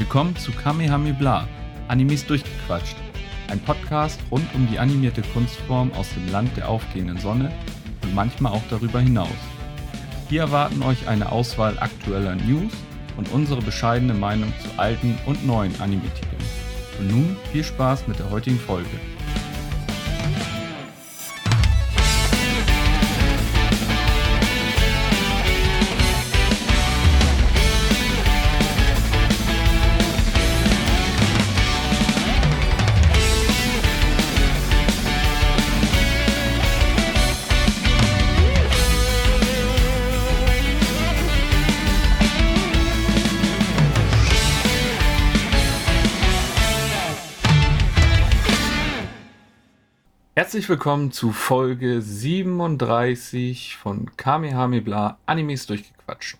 Willkommen zu Kamehame Bla, Animes durchgequatscht. Ein Podcast rund um die animierte Kunstform aus dem Land der aufgehenden Sonne und manchmal auch darüber hinaus. Hier erwarten euch eine Auswahl aktueller News und unsere bescheidene Meinung zu alten und neuen Anime-Titeln. Und nun viel Spaß mit der heutigen Folge. Herzlich willkommen zu Folge 37 von Kamehame Bla Animes durchgequatscht.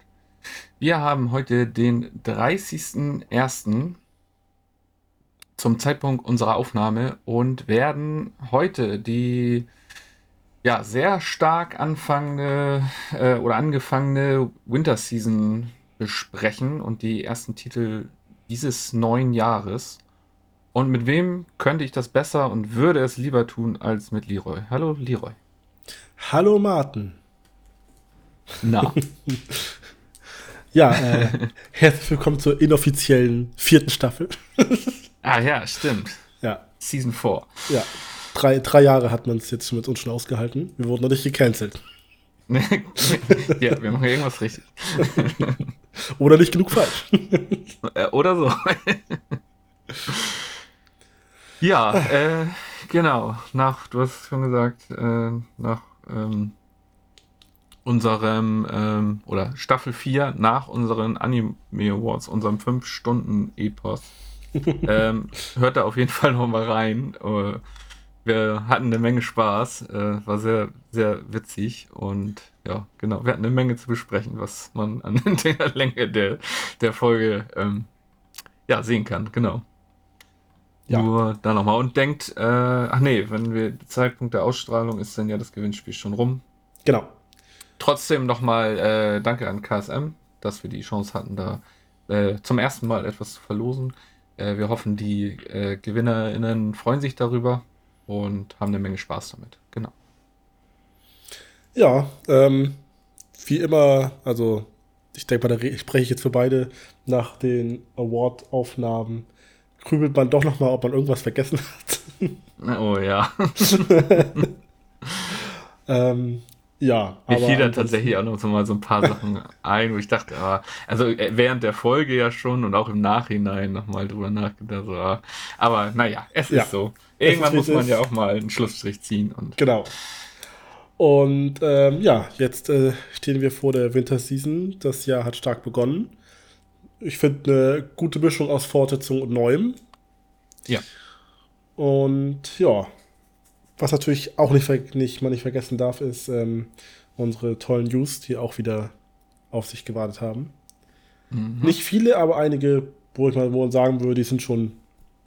Wir haben heute den 30.01. zum Zeitpunkt unserer Aufnahme und werden heute die ja, sehr stark anfangende äh, oder angefangene Winter Season besprechen und die ersten Titel dieses neuen Jahres. Und mit wem könnte ich das besser und würde es lieber tun als mit Leroy? Hallo, Leroy. Hallo, Martin. Na. ja, äh, herzlich willkommen zur inoffiziellen vierten Staffel. ah ja, stimmt. Ja. Season 4. Ja. Drei, drei Jahre hat man es jetzt mit uns schon ausgehalten. Wir wurden noch nicht gecancelt. ja, wir machen irgendwas richtig. Oder nicht genug falsch. Äh, oder so. Ja, äh, genau. Nach, du hast schon gesagt, äh, nach ähm, unserem, ähm, oder Staffel 4, nach unseren Anime Awards, unserem 5-Stunden-Epos, ähm, hört da auf jeden Fall noch mal rein. Uh, wir hatten eine Menge Spaß, äh, war sehr, sehr witzig und ja, genau, wir hatten eine Menge zu besprechen, was man an der Länge der, der Folge ähm, ja, sehen kann, genau. Ja. Nur da nochmal. Und denkt, äh, ach nee, wenn wir Zeitpunkt der Ausstrahlung ist dann ja das Gewinnspiel schon rum. Genau. Trotzdem nochmal äh, danke an KSM, dass wir die Chance hatten, da äh, zum ersten Mal etwas zu verlosen. Äh, wir hoffen, die äh, GewinnerInnen freuen sich darüber und haben eine Menge Spaß damit. Genau. Ja, ähm, wie immer, also ich denke mal, da spreche ich jetzt für beide nach den Award-Aufnahmen grübelt man doch noch mal, ob man irgendwas vergessen hat. Oh ja. ähm, ja. Mir fiel da tatsächlich auch noch so mal so ein paar Sachen ein, wo ich dachte, ah, also äh, während der Folge ja schon und auch im Nachhinein noch mal drüber nachgedacht. So, ah. Aber naja, es ja. ist so. Irgendwann ist, muss man ja auch mal einen Schlussstrich ziehen. Und genau. Und ähm, ja, jetzt äh, stehen wir vor der Winterseason. Das Jahr hat stark begonnen ich finde, eine gute Mischung aus Fortsetzung und Neuem. Ja. Und ja, was natürlich auch nicht, nicht man nicht vergessen darf, ist ähm, unsere tollen News, die auch wieder auf sich gewartet haben. Mhm. Nicht viele, aber einige, wo ich mal wo sagen würde, die sind schon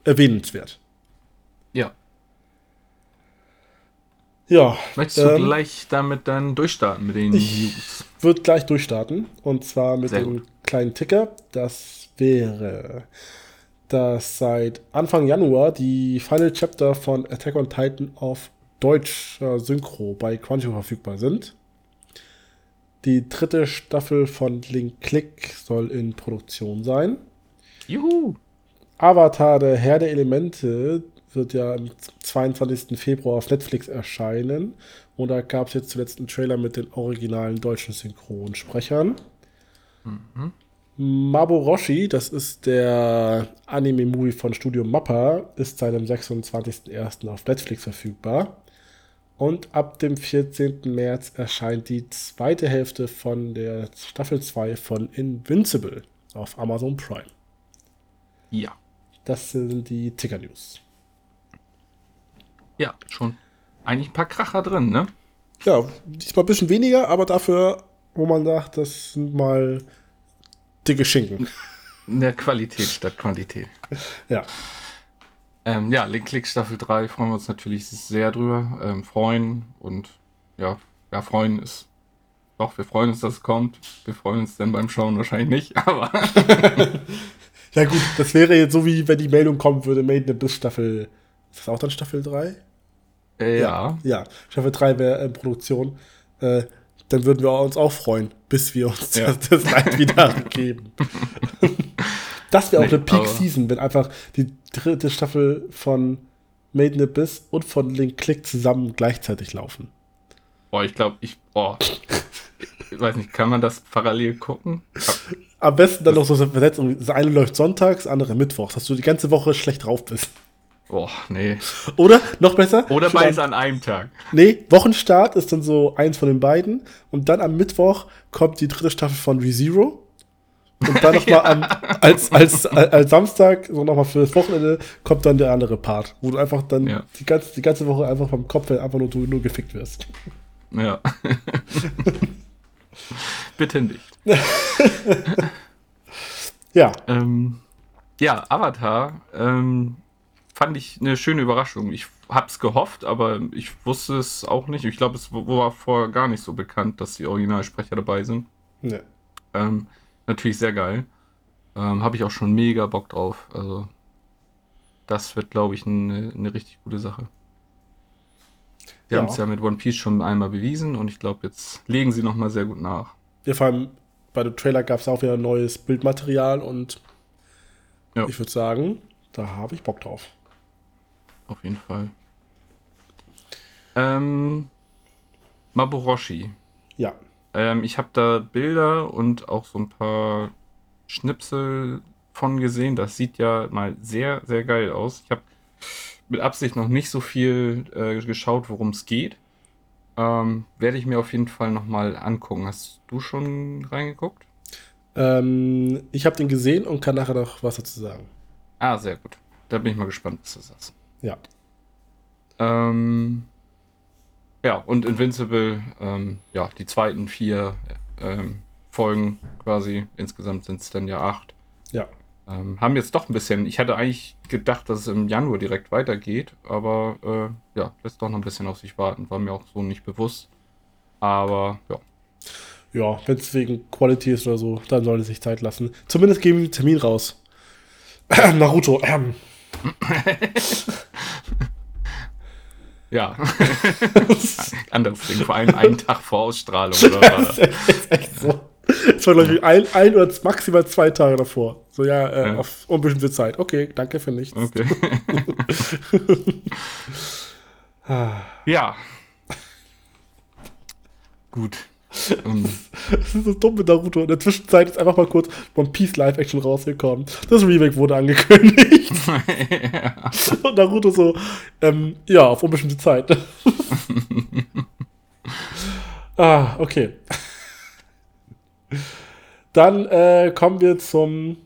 erwähnenswert. Ja. Ja. Möchtest du ähm, gleich damit dann durchstarten mit den ich News? Ich würde gleich durchstarten. Und zwar mit Sehr dem gut kleinen Ticker. Das wäre, dass seit Anfang Januar die Final Chapter von Attack on Titan auf deutscher Synchro bei Crunchyroll verfügbar sind. Die dritte Staffel von Link Click soll in Produktion sein. Juhu! Avatar, der Herr der Elemente, wird ja am 22. Februar auf Netflix erscheinen. Und da gab es jetzt zuletzt einen Trailer mit den originalen deutschen Synchronsprechern. Mhm. Maboroshi, das ist der Anime-Movie von Studio Mappa, ist seit dem 26.01. auf Netflix verfügbar. Und ab dem 14. März erscheint die zweite Hälfte von der Staffel 2 von Invincible auf Amazon Prime. Ja. Das sind die Ticker-News. Ja, schon eigentlich ein paar Kracher drin, ne? Ja, diesmal ein bisschen weniger, aber dafür, wo man sagt, das sind mal dicke Schinken. Der Qualität statt Quantität. Ja. Ähm, ja, Link Click Staffel 3 freuen wir uns natürlich sehr drüber. Ähm, freuen und ja, ja, freuen ist. Doch, wir freuen uns, dass es kommt. Wir freuen uns dann beim Schauen wahrscheinlich nicht, aber. Ja, gut, das wäre jetzt so, wie wenn die Meldung kommen würde: Made in Abyss Staffel. Ist das auch dann Staffel 3? Äh, ja. Ja, Staffel 3 wäre in Produktion. Äh, dann würden wir uns auch freuen, bis wir uns Ja. das, das Leid wieder geben. das wäre auch Nee, eine Peak Season, wenn einfach die dritte Staffel von Made in Abyss und von Link Click zusammen gleichzeitig laufen. Boah, ich glaube, ich. Boah. Ich weiß nicht, kann man das parallel gucken? Am besten dann noch so eine Versetzung. Das eine läuft sonntags, andere mittwochs, dass du die ganze Woche schlecht drauf bist. Boah, nee. Oder, noch besser? Oder beides am- an einem Tag. Nee, Wochenstart ist dann so eins von den beiden. Und dann am Mittwoch kommt die dritte Staffel von ReZero. Und dann nochmal am als, als, als, Samstag, so nochmal für das Wochenende, kommt dann der andere Part, wo du einfach dann Ja. die, ganze, die ganze Woche einfach vom Kopf her einfach nur, du, nur gefickt wirst. Ja. Bitte nicht. Ja, Ähm, ja, Avatar ähm, fand ich eine schöne Überraschung. Ich hab's gehofft, aber ich wusste es auch nicht. Ich glaube, es war vorher gar nicht so bekannt, dass die Originalsprecher dabei sind. ne. Ähm, natürlich sehr geil. Ähm, Habe ich auch schon mega Bock drauf. Also, das wird, glaube ich, eine, eine richtig gute Sache. Sie Ja. haben es ja mit One Piece schon einmal bewiesen und ich glaube, jetzt legen sie nochmal sehr gut nach. Ja, vor allem bei dem Trailer gab es auch wieder neues Bildmaterial und Ja. ich würde sagen, da habe ich Bock drauf. Auf jeden Fall. Ähm, Maboroshi. Ja, Ähm, ich habe da Bilder und auch so ein paar Schnipsel von gesehen. Das sieht ja mal sehr, sehr geil aus. Ich habe mit Absicht noch nicht so viel äh, geschaut, worum es geht. Ähm, Werde ich mir auf jeden Fall nochmal angucken. Hast du schon reingeguckt? ähm, ich habe den gesehen und kann nachher noch was dazu sagen. Ah, sehr gut. Da bin ich mal gespannt, was du sagst. Ja. Ähm, ja, und Invincible, ähm, ja, die zweiten vier ähm, Folgen quasi, insgesamt sind es dann ja acht, Ja. ähm, haben jetzt doch ein bisschen, ich hatte eigentlich gedacht, dass es im Januar direkt weitergeht, aber äh, ja, lässt doch noch ein bisschen auf sich warten, war mir auch so nicht bewusst. Aber ja, Ja, wenn es wegen Quality ist oder so, dann soll es sich Zeit lassen. Zumindest geben wir einen Termin raus. Naruto. Ähm. ja. Anderes Ding, vor allem einen Tag vor Ausstrahlung oder das? ist echt so. Es war, glaube ich, ein, ein oder maximal zwei Tage davor. So, ja, äh, Ja. auf unbestimmte Zeit. Okay, danke für nichts. Okay. Ja. Gut. Ähm, Das ist so dumm mit Naruto. In der Zwischenzeit ist einfach mal kurz One Piece Live Action rausgekommen. Das Remake wurde angekündigt. ja. Und Naruto so, ähm, ja, auf unbestimmte Zeit. ah, okay. Dann äh, kommen wir zum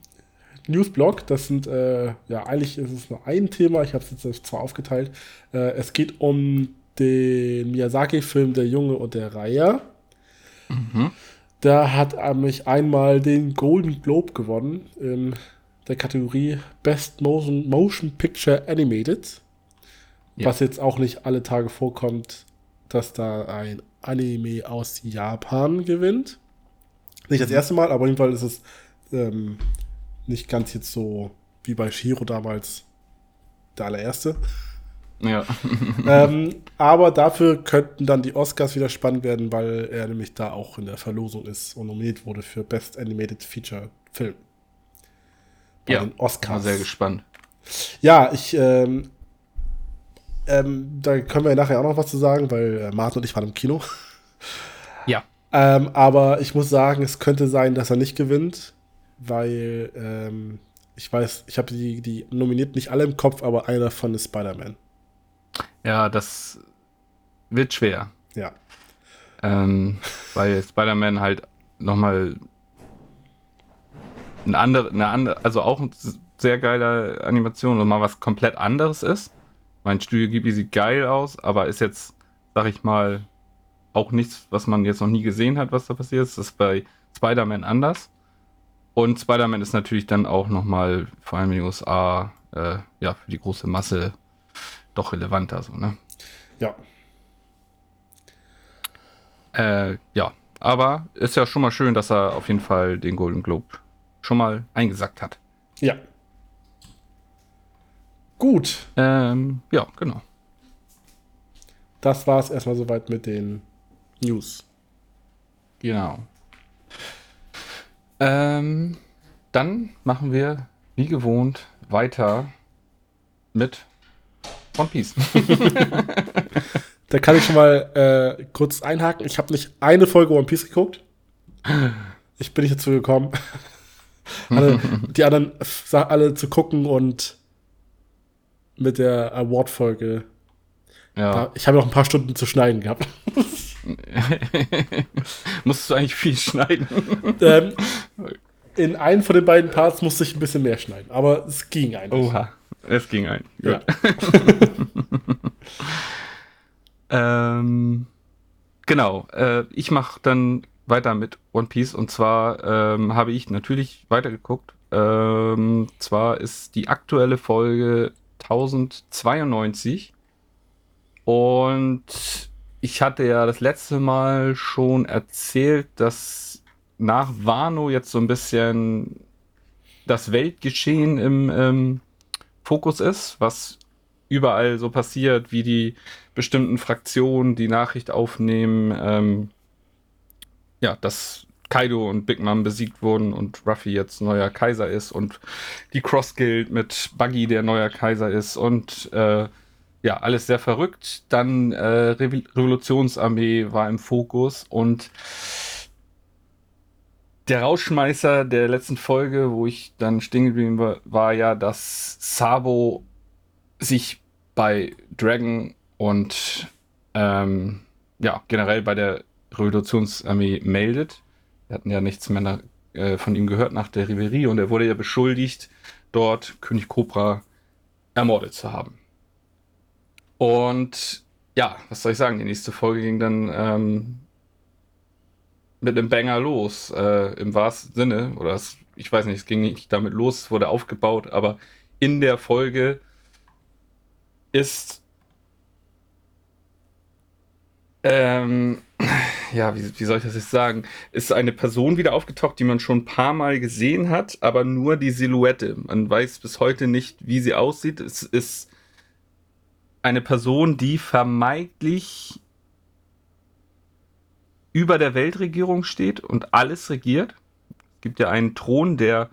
Newsblog. Das sind, äh, ja, eigentlich ist es nur ein Thema. Ich habe es jetzt zwar aufgeteilt. Äh, es geht um den Miyazaki-Film Der Junge und der Reiher. Mhm. Da hat er mich einmal den Golden Globe gewonnen in der Kategorie Best Motion, Motion Picture Animated. Ja. Was jetzt auch nicht alle Tage vorkommt, dass da ein Anime aus Japan gewinnt. Nicht das erste Mal, aber auf jeden Fall ist es ähm, nicht ganz jetzt so wie bei Shiro damals der allererste. Ja. ähm, aber dafür könnten dann die Oscars wieder spannend werden, weil er nämlich da auch in der Verlosung ist und nominiert wurde für Best Animated Feature Film. Bei Ja, den Oscars. sehr gespannt. Ja, ich, ähm, ähm, da können wir ja nachher auch noch was zu sagen, weil äh, Martin und ich waren im Kino. Ja. Ähm, aber ich muss sagen, es könnte sein, dass er nicht gewinnt, weil ähm, ich weiß, ich habe die, die nominiert nicht alle im Kopf, aber einer davon ist Spider-Man. Ja, das wird schwer. Ja. Ähm, weil Spider-Man halt nochmal eine andere, eine andere, also auch eine sehr geile Animation und mal was komplett anderes ist. Mein Studio Ghibli sieht geil aus, aber ist jetzt, sag ich mal, auch nichts, was man jetzt noch nie gesehen hat, was da passiert ist. Das ist bei Spider-Man anders. Und Spider-Man ist natürlich dann auch nochmal, vor allem in den USA, äh, ja, für die große Masse doch relevanter, so, ne? Ja. Äh, ja, aber ist ja schon mal schön, dass er auf jeden Fall den Golden Globe schon mal eingesackt hat. Ja. Gut. Ähm, ja, genau. Das war es erstmal soweit mit den News. Genau. Ähm, dann machen wir wie gewohnt weiter mit One Piece. da kann ich schon mal äh, kurz einhaken. Ich habe nicht eine Folge One Piece geguckt. Ich bin nicht dazu gekommen, alle, die anderen alle zu gucken und mit der Award-Folge. Ja. Ich habe noch ein paar Stunden zu schneiden gehabt. Musstest du eigentlich viel schneiden? Ähm, in einem von den beiden Parts musste ich ein bisschen mehr schneiden, aber es ging eigentlich. Oha, es ging ein. Ja. ähm, genau, äh, ich mache dann weiter mit One Piece und zwar ähm, habe ich natürlich weitergeguckt. Ähm, zwar ist die aktuelle Folge 1092 und ich hatte ja das letzte Mal schon erzählt, dass nach Wano jetzt so ein bisschen das Weltgeschehen im ähm, Fokus ist, was überall so passiert, wie die bestimmten Fraktionen die Nachricht aufnehmen, ähm, ja, dass Kaido und Big Mom besiegt wurden und Ruffy jetzt neuer Kaiser ist und die Cross Guild mit Buggy der neuer Kaiser ist und äh, ja, alles sehr verrückt. Dann äh, Re Revolutionsarmee war im Fokus und der Rauschmeißer der letzten Folge, wo ich dann stehen geblieben war, war ja, dass Sabo sich bei Dragon und ähm, ja, generell bei der Revolutionsarmee meldet. Wir hatten ja nichts mehr äh, von ihm gehört nach der Riverie und er wurde ja beschuldigt, dort König Cobra ermordet zu haben. Und ja, was soll ich sagen? Die nächste Folge ging dann ähm, mit einem Banger los, äh, im wahrsten Sinne. Oder es, ich weiß nicht, es ging nicht damit los, es wurde aufgebaut, aber in der Folge ist ähm, ja, wie, wie, soll ich das jetzt sagen? Ist eine Person wieder aufgetaucht, die man schon ein paar Mal gesehen hat, aber nur die Silhouette. Man weiß bis heute nicht, wie sie aussieht. Es ist eine Person, die vermeintlich über der Weltregierung steht und alles regiert. Es gibt ja einen Thron, der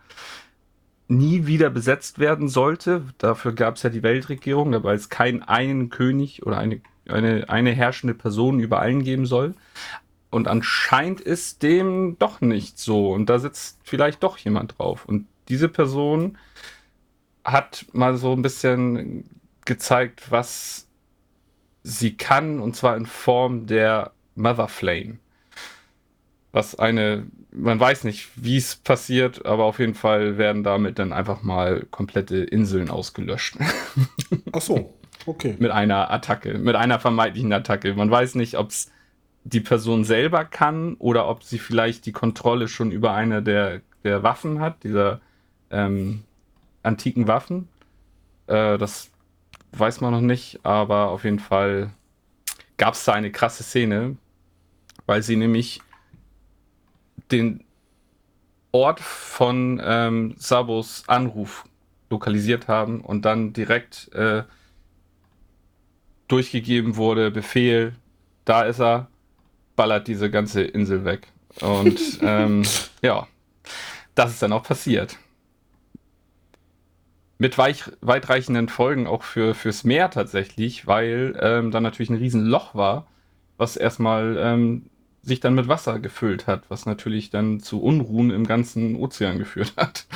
nie wieder besetzt werden sollte. Dafür gab es ja die Weltregierung, weil es keinen einen König oder eine, eine, eine herrschende Person über allen geben soll. Und anscheinend ist dem doch nicht so. Und da sitzt vielleicht doch jemand drauf. Und diese Person hat mal so ein bisschen gezeigt, was sie kann, und zwar in Form der Mother Flame. Was eine, man weiß nicht, wie es passiert, aber auf jeden Fall werden damit dann einfach mal komplette Inseln ausgelöscht. Ach so, okay. mit einer Attacke, mit einer vermeintlichen Attacke. Man weiß nicht, ob es die Person selber kann oder ob sie vielleicht die Kontrolle schon über eine der, der Waffen hat, dieser ähm, antiken Waffen. Äh, das weiß man noch nicht, aber auf jeden Fall gab es da eine krasse Szene, weil sie nämlich den Ort von ähm, Sabos Anruf lokalisiert haben und dann direkt äh, durchgegeben wurde, Befehl, da ist er, ballert diese ganze Insel weg. Und ähm, ja, das ist dann auch passiert mit weich, weitreichenden Folgen auch für, fürs Meer tatsächlich, weil ähm, da natürlich ein Riesenloch war, was erstmal ähm, sich dann mit Wasser gefüllt hat, was natürlich dann zu Unruhen im ganzen Ozean geführt hat,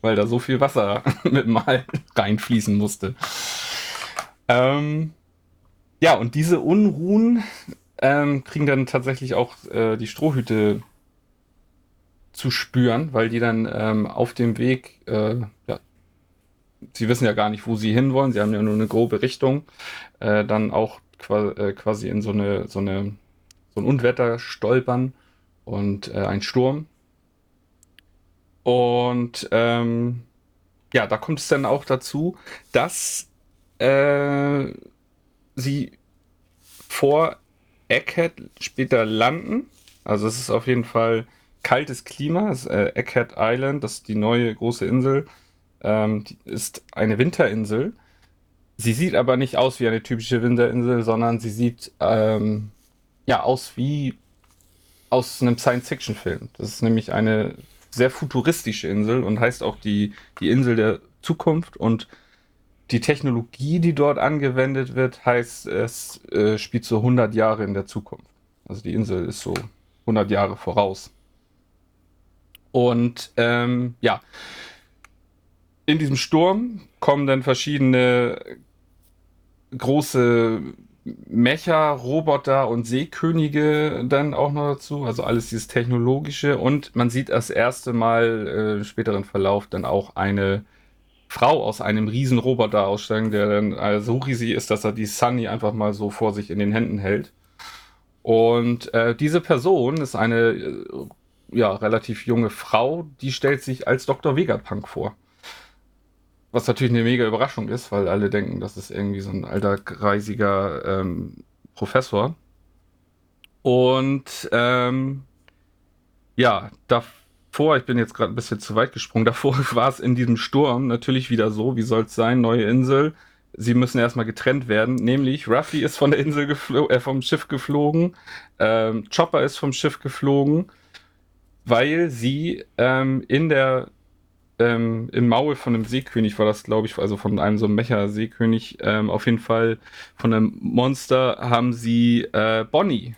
weil da so viel Wasser mit Mal reinfließen musste. Ähm, ja, und diese Unruhen ähm, kriegen dann tatsächlich auch äh, die Strohhüte zu spüren, weil die dann ähm, auf dem Weg äh, ja, sie wissen ja gar nicht, wo sie hinwollen, sie haben ja nur eine grobe Richtung, äh, dann auch äh, quasi in so eine, so eine, so ein Unwetter stolpern und äh, ein Sturm. Und ähm, ja, da kommt es dann auch dazu, dass äh, sie vor Egghead später landen. Also es ist auf jeden Fall kaltes Klima, ist, äh, Egghead Island, das ist die neue große Insel ähm, ist eine Winterinsel. Sie sieht aber nicht aus wie eine typische Winterinsel, sondern sie sieht ähm, ja aus wie aus einem Science-Fiction-Film. Das ist nämlich eine sehr futuristische Insel und heißt auch die, die Insel der Zukunft und die Technologie, die dort angewendet wird, heißt, es äh, spielt so 100 Jahre in der Zukunft. Also die Insel ist so 100 Jahre voraus. Und ähm, ja, in diesem Sturm kommen dann verschiedene große Mecha, Roboter und Seekönige dann auch noch dazu. Also alles dieses Technologische. Und man sieht das erste Mal äh, im späteren Verlauf dann auch eine Frau aus einem riesen Roboter aussteigen, der dann äh, so riesig ist, dass er die Sunny einfach mal so vor sich in den Händen hält. Und äh, diese Person ist eine äh, ja, relativ junge Frau, die stellt sich als Dr. Vegapunk vor. Was natürlich eine mega Überraschung ist, weil alle denken, das ist irgendwie so ein alter, greisiger ähm, Professor. Und ähm, ja, davor, ich bin jetzt gerade ein bisschen zu weit gesprungen, davor war es in diesem Sturm natürlich wieder so, wie soll es sein, neue Insel. Sie müssen erstmal getrennt werden, nämlich Ruffy ist von der Insel äh, vom Schiff geflogen, ähm, Chopper ist vom Schiff geflogen, weil sie ähm, in der ähm, im Maul von einem Seekönig war das, glaube ich, also von einem so einem Mecha-Seekönig, ähm, auf jeden Fall von einem Monster haben sie äh, Bonnie,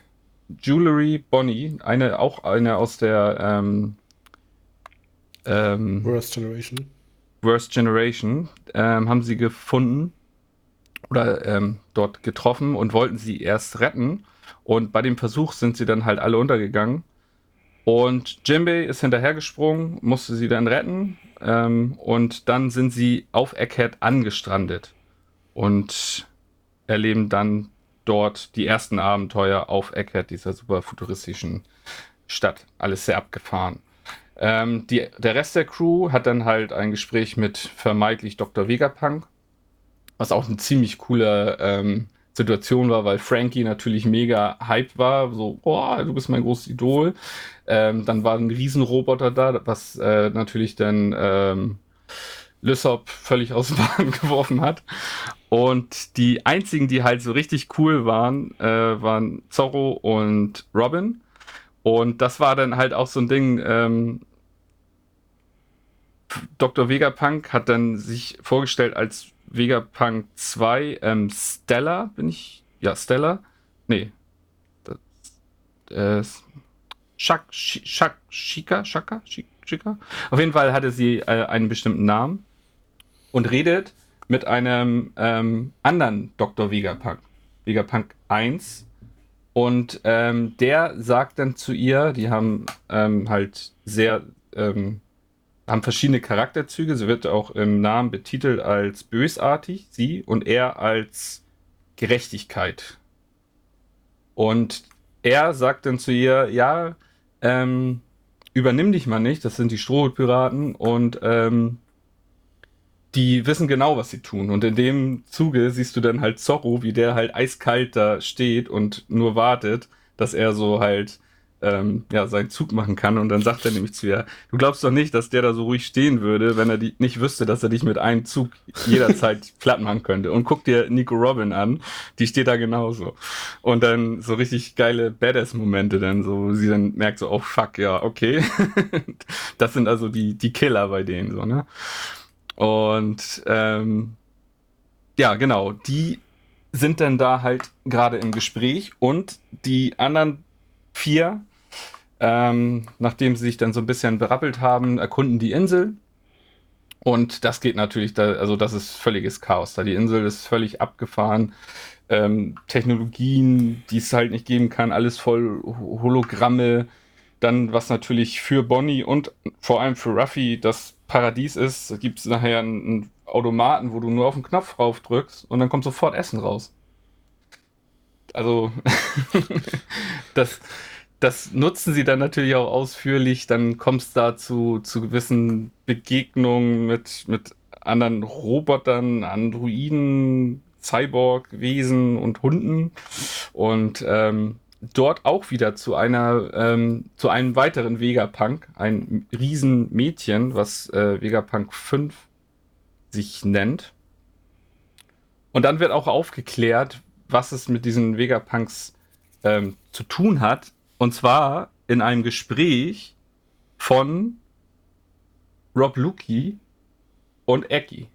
Jewelry Bonnie, eine, auch eine aus der ähm, ähm, Worst Generation. Worst Generation, ähm, haben sie gefunden oder ähm, dort getroffen und wollten sie erst retten. Und bei dem Versuch sind sie dann halt alle untergegangen. Und Jimbei ist hinterhergesprungen, musste sie dann retten. Ähm, und dann sind sie auf Egghead angestrandet und erleben dann dort die ersten Abenteuer auf Egghead, dieser super futuristischen Stadt. Alles sehr abgefahren. Ähm, die, der Rest der Crew hat dann halt ein Gespräch mit vermeintlich Dr. Vegapunk, was auch eine ziemlich coole ähm, Situation war, weil Frankie natürlich mega hype war, so, boah, du bist mein großes Idol. Ähm, dann war ein Riesenroboter da, was äh, natürlich dann ähm, Lysop völlig aus dem Bahn geworfen hat. Und die einzigen, die halt so richtig cool waren, äh, waren Zorro und Robin. Und das war dann halt auch so ein Ding. Ähm, Dr. Vegapunk hat dann sich vorgestellt als Vegapunk 2 ähm, Stella, bin ich. Ja, Stella. Nee. Das, äh, Shak, Shak, Shika, Shaka, Shika. Auf jeden Fall hatte sie äh, einen bestimmten Namen und redet mit einem ähm, anderen Dr. Vegapunk. Vegapunk 1. Und ähm, der sagt dann zu ihr, die haben ähm, halt sehr, ähm, haben verschiedene Charakterzüge. Sie wird auch im Namen betitelt als bösartig, sie, und er als Gerechtigkeit. Und er sagt dann zu ihr, ja, ähm, übernimm dich mal nicht, das sind die Strohpiraten und ähm, die wissen genau, was sie tun. Und in dem Zuge siehst du dann halt Zorro, wie der halt eiskalt da steht und nur wartet, dass er so halt ähm, ja, seinen Zug machen kann. Und dann sagt er nämlich zu ihr, du glaubst doch nicht, dass der da so ruhig stehen würde, wenn er die, nicht wüsste, dass er dich mit einem Zug jederzeit platt machen könnte. Und guck dir Nico Robin an, die steht da genauso. Und dann so richtig geile Badass-Momente dann, so, sie dann merkt so, oh fuck, ja, okay. das sind also die, die Killer bei denen, so, ne? Und ähm, ja, genau, die sind dann da halt gerade im Gespräch und die anderen vier ähm, nachdem sie sich dann so ein bisschen berappelt haben, erkunden die Insel. Und das geht natürlich, da, also das ist völliges Chaos. Da die Insel ist völlig abgefahren. Ähm, Technologien, die es halt nicht geben kann, alles voll Hologramme. Dann, was natürlich für Bonnie und vor allem für Ruffy das Paradies ist, gibt es nachher einen, Automaten, wo du nur auf den Knopf rauf drückst und dann kommt sofort Essen raus. Also, das, das nutzen sie dann natürlich auch ausführlich. Dann kommst du da zu, zu gewissen Begegnungen mit, mit anderen Robotern, Androiden, Cyborg-Wesen und Hunden. Und ähm, dort auch wieder zu einer, ähm, zu einem weiteren Vegapunk, ein Riesenmädchen, was äh, Vegapunk 5 sich nennt. Und dann wird auch aufgeklärt, was es mit diesen Vegapunks ähm, zu tun hat. Und zwar in einem Gespräch von Rob Luki und Eki,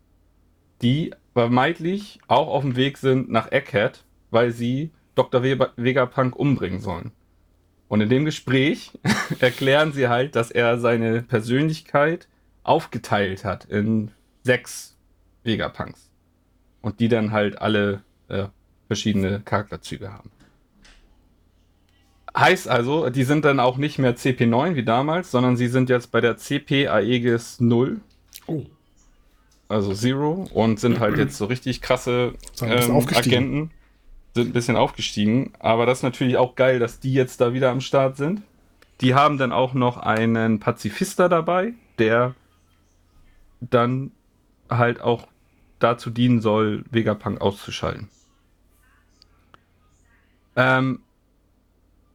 die vermeintlich auch auf dem Weg sind nach Egghead, weil sie Dr. Vegapunk umbringen sollen. Und in dem Gespräch erklären sie halt, dass er seine Persönlichkeit aufgeteilt hat in sechs Vegapunks. Und die dann halt alle äh, verschiedene Charakterzüge haben. Heißt also, die sind dann auch nicht mehr CP9 wie damals, sondern sie sind jetzt bei der CP Aegis 0. Oh. Also Zero und sind halt jetzt so richtig krasse ähm, Agenten. Sind ein bisschen aufgestiegen. Aber das ist natürlich auch geil, dass die jetzt da wieder am Start sind. Die haben dann auch noch einen Pazifister dabei, der dann halt auch dazu dienen soll, Vegapunk auszuschalten. Ähm,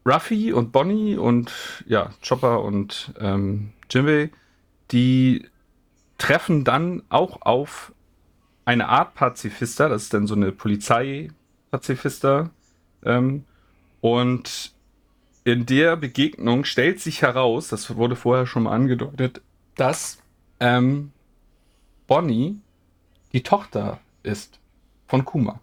Ruffy und Bonnie und ja, Chopper und ähm, Jinbei, die treffen dann auch auf eine Art Pazifista, das ist dann so eine Polizei-Pazifista. Ähm, und in der Begegnung stellt sich heraus, das wurde vorher schon mal angedeutet, dass ähm, Bonnie die Tochter ist von Kuma.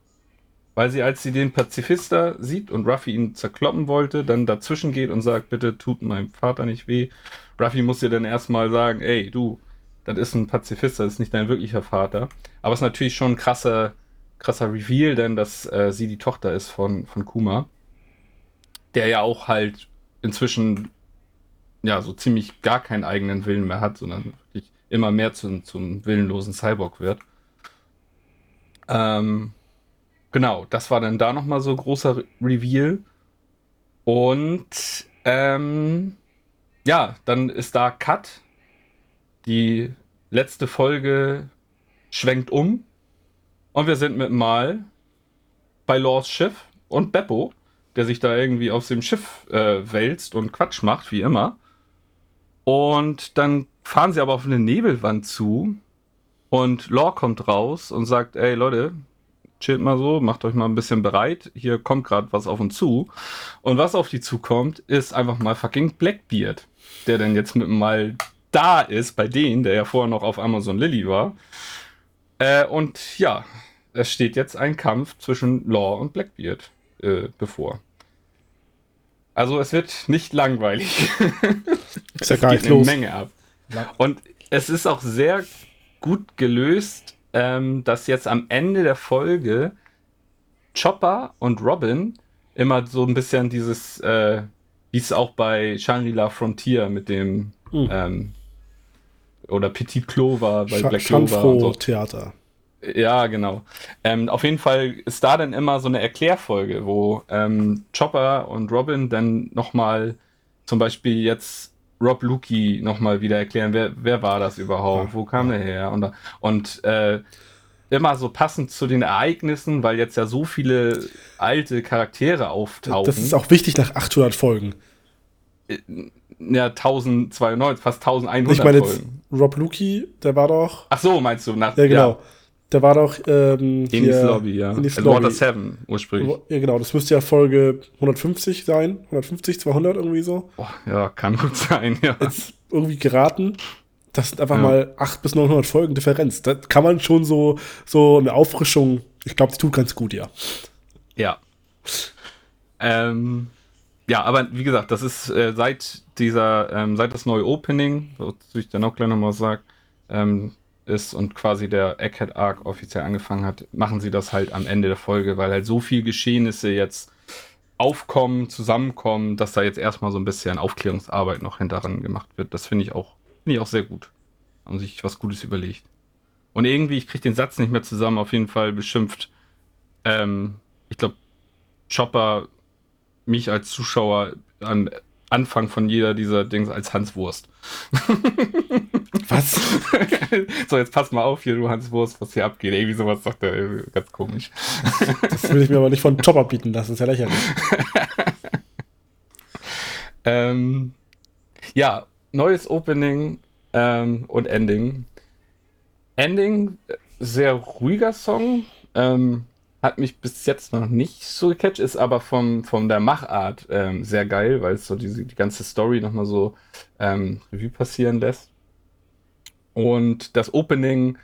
Weil sie, als sie den Pazifista sieht und Ruffy ihn zerkloppen wollte, dann dazwischen geht und sagt, bitte tut meinem Vater nicht weh. Ruffy muss ihr dann erstmal sagen, ey, du, das ist ein Pazifista, das ist nicht dein wirklicher Vater. Aber es ist natürlich schon ein krasser, krasser Reveal, denn dass äh, sie die Tochter ist von, von Kuma. Der ja auch halt inzwischen ja so ziemlich gar keinen eigenen Willen mehr hat, sondern wirklich immer mehr zum, zum willenlosen Cyborg wird. Ähm, genau, das war dann da nochmal so großer Reveal. Und ähm, ja, dann ist da Cut. Die letzte Folge schwenkt um. Und wir sind mit Mal bei Laws Schiff und Beppo, der sich da irgendwie auf dem Schiff äh, wälzt und Quatsch macht, wie immer. Und dann fahren sie aber auf eine Nebelwand zu und Law kommt raus und sagt, ey Leute, chillt mal so, macht euch mal ein bisschen bereit. Hier kommt gerade was auf uns zu. Und was auf die zukommt, ist einfach mal fucking Blackbeard, der dann jetzt mit mal da ist bei denen, der ja vorher noch auf Amazon Lily war. Äh, und ja, es steht jetzt ein Kampf zwischen Law und Blackbeard äh, bevor. Also es wird nicht langweilig. Ist ja gar nicht los. eine Menge ab. Und es ist auch sehr gut gelöst, ähm, dass jetzt am Ende der Folge Chopper und Robin immer so ein bisschen dieses, äh, wie es auch bei Shangri-La Frontier mit dem mhm. ähm, oder Petit Clover bei Sch Black Clover und so. Theater. Ja, genau. Ähm, auf jeden Fall ist da dann immer so eine Erklärfolge, wo ähm, Chopper und Robin dann nochmal zum Beispiel jetzt Rob Luki nochmal wieder erklären, wer, wer war das überhaupt, wo kam der her und, und äh, immer so passend zu den Ereignissen, weil jetzt ja so viele alte Charaktere auftauchen. Das ist auch wichtig nach 800 Folgen. Äh, ja, 1292, fast 1100 ich meine Folgen. Rob Luki, der war doch. Ach so, meinst du? Nach, ja, genau. Ja. Der war doch ähm, Ines Lobby, ja. Ines Lobby. Water 7 ursprünglich. Ja, genau. Das müsste ja Folge 150 sein. 150, 200 irgendwie so. Boah, ja, kann gut sein, ja. Jetzt irgendwie geraten. Das sind einfach ja. mal 800 bis 900 Folgen Differenz. Da kann man schon so, so eine Auffrischung, ich glaube, die tut ganz gut, ja. Ja. Ähm, ja, aber wie gesagt, das ist äh, seit dieser, ähm, seit das neue Opening, wozu ich dann auch gleich nochmal sage, ähm, ist und quasi der Egghead Arc offiziell angefangen hat, machen sie das halt am Ende der Folge, weil halt so viel Geschehnisse jetzt aufkommen, zusammenkommen, dass da jetzt erstmal so ein bisschen Aufklärungsarbeit noch hinterher gemacht wird. Das finde ich auch, finde ich auch sehr gut. Haben sich was Gutes überlegt. Und irgendwie, ich kriege den Satz nicht mehr zusammen, auf jeden Fall beschimpft, ähm, ich glaube, Chopper mich als Zuschauer an Anfang von jeder dieser Dings als Hans Wurst. Was? so, jetzt pass mal auf hier, du Hans Wurst, was hier abgeht. Irgendwie sowas sagt er, ganz komisch. das will ich mir aber nicht von Chopper bieten lassen, ist ja lächerlich. ähm, ja, neues Opening ähm, und Ending. Ending sehr ruhiger Song. Ähm, hat mich bis jetzt noch nicht so gecatcht, ist aber vom, von der Machart ähm, sehr geil, weil es so diese, die ganze Story nochmal so ähm, Revue passieren lässt. Und das Opening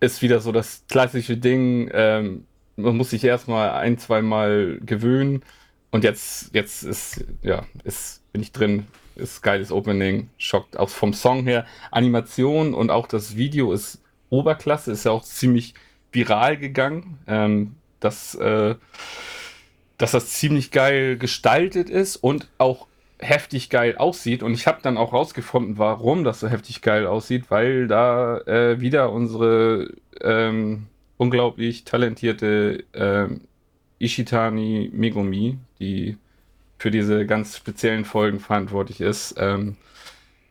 ist wieder so das klassische Ding. Ähm, man muss sich erstmal ein, zwei Mal gewöhnen. Und jetzt, jetzt ist, ja, ist, bin ich drin. Ist geiles Opening. Schockt auch vom Song her. Animation und auch das Video ist Oberklasse. Ist ja auch ziemlich viral gegangen. Ähm, dass, äh, dass das ziemlich geil gestaltet ist und auch heftig geil aussieht. Und ich habe dann auch rausgefunden, warum das so heftig geil aussieht, weil da äh, wieder unsere ähm, unglaublich talentierte ähm, Ishitani Megumi, die für diese ganz speziellen Folgen verantwortlich ist, ähm,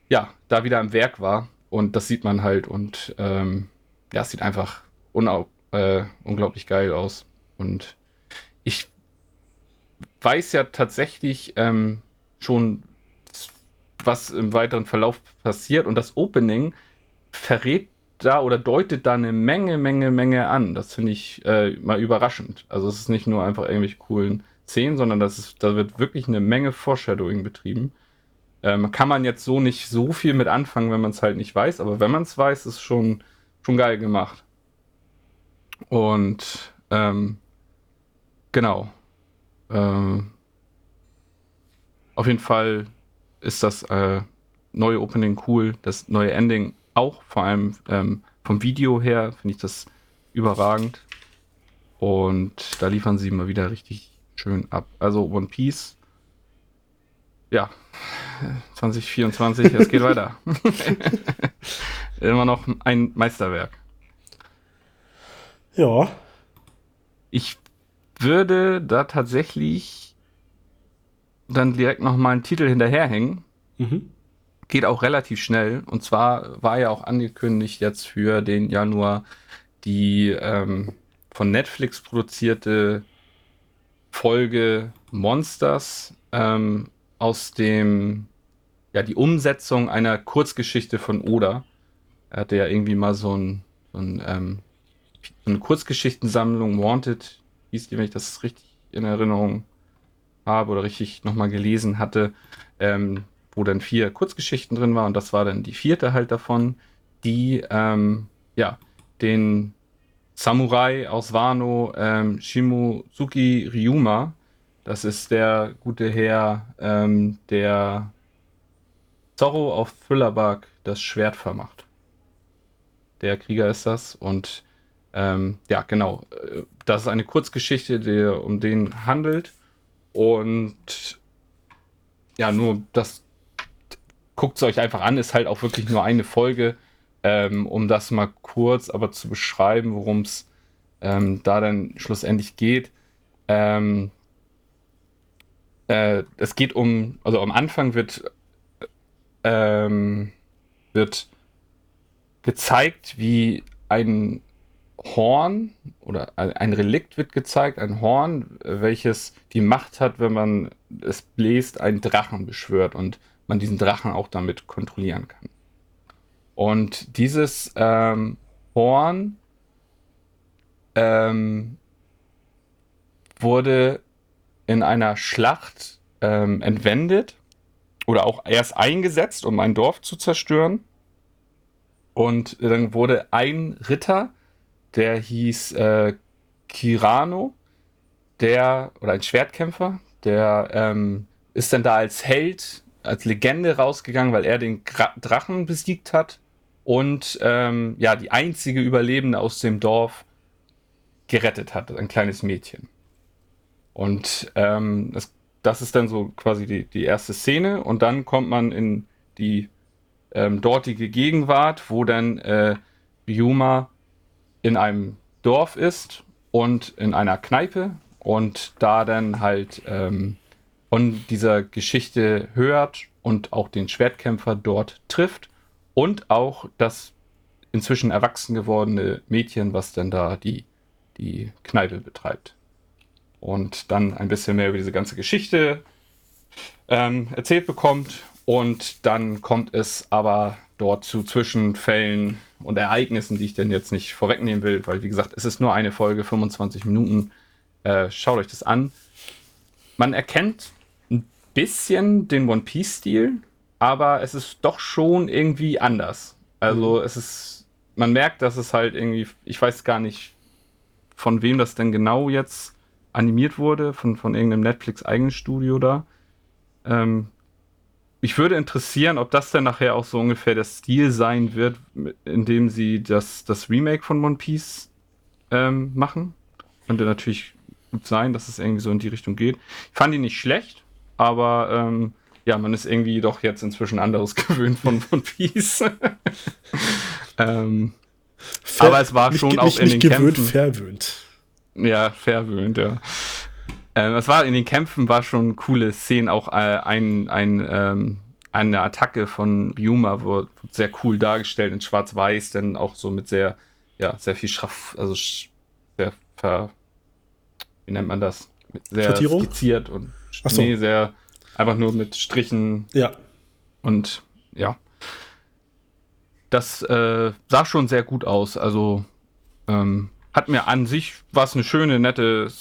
ja, da wieder am Werk war. Und das sieht man halt und ähm, ja, es sieht einfach äh, unglaublich geil aus. Und ich weiß ja tatsächlich ähm, schon, was im weiteren Verlauf passiert. Und das Opening verrät da oder deutet da eine Menge, Menge, Menge an. Das finde ich äh, mal überraschend. Also es ist nicht nur einfach irgendwelche coolen Szenen, sondern das ist, da wird wirklich eine Menge Foreshadowing betrieben. Ähm, kann man jetzt so nicht so viel mit anfangen, wenn man es halt nicht weiß, aber wenn man es weiß, ist schon, schon geil gemacht. Und ähm, genau. Ähm, auf jeden Fall ist das äh, neue Opening cool, das neue Ending auch, vor allem ähm, vom Video her finde ich das überragend. Und da liefern sie mal wieder richtig schön ab. Also One Piece, ja, 2024, es geht weiter. Immer noch ein Meisterwerk. Ja. Ich würde da tatsächlich dann direkt nochmal einen Titel hinterherhängen. Mhm. Geht auch relativ schnell. Und zwar war ja auch angekündigt jetzt für den Januar die ähm, von Netflix produzierte Folge Monsters ähm, aus dem, ja, die Umsetzung einer Kurzgeschichte von Oda. Er hatte ja irgendwie mal so, ein, so, ein, ähm, eine Kurzgeschichtensammlung Wanted hieß die, wenn ich das richtig in Erinnerung habe oder richtig nochmal gelesen hatte, ähm, wo dann vier Kurzgeschichten drin waren und das war dann die vierte halt davon, die ähm, ja den Samurai aus Wano ähm, Shimozuki Ryuma, das ist der gute Herr, ähm, der Zorro auf Thrillerbark das Schwert vermacht. Der Krieger ist das und ähm, ja, genau. Das ist eine Kurzgeschichte, die um den handelt. Und ja, nur das guckt es euch einfach an, ist halt auch wirklich nur eine Folge, ähm, um das mal kurz aber zu beschreiben, worum es ähm, da dann schlussendlich geht. Ähm, äh, es geht um, also am Anfang wird, ähm, wird gezeigt, wie ein Horn oder ein Relikt wird gezeigt, ein Horn, welches die Macht hat, wenn man es bläst, einen Drachen beschwört und man diesen Drachen auch damit kontrollieren kann. Und dieses ähm, Horn ähm, wurde in einer Schlacht ähm, entwendet oder auch erst eingesetzt, um ein Dorf zu zerstören. Und dann wurde ein Ritter der hieß äh, Kirano, der, oder ein Schwertkämpfer, der ähm, ist dann da als Held, als Legende rausgegangen, weil er den Gra Drachen besiegt hat und ähm, ja, die einzige Überlebende aus dem Dorf gerettet hat, ein kleines Mädchen. Und ähm, das, das ist dann so quasi die, die erste Szene und dann kommt man in die ähm, dortige Gegenwart, wo dann äh, Ryuma in einem Dorf ist und in einer Kneipe und da dann halt ähm, von dieser Geschichte hört und auch den Schwertkämpfer dort trifft und auch das inzwischen erwachsen gewordene Mädchen, was dann da die, die Kneipe betreibt. Und dann ein bisschen mehr über diese ganze Geschichte ähm, erzählt bekommt und dann kommt es aber dort zu Zwischenfällen und Ereignissen, die ich denn jetzt nicht vorwegnehmen will, weil wie gesagt, es ist nur eine Folge, 25 Minuten. Äh, schaut euch das an. Man erkennt ein bisschen den One Piece-Stil, aber es ist doch schon irgendwie anders. Also mhm. es ist, man merkt, dass es halt irgendwie, ich weiß gar nicht, von wem das denn genau jetzt animiert wurde, von, von irgendeinem Netflix-Eigenstudio da. Ähm, mich würde interessieren, ob das dann nachher auch so ungefähr der Stil sein wird, in dem sie das, das Remake von One Piece ähm, machen. Könnte natürlich gut sein, dass es irgendwie so in die Richtung geht. Ich fand ihn nicht schlecht, aber ähm, ja, man ist irgendwie doch jetzt inzwischen anderes gewöhnt von One Piece. ähm, aber es war schon auch in den gewöhnt, Kämpfen. verwöhnt. Ja, verwöhnt, ja. Ähm, es war in den Kämpfen war schon coole Szenen, auch äh, ein, ein, ähm, eine Attacke von Ryuma wurde sehr cool dargestellt in Schwarz-Weiß, denn auch so mit sehr, ja, sehr viel Schraff, also sehr ver, wie nennt man das? Sehr Schattierung? skizziert und Ach so. nee, sehr einfach nur mit Strichen. Ja. Und ja. Das äh, sah schon sehr gut aus. Also ähm, hat mir an sich was eine schöne, nette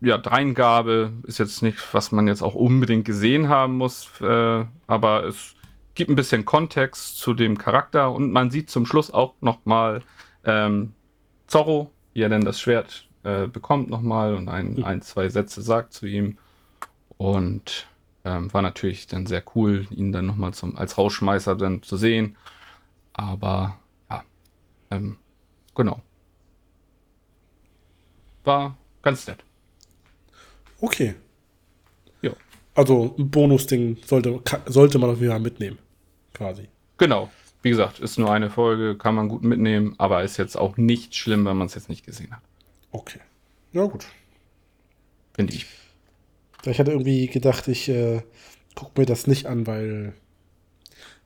ja, Dreingabe ist jetzt nicht, was man jetzt auch unbedingt gesehen haben muss, äh, aber es gibt ein bisschen Kontext zu dem Charakter und man sieht zum Schluss auch nochmal ähm, Zorro, wie er denn das Schwert äh, bekommt nochmal und ein, mhm. ein, zwei Sätze sagt zu ihm. Und ähm, war natürlich dann sehr cool, ihn dann nochmal als Rausschmeißer dann zu sehen. Aber ja, ähm, genau. War ganz nett. Okay. Ja. Also ein Bonus-Ding sollte, sollte man auf jeden Fall mitnehmen. Quasi. Genau. Wie gesagt, ist nur eine Folge, kann man gut mitnehmen, aber ist jetzt auch nicht schlimm, wenn man es jetzt nicht gesehen hat. Okay. Ja, gut. Finde ich. Ich hatte irgendwie gedacht, ich äh, gucke mir das nicht an, weil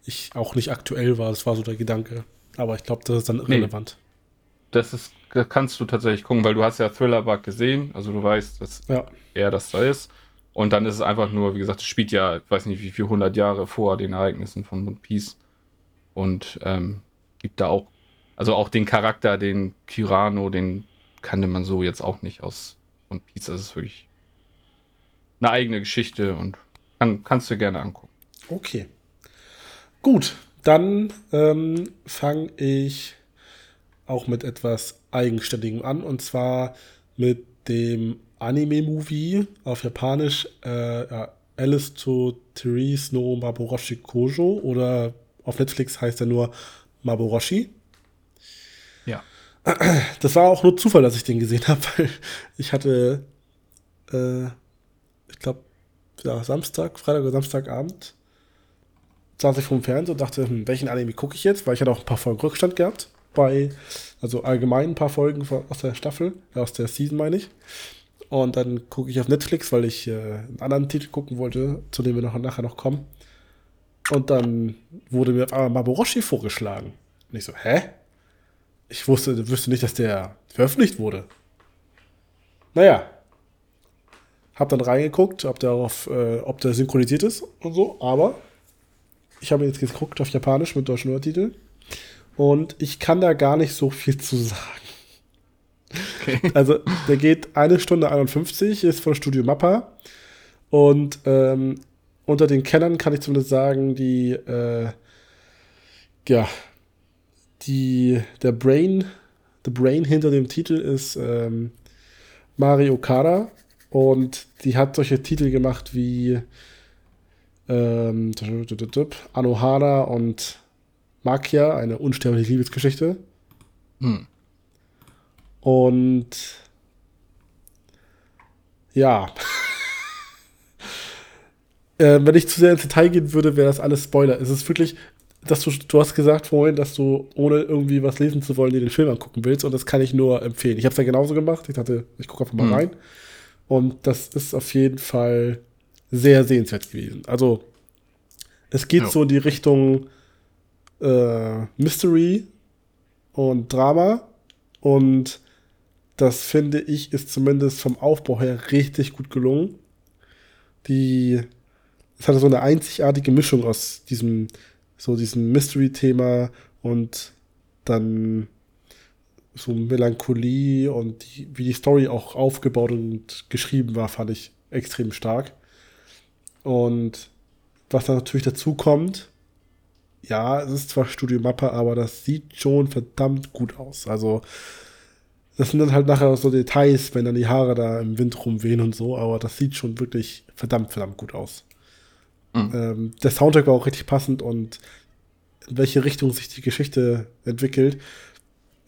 ich auch nicht aktuell war. Das war so der Gedanke. Aber ich glaube, das ist dann irrelevant. Nee das ist, kannst du tatsächlich gucken, weil du hast ja Thriller-Bug gesehen, also du weißt, dass ja. er das da ist. Und dann ist es einfach nur, wie gesagt, es spielt ja, ich weiß nicht wie viel, 100 Jahre vor den Ereignissen von One Piece. Und ähm, gibt da auch, also auch den Charakter, den Kirano, den kannte man so jetzt auch nicht aus One Piece. Das ist wirklich eine eigene Geschichte und kann, kannst du gerne angucken. Okay. Gut, dann ähm, fange ich auch mit etwas Eigenständigem an und zwar mit dem Anime-Movie auf Japanisch äh, ja, Alice to Therese no Maboroshi Kojo oder auf Netflix heißt er nur Maboroshi. Ja. Das war auch nur Zufall, dass ich den gesehen habe, weil ich hatte, äh, ich glaube, ja, Samstag, Freitag oder Samstagabend saß ich vom Fernseher und dachte, hm, welchen Anime gucke ich jetzt, weil ich hatte auch ein paar Folgen Rückstand gehabt bei, also allgemein ein paar Folgen aus der Staffel, aus der Season meine ich. Und dann gucke ich auf Netflix, weil ich äh, einen anderen Titel gucken wollte, zu dem wir noch nachher noch kommen. Und dann wurde mir auf einmal Maboroshi vorgeschlagen. Und ich so, hä? Ich wusste, wüsste nicht, dass der veröffentlicht wurde. Naja. Hab dann reingeguckt, ob der, auf, äh, ob der synchronisiert ist und so, aber ich habe jetzt geguckt auf Japanisch mit deutschen Untertiteln. Und ich kann da gar nicht so viel zu sagen. Okay. Also, der geht eine Stunde 51, ist von Studio Mappa. Und ähm, unter den Kennern kann ich zumindest sagen, die, äh, ja, die, der Brain, the Brain hinter dem Titel ist ähm, Mario Okada. Und die hat solche Titel gemacht wie ähm, Anohana und Makia, eine unsterbliche Liebesgeschichte. Hm. Und ja. äh, wenn ich zu sehr ins Detail gehen würde, wäre das alles Spoiler. Es ist wirklich, dass du, du hast gesagt vorhin, dass du, ohne irgendwie was lesen zu wollen, dir den Film angucken willst. Und das kann ich nur empfehlen. Ich habe es ja genauso gemacht. Ich dachte, ich gucke einfach mal hm. rein. Und das ist auf jeden Fall sehr sehenswert gewesen. Also, es geht ja. so in die Richtung, äh, Mystery und Drama. Und das finde ich ist zumindest vom Aufbau her richtig gut gelungen. Die, es hatte so eine einzigartige Mischung aus diesem so diesem Mystery-Thema und dann so Melancholie und die, wie die Story auch aufgebaut und geschrieben war, fand ich extrem stark. Und was dann natürlich dazu kommt, ja, es ist zwar Studio Mappe, aber das sieht schon verdammt gut aus. Also, das sind dann halt nachher so Details, wenn dann die Haare da im Wind rumwehen und so, aber das sieht schon wirklich verdammt, verdammt gut aus. Mhm. Ähm, der Soundtrack war auch richtig passend und in welche Richtung sich die Geschichte entwickelt.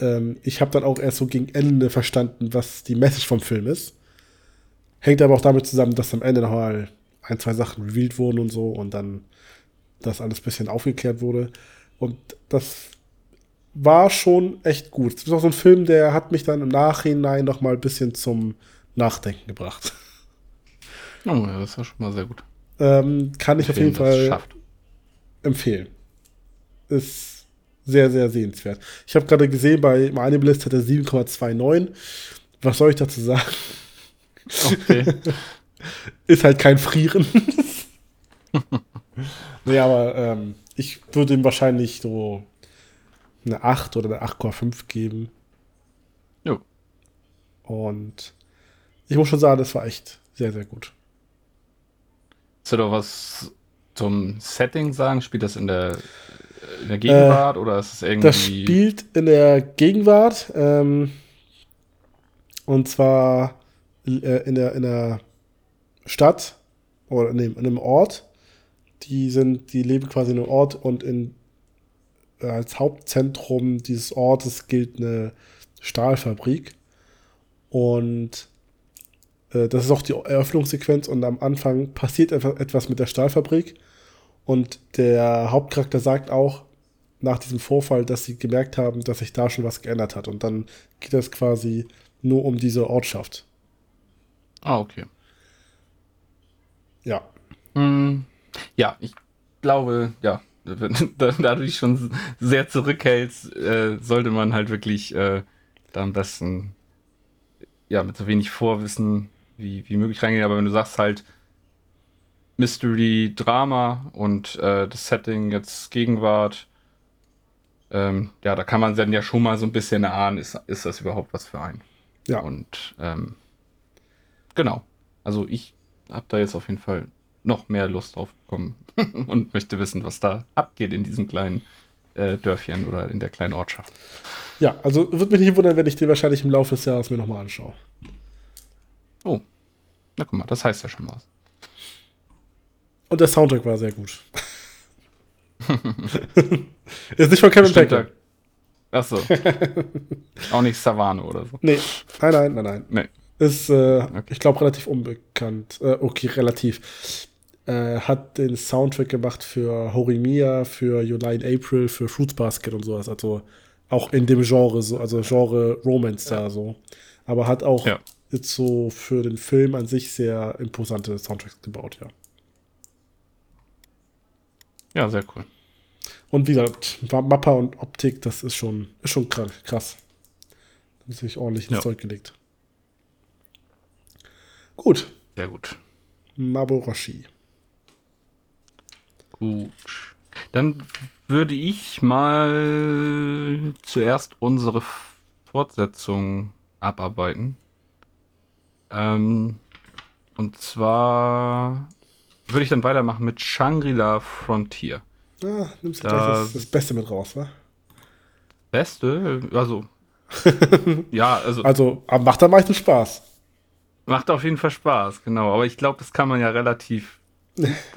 Ähm, ich habe dann auch erst so gegen Ende verstanden, was die Message vom Film ist. Hängt aber auch damit zusammen, dass am Ende nochmal ein, zwei Sachen revealed wurden und so und dann das alles ein bisschen aufgeklärt wurde. Und das war schon echt gut. Es ist auch so ein Film, der hat mich dann im Nachhinein noch mal ein bisschen zum Nachdenken gebracht. Oh ja, das ja schon mal sehr gut. Ähm, kann ich auf jeden Fall empfehlen. Ist sehr, sehr sehenswert. Ich habe gerade gesehen, bei Animalist hat er 7,29. Was soll ich dazu sagen? Okay. ist halt kein Frieren. nee, aber ähm, ich würde ihm wahrscheinlich so eine 8 oder eine 8,5 geben. Jo. Und ich muss schon sagen, das war echt sehr, sehr gut. Willst du doch was zum Setting sagen? Spielt das in der, in der Gegenwart äh, oder ist es irgendwie. Das spielt in der Gegenwart. Ähm, und zwar äh, in, der, in der Stadt oder in, dem, in einem Ort. Die sind, die leben quasi in einem Ort und in, äh, als Hauptzentrum dieses Ortes gilt eine Stahlfabrik. Und äh, das ist auch die Eröffnungssequenz und am Anfang passiert etwas mit der Stahlfabrik. Und der Hauptcharakter sagt auch nach diesem Vorfall, dass sie gemerkt haben, dass sich da schon was geändert hat. Und dann geht es quasi nur um diese Ortschaft. Ah, okay. Ja. Hm, ja, ich glaube, ja, da, da du dich schon sehr zurückhältst, äh, sollte man halt wirklich äh, da am besten ja mit so wenig Vorwissen wie, wie möglich reingehen. Aber wenn du sagst halt Mystery, Drama und äh, das Setting jetzt Gegenwart, ähm, ja, da kann man dann ja schon mal so ein bisschen erahnen, ist, ist das überhaupt was für einen. Ja. Und ähm, genau. Also ich habe da jetzt auf jeden Fall noch mehr Lust drauf bekommen und möchte wissen, was da abgeht in diesem kleinen äh, Dörfchen oder in der kleinen Ortschaft. Ja, also würde mich nicht wundern, wenn ich den wahrscheinlich im Laufe des Jahres mir nochmal anschaue. Oh. Na guck mal, das heißt ja schon was. Und der Soundtrack war sehr gut. ist nicht von Kevin Becker. Achso. Auch nicht Savane oder so. Nee. Nein, nein, nein, nein. Nee. Ist, äh, okay. ich glaube, relativ unbekannt. Äh, okay, relativ. Äh, hat den Soundtrack gemacht für Horimiya, für July in April, für Fruits Basket und sowas. Also auch in dem Genre, so, also Genre Romance da so. Aber hat auch ja. jetzt so für den Film an sich sehr imposante Soundtracks gebaut, ja. Ja, sehr cool. Und wie gesagt, Mappa und Optik, das ist schon, ist schon krass. Da hat sich ordentlich ins ja. Zeug gelegt. Gut. Sehr gut. Maboroshi. Gut. Dann würde ich mal zuerst unsere Fortsetzung abarbeiten. Ähm, und zwar würde ich dann weitermachen mit Shangri-La Frontier. Ah, nimmst du da, das, das Beste mit raus, wa? Beste? Also. ja, also. Also, macht am meisten Spaß. Macht auf jeden Fall Spaß, genau. Aber ich glaube, das kann man ja relativ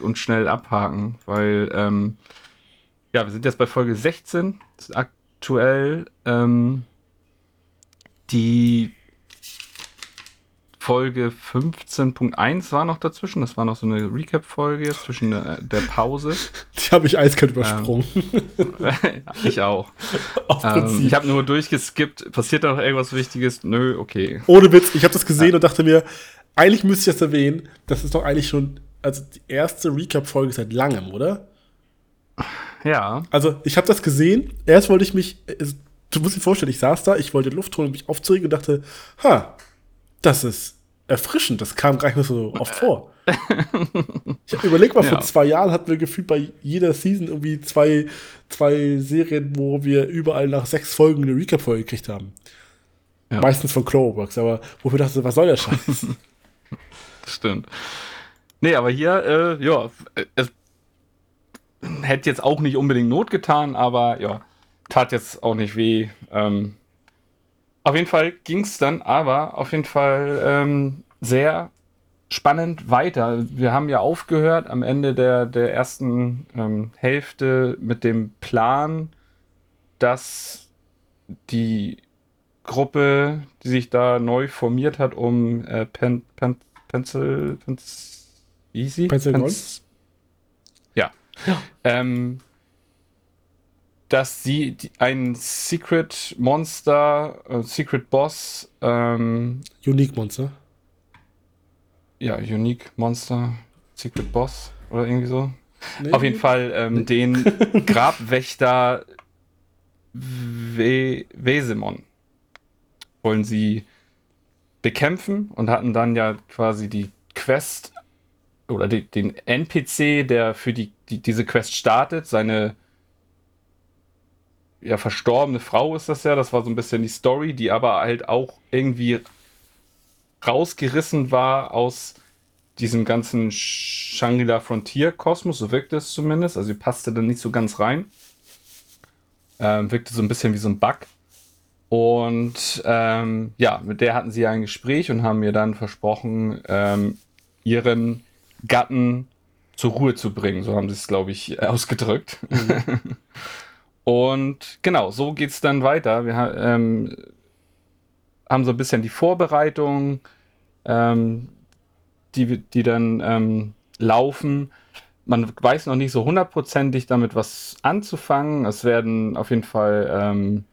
und schnell abhaken, weil, ähm, ja, wir sind jetzt bei Folge 16, aktuell. Ähm, die Folge 15.1 war noch dazwischen. Das war noch so eine Recap-Folge zwischen der, der, Pause. Die habe ich eiskalt übersprungen. Ähm, ich auch. Ähm, ich habe nur durchgeskippt. Passiert da noch irgendwas Wichtiges? Nö, okay. Ohne Witz, ich habe das gesehen ja. und dachte mir, eigentlich müsste ich das erwähnen. Das ist doch eigentlich schon also die erste Recap-Folge seit langem, oder? Ja. Also ich habe das gesehen. Erst wollte ich mich, du musst dir vorstellen, ich saß da, ich wollte Luft holen und mich aufzuregen und dachte, ha, das ist erfrischend. Das kam gar nicht mehr so oft vor. ich habe überlegt mal, ja. vor zwei Jahren hatten wir gefühlt bei jeder Season irgendwie zwei, zwei Serien, wo wir überall nach sechs Folgen eine Recap-Folge gekriegt haben. Ja. Meistens von Cloverworks, aber wo wir dachten, was soll der Scheiß? Stimmt. Nee, aber hier, äh, ja, es hätte jetzt auch nicht unbedingt Not getan, aber ja, tat jetzt auch nicht weh. Ähm, auf jeden Fall ging es dann aber auf jeden Fall ähm, sehr spannend weiter. Wir haben ja aufgehört am Ende der, der ersten ähm, Hälfte mit dem Plan, dass die Gruppe, die sich da neu formiert hat, um äh, Pen, Pen, Pencil, Pencil, Easy? Pencil Pens, ja. ja. Ähm, dass sie ein Secret Monster, äh, Secret Boss, ähm, Unique Monster. Ja, Unique Monster, Secret Boss oder irgendwie so. Nee. Auf jeden Fall ähm, nee. den Grabwächter We Wesemon wollen sie bekämpfen und hatten dann ja quasi die Quest oder die, den NPC, der für die, die, diese Quest startet, seine ja, verstorbene Frau ist das ja, das war so ein bisschen die Story, die aber halt auch irgendwie rausgerissen war aus diesem ganzen Shangri-La Frontier-Kosmos, so wirkte es zumindest. Also sie passte dann nicht so ganz rein. Ähm, wirkte so ein bisschen wie so ein Bug. Und ähm, ja, mit der hatten sie ein Gespräch und haben mir dann versprochen, ähm, ihren Gatten zur Ruhe zu bringen. So haben sie es, glaube ich, ausgedrückt. Mhm. Und genau, so geht es dann weiter. Wir ähm, haben so ein bisschen die Vorbereitung, ähm, die, die dann ähm, laufen. Man weiß noch nicht so hundertprozentig damit was anzufangen. Es werden auf jeden Fall ähm,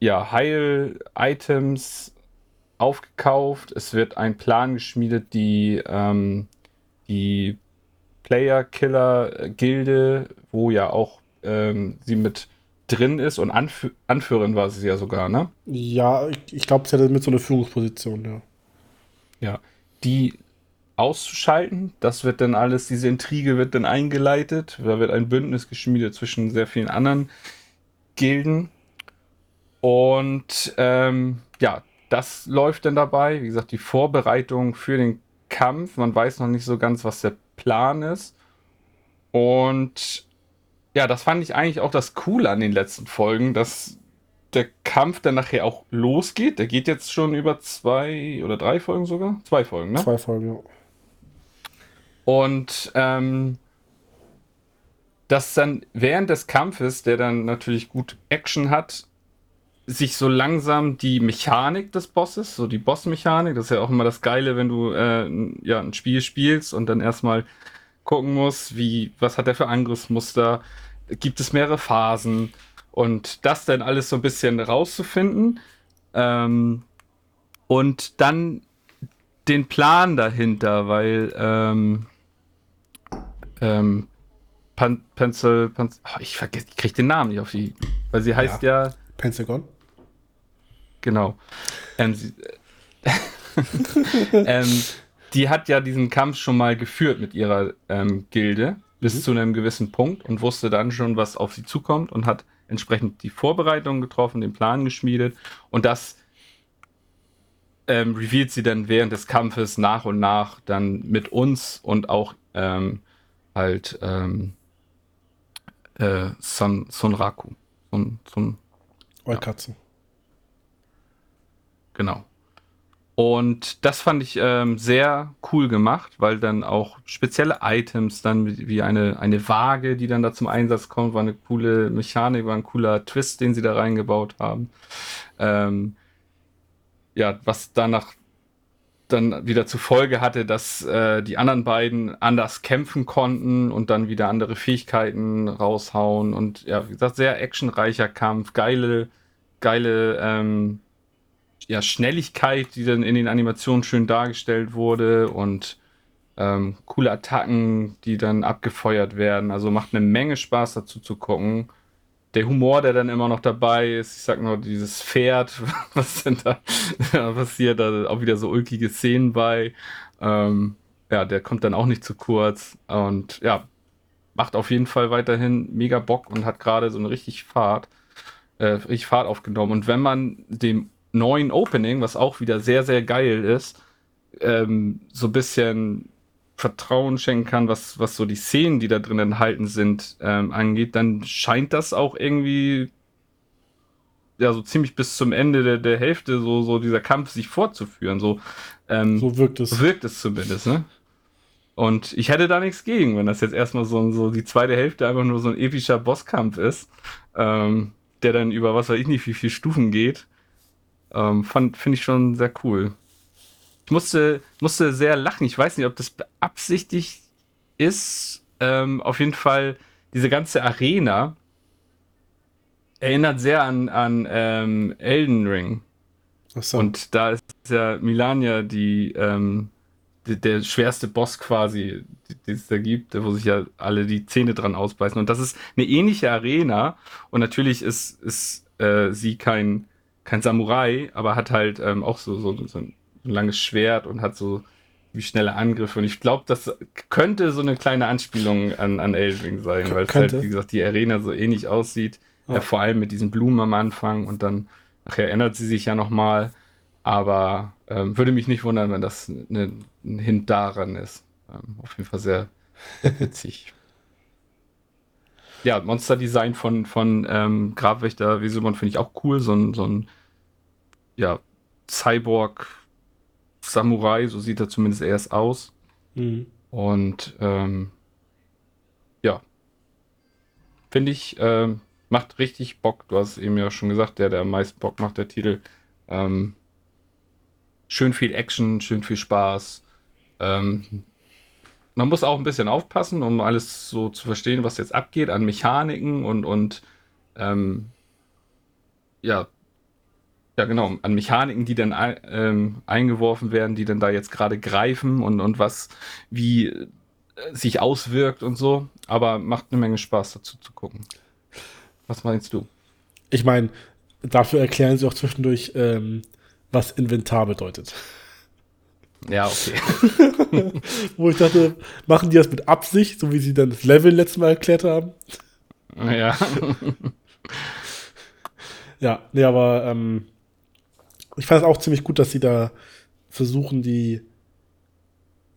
ja, Heil-Items aufgekauft. Es wird ein Plan geschmiedet, die, ähm, die Player-Killer-Gilde, wo ja auch ähm, sie mit drin ist und Anf Anführerin war sie ja sogar, ne? Ja, ich, ich glaube, sie hatte mit so einer Führungsposition, ja. Ja, die auszuschalten, das wird dann alles, diese Intrige wird dann eingeleitet, da wird ein Bündnis geschmiedet zwischen sehr vielen anderen Gilden und ähm, ja, das läuft dann dabei, wie gesagt, die Vorbereitung für den Kampf, man weiß noch nicht so ganz, was der Plan ist und ja, das fand ich eigentlich auch das Coole an den letzten Folgen, dass der Kampf dann nachher auch losgeht. Der geht jetzt schon über zwei oder drei Folgen sogar? Zwei Folgen, ne? Zwei Folgen, ja. Und ähm, dass dann während des Kampfes, der dann natürlich gut Action hat, sich so langsam die Mechanik des Bosses, so die Bossmechanik, das ist ja auch immer das Geile, wenn du äh, ja, ein Spiel spielst und dann erstmal gucken musst, wie, was hat der für Angriffsmuster, gibt es mehrere Phasen und das dann alles so ein bisschen rauszufinden ähm, und dann den Plan dahinter, weil ähm, ähm, Pan Pencil, Pencil oh, ich vergesse, ich kriege den Namen nicht auf die, weil sie heißt ja, ja Pentagon. Genau. Ähm, sie, ähm, die hat ja diesen Kampf schon mal geführt mit ihrer ähm, Gilde bis mhm. zu einem gewissen Punkt und wusste dann schon, was auf sie zukommt und hat entsprechend die Vorbereitungen getroffen, den Plan geschmiedet und das ähm, revealed sie dann während des Kampfes nach und nach dann mit uns und auch ähm, halt ähm, äh, Son, Sonraku. Son, Son, Eukatze. Ja. Genau. Und das fand ich ähm, sehr cool gemacht, weil dann auch spezielle Items, dann wie eine, eine Waage, die dann da zum Einsatz kommt, war eine coole Mechanik, war ein cooler Twist, den sie da reingebaut haben. Ähm, ja, was danach dann wieder zur Folge hatte, dass äh, die anderen beiden anders kämpfen konnten und dann wieder andere Fähigkeiten raushauen und ja, wie gesagt, sehr actionreicher Kampf, geile, geile ähm, ja, Schnelligkeit, die dann in den Animationen schön dargestellt wurde und ähm, coole Attacken, die dann abgefeuert werden. Also macht eine Menge Spaß dazu zu gucken. der Humor, der dann immer noch dabei ist, ich sag nur dieses Pferd, was denn da passiert, da auch wieder so ulkige Szenen bei. Ähm, ja, der kommt dann auch nicht zu kurz und ja, macht auf jeden Fall weiterhin mega Bock und hat gerade so eine richtig Fahrt, äh, richtig Fahrt aufgenommen. Und wenn man dem neuen Opening, was auch wieder sehr, sehr geil ist, ähm, so ein bisschen Vertrauen schenken kann, was, was so die Szenen, die da drin enthalten sind, ähm, angeht, dann scheint das auch irgendwie ja so ziemlich bis zum Ende der, der Hälfte so, so dieser Kampf sich fortzuführen. So, ähm, so wirkt es. Wirkt es zumindest, ne? Und ich hätte da nichts gegen, wenn das jetzt erstmal so, so die zweite Hälfte einfach nur so ein epischer Bosskampf ist, ähm, der dann über was weiß ich nicht, wie viele Stufen geht. Ähm, Finde ich schon sehr cool. Ich musste, musste sehr lachen. Ich weiß nicht, ob das beabsichtigt ist. Ähm, auf jeden Fall, diese ganze Arena erinnert sehr an, an ähm, Elden Ring. So. Und da ist ja Milania die, ähm, die, der schwerste Boss quasi, den es da gibt, wo sich ja alle die Zähne dran ausbeißen. Und das ist eine ähnliche Arena. Und natürlich ist, ist äh, sie kein, kein Samurai, aber hat halt ähm, auch so, so, so ein langes Schwert und hat so wie schnelle Angriffe. Und ich glaube, das könnte so eine kleine Anspielung an, an Elving sein, weil es halt, wie gesagt, die Arena so ähnlich aussieht. Ja. Ja, vor allem mit diesen Blumen am Anfang und dann nachher ändert sie sich ja nochmal. Aber ähm, würde mich nicht wundern, wenn das eine, ein Hint daran ist. Ähm, auf jeden Fall sehr, witzig. ja, Monster-Design von, von ähm, Grabwächter Vesemon finde ich auch cool. So ein, so ein ja, Cyborg Samurai, so sieht er zumindest erst aus. Mhm. Und ähm, ja, finde ich, ähm, macht richtig Bock. Du hast eben ja schon gesagt, der, der am meisten Bock macht, der Titel. Ähm, schön viel Action, schön viel Spaß. Ähm, man muss auch ein bisschen aufpassen, um alles so zu verstehen, was jetzt abgeht an Mechaniken und, und ähm, ja, ja, genau, an Mechaniken, die dann ähm, eingeworfen werden, die dann da jetzt gerade greifen und, und was, wie äh, sich auswirkt und so. Aber macht eine Menge Spaß dazu zu gucken. Was meinst du? Ich meine, dafür erklären sie auch zwischendurch, ähm, was Inventar bedeutet. Ja, okay. Wo ich dachte, machen die das mit Absicht, so wie sie dann das Level letztes Mal erklärt haben? Ja. ja, nee, aber ähm, ich fand es auch ziemlich gut, dass sie da versuchen, die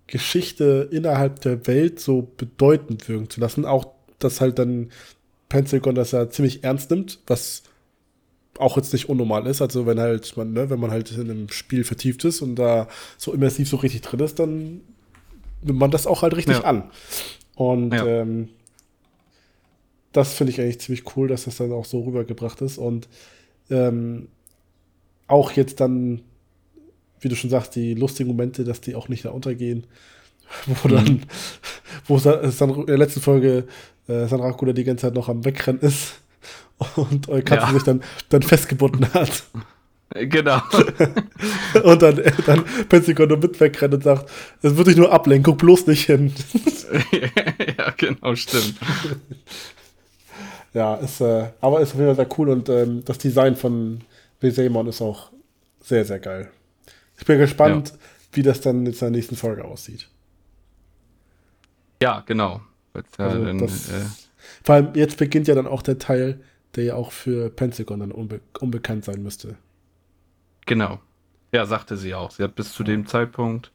Geschichte innerhalb der Welt so bedeutend wirken zu lassen. Auch, dass halt dann Pentagon das ja ziemlich ernst nimmt, was auch jetzt nicht unnormal ist. Also wenn halt man, ne, wenn man halt in einem Spiel vertieft ist und da so immersiv so richtig drin ist, dann nimmt man das auch halt richtig ja. an. Und ja. ähm, das finde ich eigentlich ziemlich cool, dass das dann auch so rübergebracht ist. Und ähm, auch jetzt dann, wie du schon sagst, die lustigen Momente, dass die auch nicht da untergehen. Wo dann, mhm. wo es dann in der letzten Folge äh, Sanrakula die ganze Zeit noch am Wegrennen ist und Eukatsu ja. sich dann, dann festgebunden hat. Genau. und dann, dann Pentagon nur mit wegrennt und sagt, es wird dich nur ablenken, guck bloß nicht hin. ja, genau, stimmt. Ja, ist, äh, aber ist auf jeden Fall sehr cool und ähm, das Design von Besemon ist auch sehr, sehr geil. Ich bin gespannt, ja. wie das dann in der nächsten Folge aussieht. Ja, genau. Also dann, das, äh, vor allem jetzt beginnt ja dann auch der Teil, der ja auch für Pentagon dann unbe unbekannt sein müsste. Genau. Ja, sagte sie auch. Sie hat bis zu dem Zeitpunkt,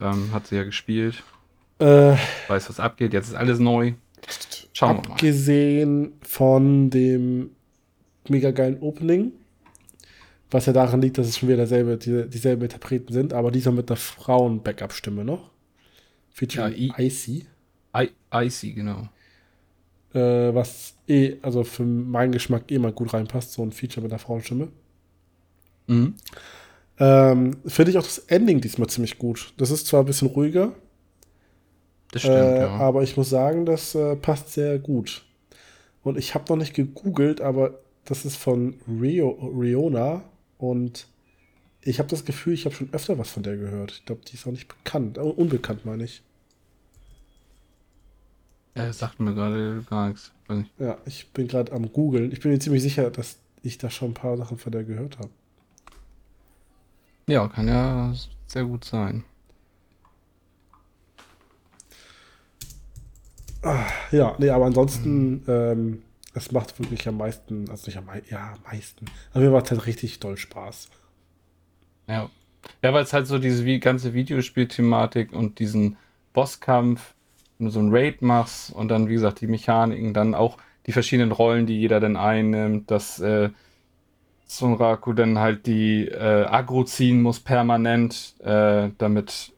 ähm, hat sie ja gespielt. Äh, Weiß, was abgeht. Jetzt ist alles neu. Schauen wir mal. Abgesehen von dem mega geilen Opening was ja daran liegt, dass es schon wieder derselbe, die, dieselben Interpreten sind, aber dieser mit einer Frauen-Backup-Stimme noch. Featuring ja, Icy. I Icy, genau. Äh, was eh, also für meinen Geschmack eh mal gut reinpasst, so ein Feature mit einer Frauenstimme. Mhm. Ähm, Finde ich auch das Ending diesmal ziemlich gut. Das ist zwar ein bisschen ruhiger. Das stimmt, äh, ja. Aber ich muss sagen, das äh, passt sehr gut. Und ich habe noch nicht gegoogelt, aber das ist von Rio, Riona und ich habe das Gefühl, ich habe schon öfter was von der gehört. Ich glaube, die ist auch nicht bekannt. unbekannt, meine ich. Er sagt mir gerade gar nichts. Ja, ich bin gerade am googeln. Ich bin mir ziemlich sicher, dass ich da schon ein paar Sachen von der gehört habe. Ja, kann ja sehr gut sein. Ah, ja, nee, aber ansonsten, mhm. ähm, es macht wirklich am meisten, also nicht am meisten, ja, am meisten. Aber mir macht halt richtig doll Spaß. Ja. Ja, weil es halt so diese ganze Videospielthematik und diesen Bosskampf, wenn du so ein Raid machst und dann, wie gesagt, die Mechaniken, dann auch die verschiedenen Rollen, die jeder dann einnimmt, dass äh, Sunraku dann halt die äh, Agro ziehen muss permanent, äh, damit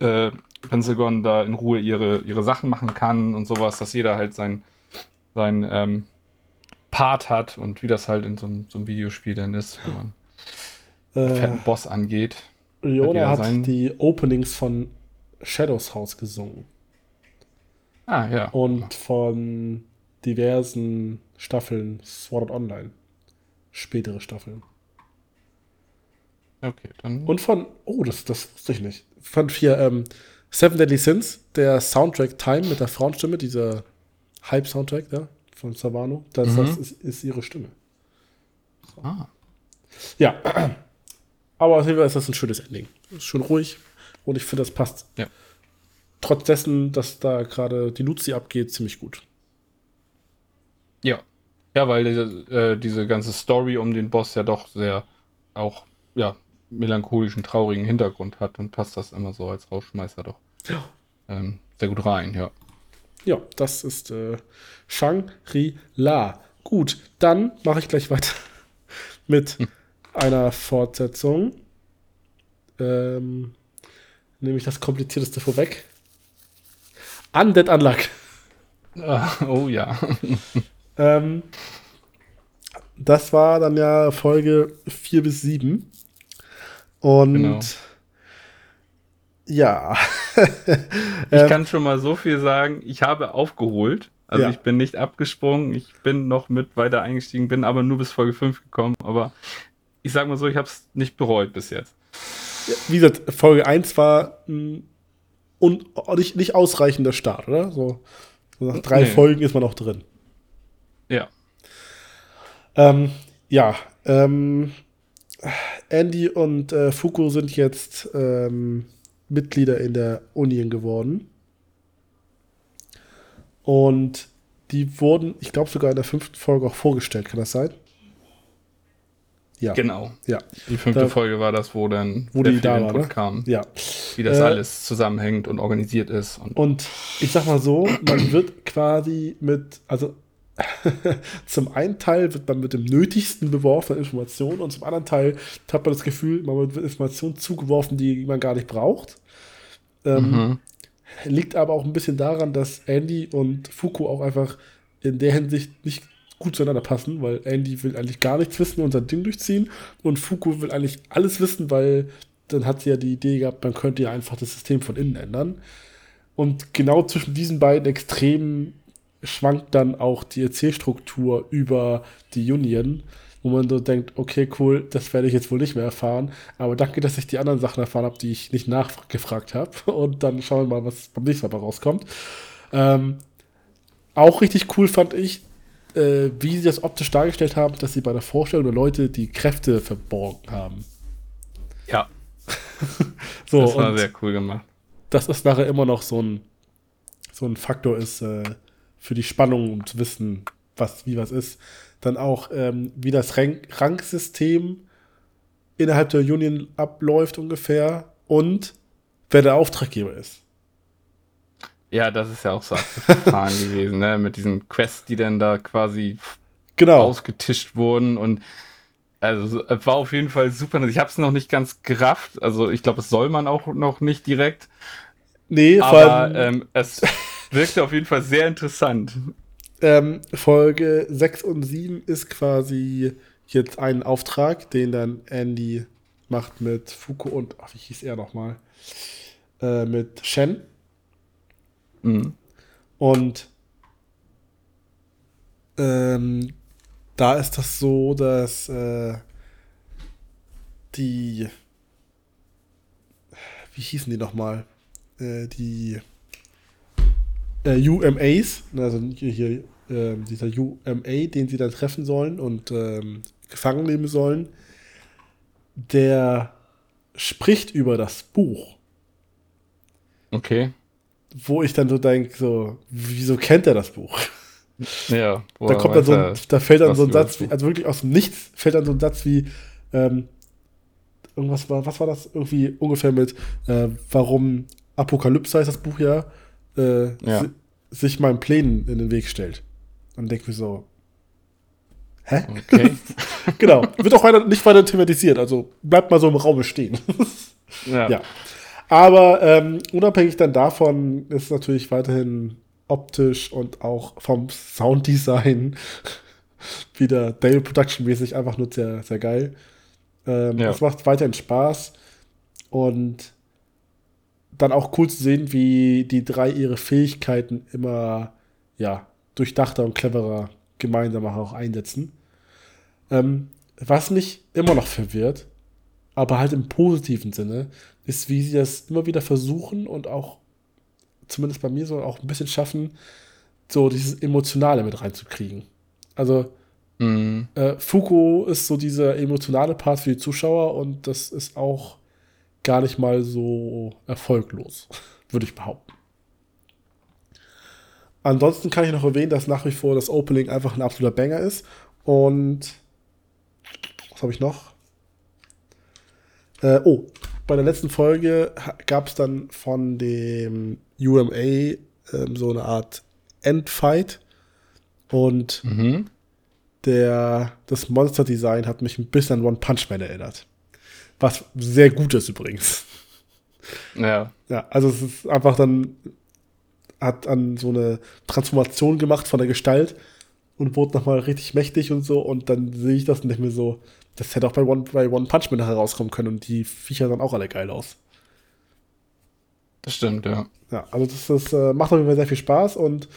äh, Pentagon da in Ruhe ihre, ihre Sachen machen kann und sowas, dass jeder halt sein, sein ähm, Part hat und wie das halt in so, einem, so einem Videospiel dann ist, wenn man äh, fetten Boss angeht. Leona hat, hat die Openings von Shadows House gesungen. Ah, ja. Und von diversen Staffeln Sword Online. Spätere Staffeln. Okay, dann. Und von, oh, das, das wusste ich nicht. Von vier, ähm, Seven Deadly Sins, der Soundtrack Time mit der Frauenstimme, dieser Hype-Soundtrack da von Savano, das, mhm. das ist, ist, ihre Stimme. So. Ah. Ja. Aber auf jeden Fall ist das ein schönes Ending. Ist schon ruhig und ich finde, das passt. Ja. Trotz dessen, dass da gerade die Luzi abgeht, ziemlich gut. Ja. Ja, weil diese, äh, diese ganze Story um den Boss ja doch sehr auch, ja, melancholischen, traurigen Hintergrund hat und passt das immer so als Rausschmeißer doch ja. ähm, sehr gut rein, ja. Ja, das ist äh, Shangri-La. Gut, dann mache ich gleich weiter mit hm. einer Fortsetzung. Ähm, nehme ich das komplizierteste vorweg. Undead Unluck. Ah, oh ja. ähm, das war dann ja Folge 4 bis 7. Und genau. Ja. ich kann schon mal so viel sagen, ich habe aufgeholt. Also ja. ich bin nicht abgesprungen, ich bin noch mit weiter eingestiegen, bin aber nur bis Folge 5 gekommen. Aber ich sag mal so, ich habe es nicht bereut bis jetzt. Wie gesagt, Folge 1 war ein nicht, nicht ausreichender Start, oder? So, so nach drei nee. Folgen ist man auch drin. Ja. Ähm, ja, ähm, Andy und äh, Fuku sind jetzt ähm, Mitglieder in der Union geworden. Und die wurden, ich glaube, sogar in der fünften Folge auch vorgestellt, kann das sein? Ja. Genau. Ja. Die fünfte da, Folge war das, wo dann wo die da war, ne? kam. Ja. Wie das äh, alles zusammenhängt und organisiert ist. Und, und ich sag mal so, man wird quasi mit, also zum einen Teil wird man mit dem Nötigsten beworfen an Informationen und zum anderen Teil hat man das Gefühl, man wird Informationen zugeworfen, die man gar nicht braucht. Ähm, mhm. Liegt aber auch ein bisschen daran, dass Andy und Fuku auch einfach in der Hinsicht nicht gut zueinander passen, weil Andy will eigentlich gar nichts wissen und sein Ding durchziehen und Fuku will eigentlich alles wissen, weil dann hat sie ja die Idee gehabt, man könnte ja einfach das System von innen ändern. Und genau zwischen diesen beiden Extremen schwankt dann auch die Erzählstruktur über die Union, wo man so denkt, okay, cool, das werde ich jetzt wohl nicht mehr erfahren. Aber danke, dass ich die anderen Sachen erfahren habe, die ich nicht nachgefragt habe. Und dann schauen wir mal, was beim nächsten Mal rauskommt. Ähm, auch richtig cool fand ich, äh, wie sie das optisch dargestellt haben, dass sie bei der Vorstellung der Leute die Kräfte verborgen haben. Ja. so, das war sehr cool gemacht. Das ist nachher immer noch so ein, so ein Faktor ist, äh, für die Spannung, um zu wissen, was wie was ist. Dann auch, ähm, wie das Rank Ranksystem innerhalb der Union abläuft ungefähr und wer der Auftraggeber ist. Ja, das ist ja auch so abgefahren gewesen, ne? Mit diesen Quests, die dann da quasi genau. ausgetischt wurden und also es war auf jeden Fall super. Ich habe es noch nicht ganz gerafft. Also ich glaube, es soll man auch noch nicht direkt. Nee, aber ähm, es Wirkte auf jeden Fall sehr interessant. Ähm, Folge 6 und 7 ist quasi jetzt ein Auftrag, den dann Andy macht mit Fuku und, ach, wie hieß er nochmal? Äh, mit Shen. Mhm. Und ähm, da ist das so, dass äh, die, wie hießen die nochmal? Äh, die äh, UMAs, also hier äh, dieser UMA, den sie dann treffen sollen und ähm, gefangen nehmen sollen, der spricht über das Buch. Okay. Wo ich dann so denke, so, wieso kennt er das Buch? Ja, da kommt dann so ein, da fällt dann so ein Satz, wie, also wirklich aus dem Nichts fällt dann so ein Satz wie, ähm, irgendwas war, was war das? Irgendwie ungefähr mit, äh, warum Apokalypse heißt das Buch ja, äh, ja. Si sich meinen Plänen in den Weg stellt. Und denke mir so, hä? Okay. genau. Wird auch weiter, nicht weiter thematisiert, also bleibt mal so im Raum stehen. ja. ja. Aber ähm, unabhängig dann davon ist natürlich weiterhin optisch und auch vom Sounddesign wieder Dale Production mäßig einfach nur sehr, sehr geil. Ähm, ja. Es macht weiterhin Spaß und dann auch cool zu sehen, wie die drei ihre Fähigkeiten immer ja, durchdachter und cleverer gemeinsam auch einsetzen. Ähm, was mich immer noch verwirrt, aber halt im positiven Sinne, ist, wie sie das immer wieder versuchen und auch, zumindest bei mir so, auch ein bisschen schaffen, so dieses Emotionale mit reinzukriegen. Also, mhm. äh, Fuko ist so dieser emotionale Part für die Zuschauer und das ist auch gar nicht mal so erfolglos, würde ich behaupten. Ansonsten kann ich noch erwähnen, dass nach wie vor das Opening einfach ein absoluter Banger ist. Und was habe ich noch? Äh, oh, bei der letzten Folge gab es dann von dem UMA ähm, so eine Art Endfight. Und mhm. der, das Monster-Design hat mich ein bisschen an One Punch Man erinnert. Was sehr gut ist übrigens. Ja. Ja, also es ist einfach dann, hat an so eine Transformation gemacht von der Gestalt und wurde nochmal richtig mächtig und so. Und dann sehe ich das und denke mir so, das hätte auch bei One, bei One Punch Man herauskommen können und die Viecher sahen auch alle geil aus. Das stimmt, ja. Ja, also das, das äh, macht auf jeden Fall sehr viel Spaß und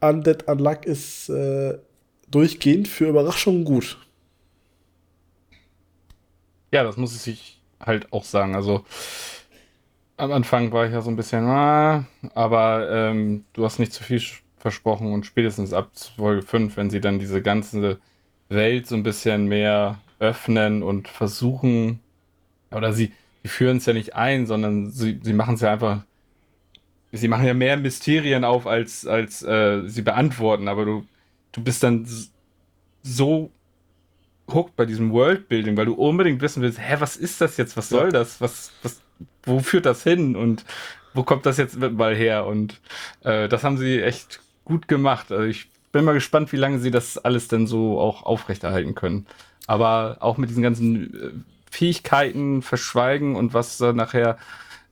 Undead Unluck ist äh, durchgehend für Überraschungen gut. Ja, das muss ich halt auch sagen. Also am Anfang war ich ja so ein bisschen, ah, aber ähm, du hast nicht zu viel versprochen und spätestens ab Folge 5, wenn sie dann diese ganze Welt so ein bisschen mehr öffnen und versuchen, oder sie, sie führen es ja nicht ein, sondern sie, sie machen es ja einfach, sie machen ja mehr Mysterien auf, als, als äh, sie beantworten, aber du, du bist dann so hooked bei diesem Worldbuilding, weil du unbedingt wissen willst, hä, was ist das jetzt? Was soll das? Was, was, wo führt das hin? Und wo kommt das jetzt mal her? Und äh, das haben sie echt gut gemacht. Also ich bin mal gespannt, wie lange sie das alles denn so auch aufrechterhalten können. Aber auch mit diesen ganzen äh, Fähigkeiten verschweigen und was da nachher,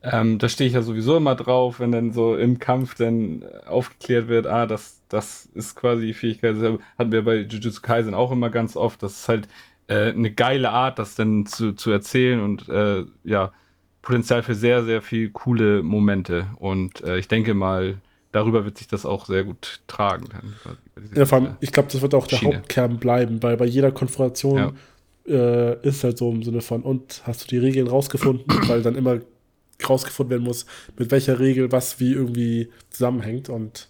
ähm, da stehe ich ja sowieso immer drauf, wenn dann so im Kampf dann aufgeklärt wird, ah, das das ist quasi die Fähigkeit, das hatten wir bei Jujutsu Kaisen auch immer ganz oft, das ist halt äh, eine geile Art, das dann zu, zu erzählen und äh, ja, Potenzial für sehr, sehr viel coole Momente. Und äh, ich denke mal, darüber wird sich das auch sehr gut tragen. ja, vor allem, ich glaube, das wird auch der Schiene. Hauptkern bleiben, weil bei jeder Konfrontation ja. äh, ist halt so im Sinne von, und hast du die Regeln rausgefunden, weil dann immer rausgefunden werden muss, mit welcher Regel was wie irgendwie zusammenhängt und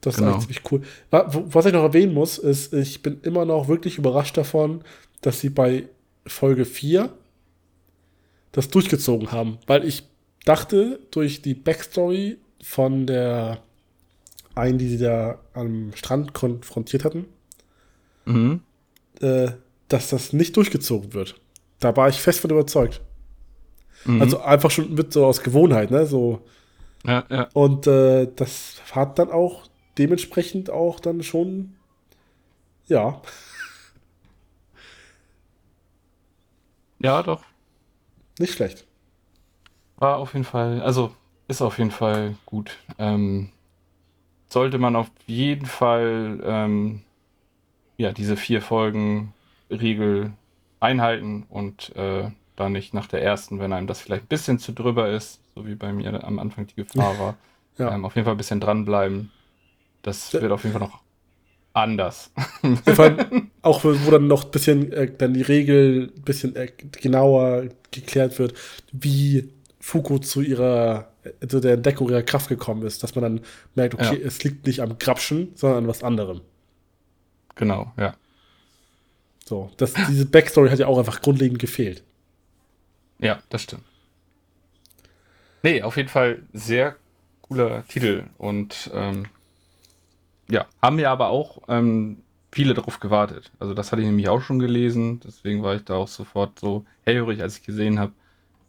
das ist genau. ziemlich cool. Was ich noch erwähnen muss, ist, ich bin immer noch wirklich überrascht davon, dass sie bei Folge 4 das durchgezogen haben. Weil ich dachte, durch die Backstory von der einen, die sie da am Strand konfrontiert hatten, mhm. äh, dass das nicht durchgezogen wird. Da war ich fest von überzeugt. Mhm. Also einfach schon mit so aus Gewohnheit, ne? So. Ja, ja. Und äh, das hat dann auch dementsprechend auch dann schon, ja. Ja, doch. Nicht schlecht. War auf jeden Fall, also ist auf jeden Fall gut. Ähm, sollte man auf jeden Fall ähm, ja, diese vier Folgen Regel einhalten und äh, da nicht nach der ersten, wenn einem das vielleicht ein bisschen zu drüber ist, so wie bei mir am Anfang die Gefahr war, ja. ähm, auf jeden Fall ein bisschen dranbleiben. Das wird auf jeden Fall noch anders. auch wo dann noch ein bisschen äh, dann die Regel ein bisschen äh, genauer geklärt wird, wie Fuko zu ihrer zu der Entdeckung ihrer Kraft gekommen ist, dass man dann merkt, okay, ja. es liegt nicht am Grapschen, sondern an was anderem. Genau, ja. So, das, diese Backstory hat ja auch einfach grundlegend gefehlt. Ja, das stimmt. Nee, auf jeden Fall sehr cooler Titel und ähm, ja, haben wir aber auch ähm, viele darauf gewartet. Also das hatte ich nämlich auch schon gelesen, deswegen war ich da auch sofort so hellhörig, als ich gesehen habe,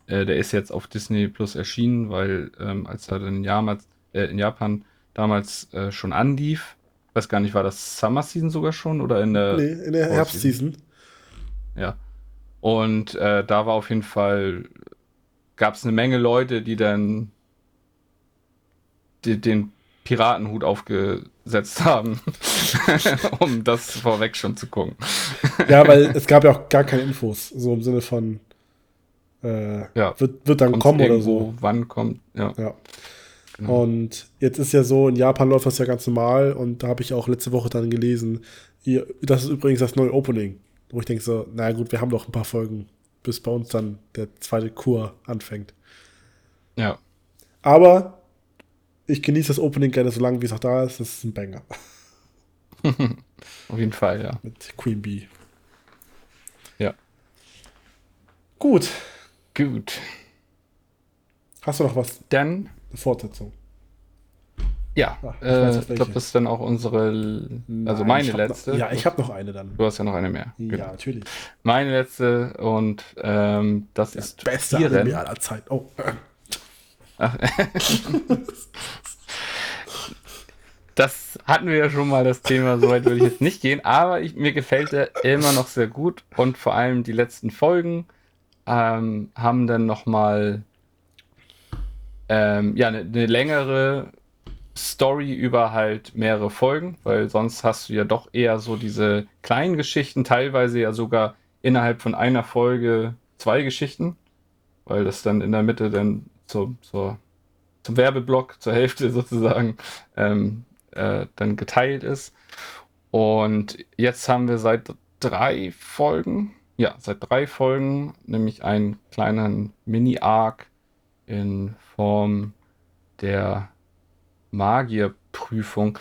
äh, der ist jetzt auf Disney Plus erschienen, weil ähm, als er in, Japan, äh, in Japan damals äh, schon anlief, weiß gar nicht, war das Summer Season sogar schon oder in der Nee, in der Herbstseason. Ja. Und äh, da war auf jeden Fall gab es eine Menge Leute, die dann die, den Piratenhut aufgesetzt haben, um das vorweg schon zu gucken. ja, weil es gab ja auch gar keine Infos, so im Sinne von äh, ja. wird, wird dann kommen oder so. Wann kommt, ja. ja. Genau. Und jetzt ist ja so, in Japan läuft das ja ganz normal und da habe ich auch letzte Woche dann gelesen, hier, das ist übrigens das neue Opening, wo ich denke so, naja gut, wir haben doch ein paar Folgen, bis bei uns dann der zweite Kur anfängt. Ja. Aber ich genieße das Opening gerne so lange, wie es auch da ist. Das ist ein Banger. Auf jeden Fall, ja. Mit Queen Bee. Ja. Gut. Gut. Hast du noch was? Dann. Eine Fortsetzung. Ja, Ach, ich, äh, ich glaube, das ist dann auch unsere, also Nein, meine letzte. Noch, ja, ich habe noch eine dann. Du hast ja noch eine mehr. Ja, genau. natürlich. Meine letzte und ähm, das Der ist beste Anime aller Zeit. Oh. das hatten wir ja schon mal das Thema, soweit würde ich jetzt nicht gehen, aber ich, mir gefällt er immer noch sehr gut und vor allem die letzten Folgen ähm, haben dann nochmal ähm, ja, eine ne längere Story über halt mehrere Folgen, weil sonst hast du ja doch eher so diese kleinen Geschichten, teilweise ja sogar innerhalb von einer Folge zwei Geschichten, weil das dann in der Mitte dann zur, zur, zum Werbeblock zur Hälfte sozusagen ähm, äh, dann geteilt ist. Und jetzt haben wir seit drei Folgen, ja, seit drei Folgen, nämlich einen kleinen Mini-Arc in Form der Magierprüfung.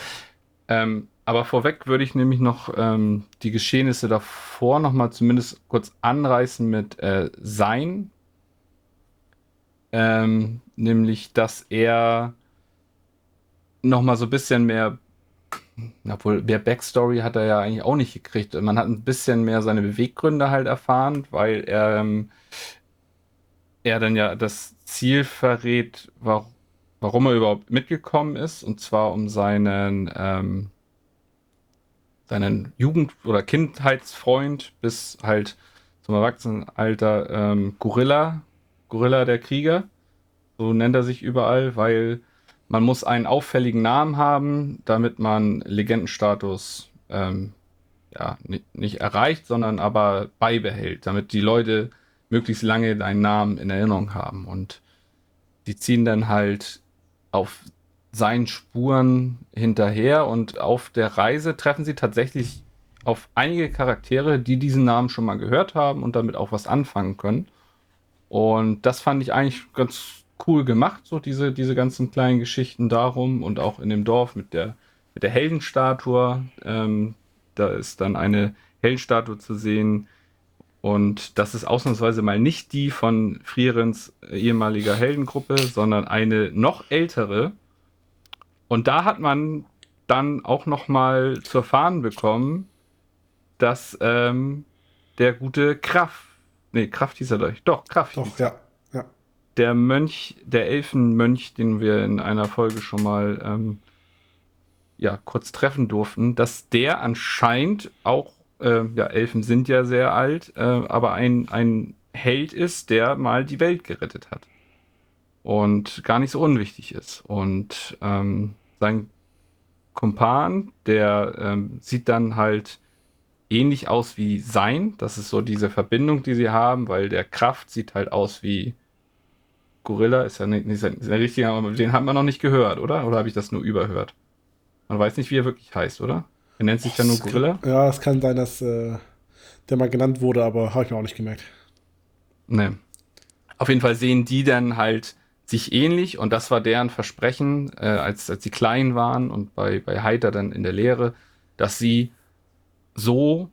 Ähm, aber vorweg würde ich nämlich noch ähm, die Geschehnisse davor noch mal zumindest kurz anreißen mit äh, Sein, ähm, nämlich, dass er noch mal so ein bisschen mehr, obwohl mehr Backstory hat er ja eigentlich auch nicht gekriegt. Man hat ein bisschen mehr seine Beweggründe halt erfahren, weil er, ähm, er dann ja das Ziel verrät, warum, warum er überhaupt mitgekommen ist, und zwar um seinen, ähm, seinen Jugend- oder Kindheitsfreund bis halt zum Erwachsenenalter ähm, Gorilla Gorilla der Krieger. So nennt er sich überall, weil man muss einen auffälligen Namen haben, damit man Legendenstatus ähm, ja, nicht, nicht erreicht, sondern aber beibehält, damit die Leute möglichst lange deinen Namen in Erinnerung haben. Und die ziehen dann halt auf seinen Spuren hinterher und auf der Reise treffen sie tatsächlich auf einige Charaktere, die diesen Namen schon mal gehört haben und damit auch was anfangen können. Und das fand ich eigentlich ganz cool gemacht, so diese, diese ganzen kleinen Geschichten darum und auch in dem Dorf mit der, mit der Heldenstatue. Ähm, da ist dann eine Heldenstatue zu sehen. Und das ist ausnahmsweise mal nicht die von Frierens ehemaliger Heldengruppe, sondern eine noch ältere. Und da hat man dann auch noch mal zu erfahren bekommen, dass ähm, der gute Kraft Nee, Kraft hieß er doch. Doch, Kraft. Doch, ja. ja. Der Mönch, der Elfenmönch, den wir in einer Folge schon mal ähm, ja, kurz treffen durften, dass der anscheinend auch, äh, ja, Elfen sind ja sehr alt, äh, aber ein, ein Held ist, der mal die Welt gerettet hat. Und gar nicht so unwichtig ist. Und ähm, sein Kumpan, der ähm, sieht dann halt ähnlich aus wie sein. Das ist so diese Verbindung, die sie haben, weil der Kraft sieht halt aus wie Gorilla. Ist ja nicht, nicht der richtige, aber den hat man noch nicht gehört, oder? Oder habe ich das nur überhört? Man weiß nicht, wie er wirklich heißt, oder? Er nennt sich ja nur Gorilla. Kann, ja, es kann sein, dass äh, der mal genannt wurde, aber habe ich mir auch nicht gemerkt. Nee. Auf jeden Fall sehen die dann halt sich ähnlich, und das war deren Versprechen, äh, als, als sie klein waren und bei, bei Heiter dann in der Lehre, dass sie so,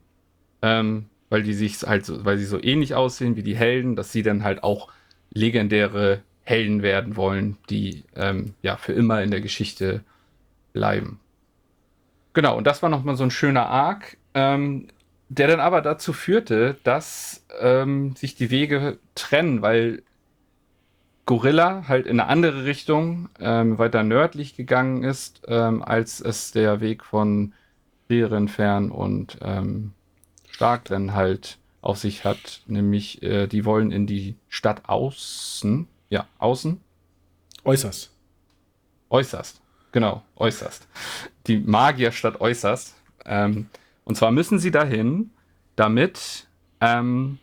ähm, weil die sich halt so, weil sie so ähnlich aussehen wie die Helden, dass sie dann halt auch legendäre Helden werden wollen, die ähm, ja für immer in der Geschichte bleiben. Genau, und das war nochmal so ein schöner Arc, ähm, der dann aber dazu führte, dass ähm, sich die Wege trennen, weil Gorilla halt in eine andere Richtung ähm, weiter nördlich gegangen ist, ähm, als es der Weg von Fern und ähm, Starkrennen halt auf sich hat. Nämlich, äh, die wollen in die Stadt außen. Ja, außen. Äußerst. Äußerst. Genau, äußerst. Die Magierstadt äußerst. Ähm, und zwar müssen sie dahin, damit ähm,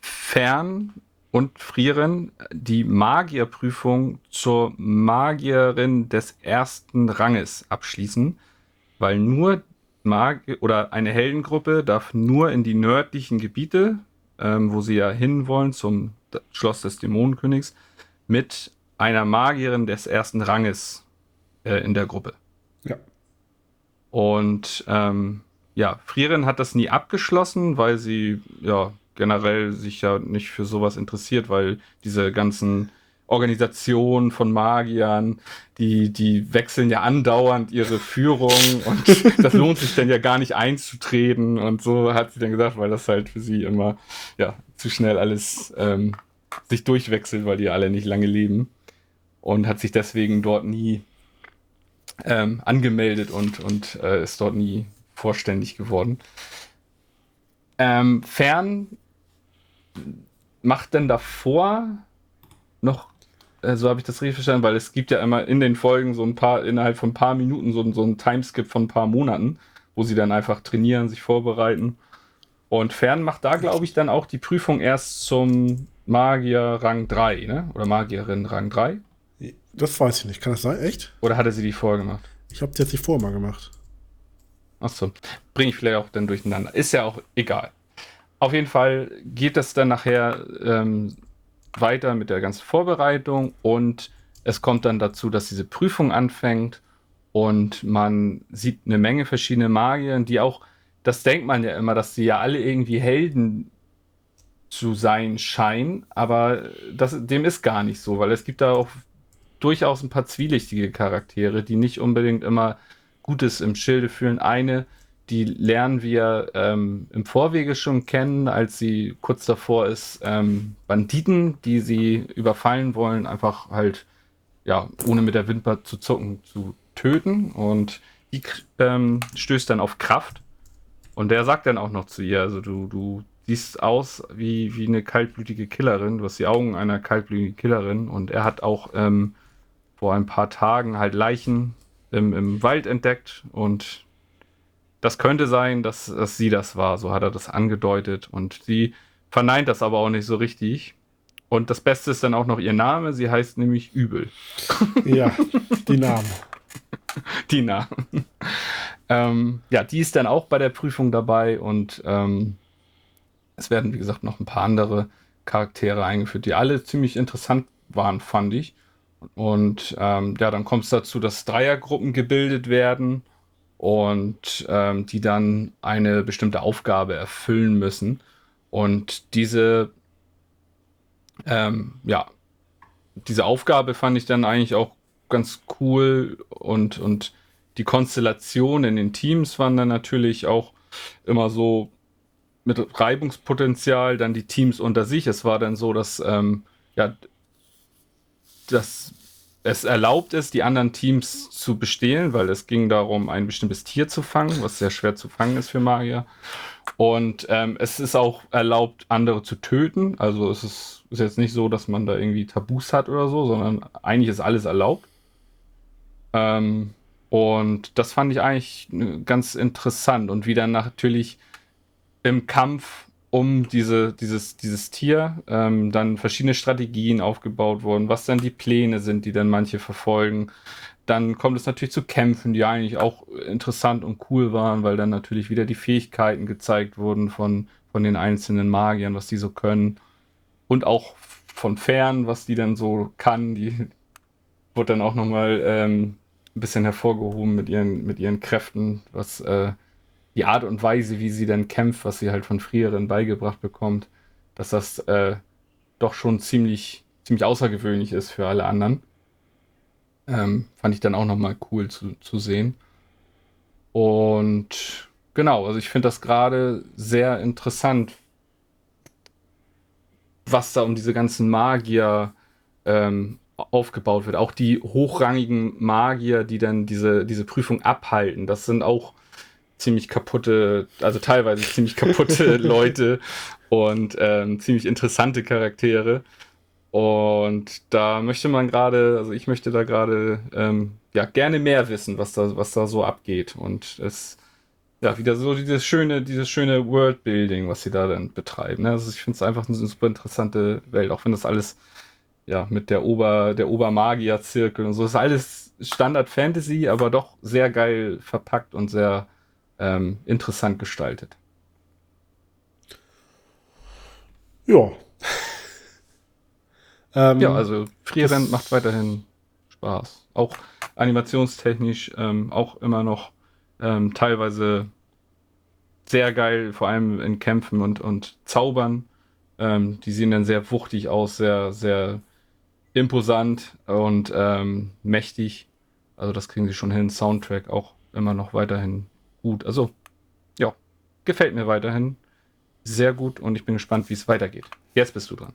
Fern und Frieren die Magierprüfung zur Magierin des ersten Ranges abschließen, weil nur Magier oder eine Heldengruppe darf nur in die nördlichen Gebiete, ähm, wo sie ja hinwollen, zum Schloss des Dämonenkönigs, mit einer Magierin des ersten Ranges äh, in der Gruppe. Ja. Und ähm, ja, Frieren hat das nie abgeschlossen, weil sie ja generell sich ja nicht für sowas interessiert, weil diese ganzen Organisationen von Magiern, die, die wechseln ja andauernd ihre Führung und das lohnt sich dann ja gar nicht einzutreten und so hat sie dann gesagt, weil das halt für sie immer ja zu schnell alles ähm, sich durchwechselt, weil die alle nicht lange leben und hat sich deswegen dort nie ähm, angemeldet und, und äh, ist dort nie vorständig geworden. Ähm, fern macht denn davor noch, äh, so habe ich das richtig verstanden, weil es gibt ja immer in den Folgen so ein paar, innerhalb von ein paar Minuten so, so ein Timeskip von ein paar Monaten, wo sie dann einfach trainieren, sich vorbereiten. Und Fern macht da, glaube ich, dann auch die Prüfung erst zum Magier Rang 3, ne? Oder Magierin Rang 3? Das weiß ich nicht. Kann das sein? Echt? Oder hatte sie die vorher gemacht? Ich habe die jetzt nicht vorher mal gemacht. Achso. Bringe ich vielleicht auch dann durcheinander. Ist ja auch egal. Auf jeden Fall geht das dann nachher ähm, weiter mit der ganzen Vorbereitung und es kommt dann dazu, dass diese Prüfung anfängt und man sieht eine Menge verschiedene Magier, die auch, das denkt man ja immer, dass sie ja alle irgendwie Helden zu sein scheinen, aber das, dem ist gar nicht so, weil es gibt da auch durchaus ein paar zwielichtige Charaktere, die nicht unbedingt immer Gutes im Schilde fühlen. Eine, die lernen wir ähm, im Vorwege schon kennen, als sie kurz davor ist, ähm, Banditen, die sie überfallen wollen, einfach halt, ja, ohne mit der Wimper zu zucken, zu töten. Und die ähm, stößt dann auf Kraft. Und der sagt dann auch noch zu ihr, also du, du siehst aus wie, wie eine kaltblütige Killerin, du hast die Augen einer kaltblütigen Killerin. Und er hat auch ähm, vor ein paar Tagen halt Leichen im, im Wald entdeckt und das könnte sein, dass, dass sie das war. So hat er das angedeutet und sie verneint das aber auch nicht so richtig. Und das Beste ist dann auch noch ihr Name. Sie heißt nämlich Übel. Ja, die Namen. die Namen. ähm, ja, die ist dann auch bei der Prüfung dabei und ähm, es werden, wie gesagt, noch ein paar andere Charaktere eingeführt, die alle ziemlich interessant waren, fand ich. Und ähm, ja, dann kommt es dazu, dass Dreiergruppen gebildet werden und ähm, die dann eine bestimmte Aufgabe erfüllen müssen. Und diese, ähm, ja, diese Aufgabe fand ich dann eigentlich auch ganz cool und, und die Konstellation in den Teams waren dann natürlich auch immer so mit Reibungspotenzial, dann die Teams unter sich. Es war dann so, dass ähm, ja, dass es erlaubt ist, die anderen Teams zu bestehlen, weil es ging darum, ein bestimmtes Tier zu fangen, was sehr schwer zu fangen ist für Magier. Und ähm, es ist auch erlaubt, andere zu töten. Also es ist, ist, jetzt nicht so, dass man da irgendwie Tabus hat oder so, sondern eigentlich ist alles erlaubt. Ähm, und das fand ich eigentlich ganz interessant. Und wie dann natürlich im Kampf um diese, dieses, dieses Tier ähm, dann verschiedene Strategien aufgebaut wurden, was dann die Pläne sind, die dann manche verfolgen. Dann kommt es natürlich zu Kämpfen, die eigentlich auch interessant und cool waren, weil dann natürlich wieder die Fähigkeiten gezeigt wurden von, von den einzelnen Magiern, was die so können. Und auch von fern, was die dann so kann. Die wurde dann auch nochmal ähm, ein bisschen hervorgehoben mit ihren, mit ihren Kräften, was äh, die Art und Weise, wie sie dann kämpft, was sie halt von früheren beigebracht bekommt, dass das äh, doch schon ziemlich, ziemlich außergewöhnlich ist für alle anderen. Ähm, fand ich dann auch nochmal cool zu, zu sehen. Und genau, also ich finde das gerade sehr interessant, was da um diese ganzen Magier ähm, aufgebaut wird. Auch die hochrangigen Magier, die dann diese, diese Prüfung abhalten, das sind auch ziemlich kaputte, also teilweise ziemlich kaputte Leute und ähm, ziemlich interessante Charaktere. Und da möchte man gerade, also ich möchte da gerade ähm, ja gerne mehr wissen, was da, was da so abgeht. Und es ja wieder so dieses schöne, dieses schöne Worldbuilding, was sie da dann betreiben. Ne? Also ich finde es einfach eine super interessante Welt, auch wenn das alles ja mit der Ober, der Obermagier-Zirkel und so das ist alles Standard Fantasy, aber doch sehr geil verpackt und sehr ähm, interessant gestaltet. Ja. ähm, ja, also Freerend macht weiterhin Spaß. Auch animationstechnisch, ähm, auch immer noch ähm, teilweise sehr geil, vor allem in Kämpfen und, und Zaubern. Ähm, die sehen dann sehr wuchtig aus, sehr, sehr imposant und ähm, mächtig. Also das kriegen sie schon hin. Soundtrack auch immer noch weiterhin gut. Also ja, gefällt mir weiterhin sehr gut und ich bin gespannt, wie es weitergeht. Jetzt bist du dran.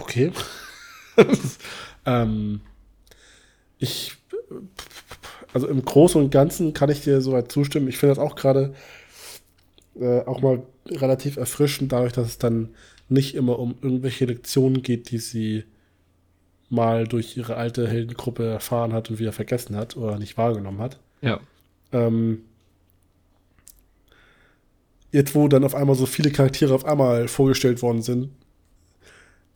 Okay. ähm, ich, also im Großen und Ganzen kann ich dir soweit zustimmen. Ich finde das auch gerade äh, auch mal relativ erfrischend, dadurch, dass es dann nicht immer um irgendwelche Lektionen geht, die sie mal durch ihre alte Heldengruppe erfahren hat und wieder vergessen hat oder nicht wahrgenommen hat. Ja. Ähm, jetzt, wo dann auf einmal so viele Charaktere auf einmal vorgestellt worden sind,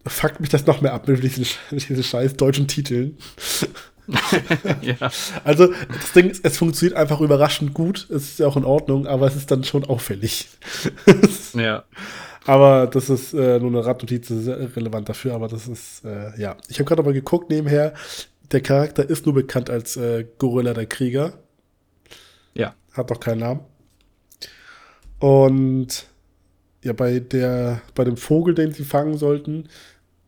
fuckt mich das noch mehr ab mit diesen, mit diesen scheiß deutschen Titeln. ja. Also, das Ding ist, es funktioniert einfach überraschend gut. Es ist ja auch in Ordnung, aber es ist dann schon auffällig. ja. Aber das ist äh, nur eine Radnotiz, das ist relevant dafür, aber das ist, äh, ja. Ich habe gerade mal geguckt nebenher, der Charakter ist nur bekannt als äh, Gorilla der Krieger. Ja. Hat doch keinen Namen. Und ja, bei der, bei dem Vogel, den sie fangen sollten,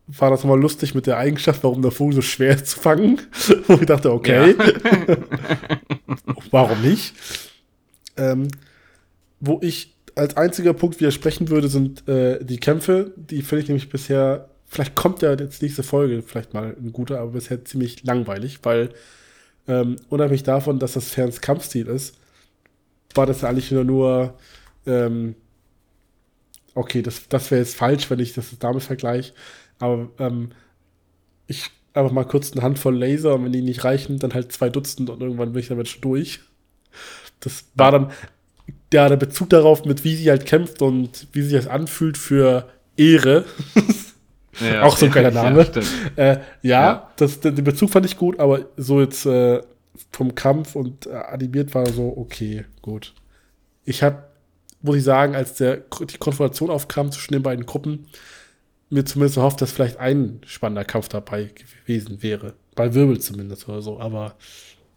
war das mal lustig mit der Eigenschaft, warum der Vogel so schwer ist zu fangen. Wo ich dachte, okay. Ja. warum nicht? Ähm, wo ich als einziger Punkt widersprechen würde, sind äh, die Kämpfe. Die finde ich nämlich bisher, vielleicht kommt ja jetzt nächste Folge vielleicht mal ein guter, aber bisher ziemlich langweilig, weil ähm, unabhängig davon, dass das Ferns Kampfstil ist, war das ja eigentlich nur, ähm, okay, das, das wäre jetzt falsch, wenn ich das damit vergleiche, aber ähm, ich einfach mal kurz eine Handvoll Laser und wenn die nicht reichen, dann halt zwei Dutzend und irgendwann bin ich damit schon durch. Das war dann, ja, der Bezug darauf, mit wie sie halt kämpft und wie sich das anfühlt für Ehre. Ja, auch so ein geiler Name. Ja, äh, ja. Das, den Bezug fand ich gut, aber so jetzt äh, vom Kampf und äh, animiert war so, okay, gut. Ich habe, muss ich sagen, als der, die Konfrontation aufkam zwischen den beiden Gruppen, mir zumindest erhofft, dass vielleicht ein spannender Kampf dabei gewesen wäre. Bei Wirbel zumindest oder so, aber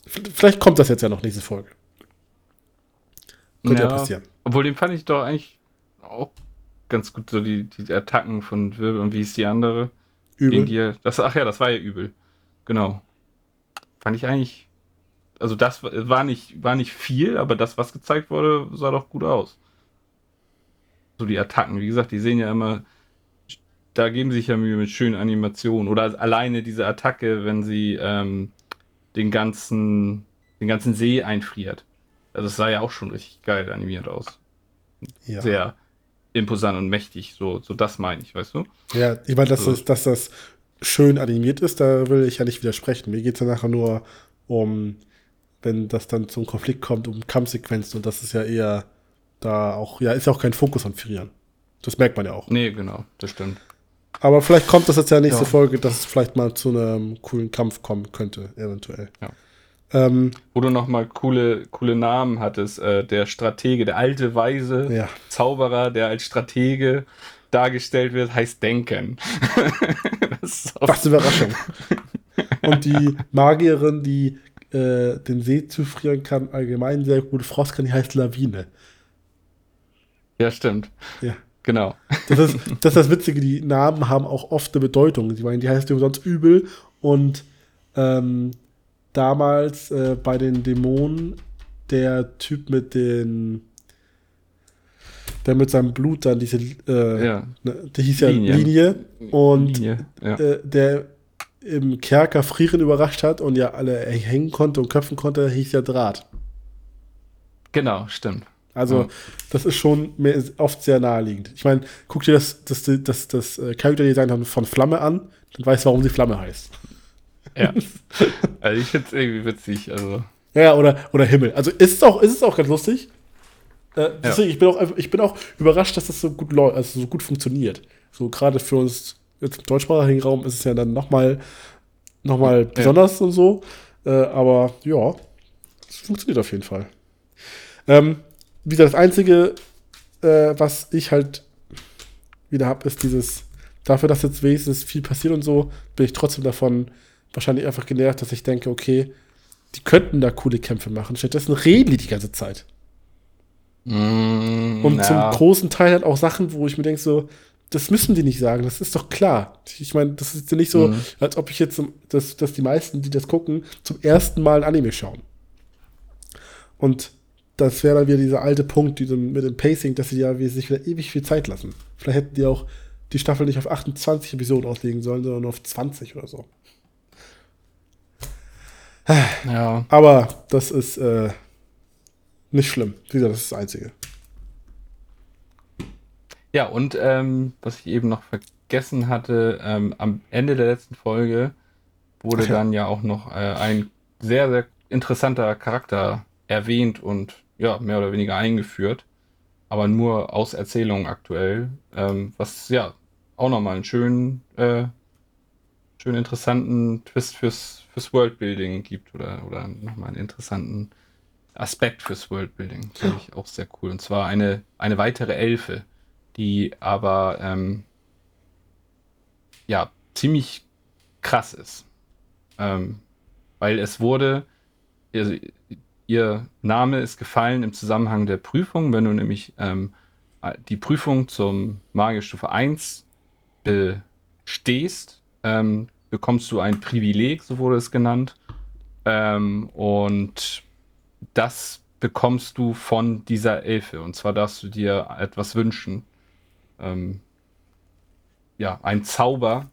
vielleicht kommt das jetzt ja noch nächste Folge. Könnte ja, ja passieren. Obwohl, den fand ich doch eigentlich auch ganz gut, so die, die Attacken von Wirbel und wie ist die andere? Übel. Die, das, ach ja, das war ja übel. Genau. Fand ich eigentlich. Also das war nicht, war nicht viel, aber das, was gezeigt wurde, sah doch gut aus. So die Attacken, wie gesagt, die sehen ja immer. Da geben sich ja Mühe mit schönen Animationen. Oder alleine diese Attacke, wenn sie ähm, den ganzen, den ganzen See einfriert. Also es sah ja auch schon richtig geil animiert aus. Ja. Sehr imposant und mächtig, so, so das meine ich, weißt du? Ja, ich meine, dass, also, das, dass das schön animiert ist, da will ich ja nicht widersprechen. Mir geht es ja nachher nur um, wenn das dann zum Konflikt kommt, um Kampfsequenzen und das ist ja eher da auch, ja, ist ja auch kein Fokus an Frieren. Das merkt man ja auch. Nee, genau, das stimmt. Aber vielleicht kommt das jetzt ja nächste ja. Folge, dass es vielleicht mal zu einem coolen Kampf kommen könnte, eventuell. Ja. Ähm, Wo du nochmal coole, coole Namen hattest. Äh, der Stratege, der alte, weise ja. Zauberer, der als Stratege dargestellt wird, heißt denken. das Was Überraschung. Und die Magierin, die äh, den See zufrieren kann, allgemein sehr gute Frost kann, die heißt Lawine. Ja, stimmt. Ja. Genau. Das ist, das ist das Witzige, die Namen haben auch oft eine Bedeutung. Sie meinen, die heißt sonst übel und ähm, damals äh, bei den Dämonen der Typ mit den der mit seinem Blut dann diese äh, ja. ne, der hieß ja Linie, Linie und Linie, ja. äh, der im Kerker Frieren überrascht hat und ja alle hängen konnte und köpfen konnte, hieß ja Draht. Genau, stimmt. Also, ja. das ist schon mehr, oft sehr naheliegend. Ich meine, guck dir das, das, das, das, das äh, Character Design von Flamme an, dann weißt du, warum sie Flamme heißt. Ja. also, ich finde es irgendwie witzig. Also. Ja, oder, oder Himmel. Also, ist es auch, ist es auch ganz lustig. Äh, deswegen, ja. ich, bin auch, ich bin auch überrascht, dass das so gut, also so gut funktioniert. So, gerade für uns jetzt im deutschsprachigen Raum ist es ja dann nochmal noch mal besonders ja. und so. Äh, aber ja, es funktioniert auf jeden Fall. Ähm, wie gesagt, das Einzige, äh, was ich halt wieder habe, ist dieses, dafür, dass jetzt wenigstens viel passiert und so, bin ich trotzdem davon wahrscheinlich einfach genervt, dass ich denke, okay, die könnten da coole Kämpfe machen. Stattdessen reden die die ganze Zeit. Mm, und ja. zum großen Teil halt auch Sachen, wo ich mir denke, so, das müssen die nicht sagen, das ist doch klar. Ich meine, das ist ja nicht so, mm. als ob ich jetzt, dass, dass die meisten, die das gucken, zum ersten Mal ein Anime schauen. Und das wäre dann wieder dieser alte Punkt die, mit dem Pacing, dass sie ja sich wieder ewig viel Zeit lassen. Vielleicht hätten die auch die Staffel nicht auf 28 Episoden auslegen sollen, sondern nur auf 20 oder so. Ja. Aber das ist äh, nicht schlimm. Wie gesagt, das ist das Einzige. Ja, und ähm, was ich eben noch vergessen hatte, ähm, am Ende der letzten Folge wurde ja. dann ja auch noch äh, ein sehr, sehr interessanter Charakter erwähnt und ja, mehr oder weniger eingeführt, aber nur aus Erzählungen aktuell, ähm, was ja auch nochmal einen schönen, äh, schönen interessanten Twist fürs, fürs Worldbuilding gibt oder, oder nochmal einen interessanten Aspekt fürs Worldbuilding. Finde ich auch sehr cool. Und zwar eine, eine weitere Elfe, die aber ähm, ja ziemlich krass ist. Ähm, weil es wurde, also ihr Name ist gefallen im Zusammenhang der Prüfung. Wenn du nämlich ähm, die Prüfung zum Magierstufe 1 bestehst, ähm, bekommst du ein Privileg, so wurde es genannt. Ähm, und das bekommst du von dieser Elfe. Und zwar darfst du dir etwas wünschen. Ähm, ja, ein Zauber,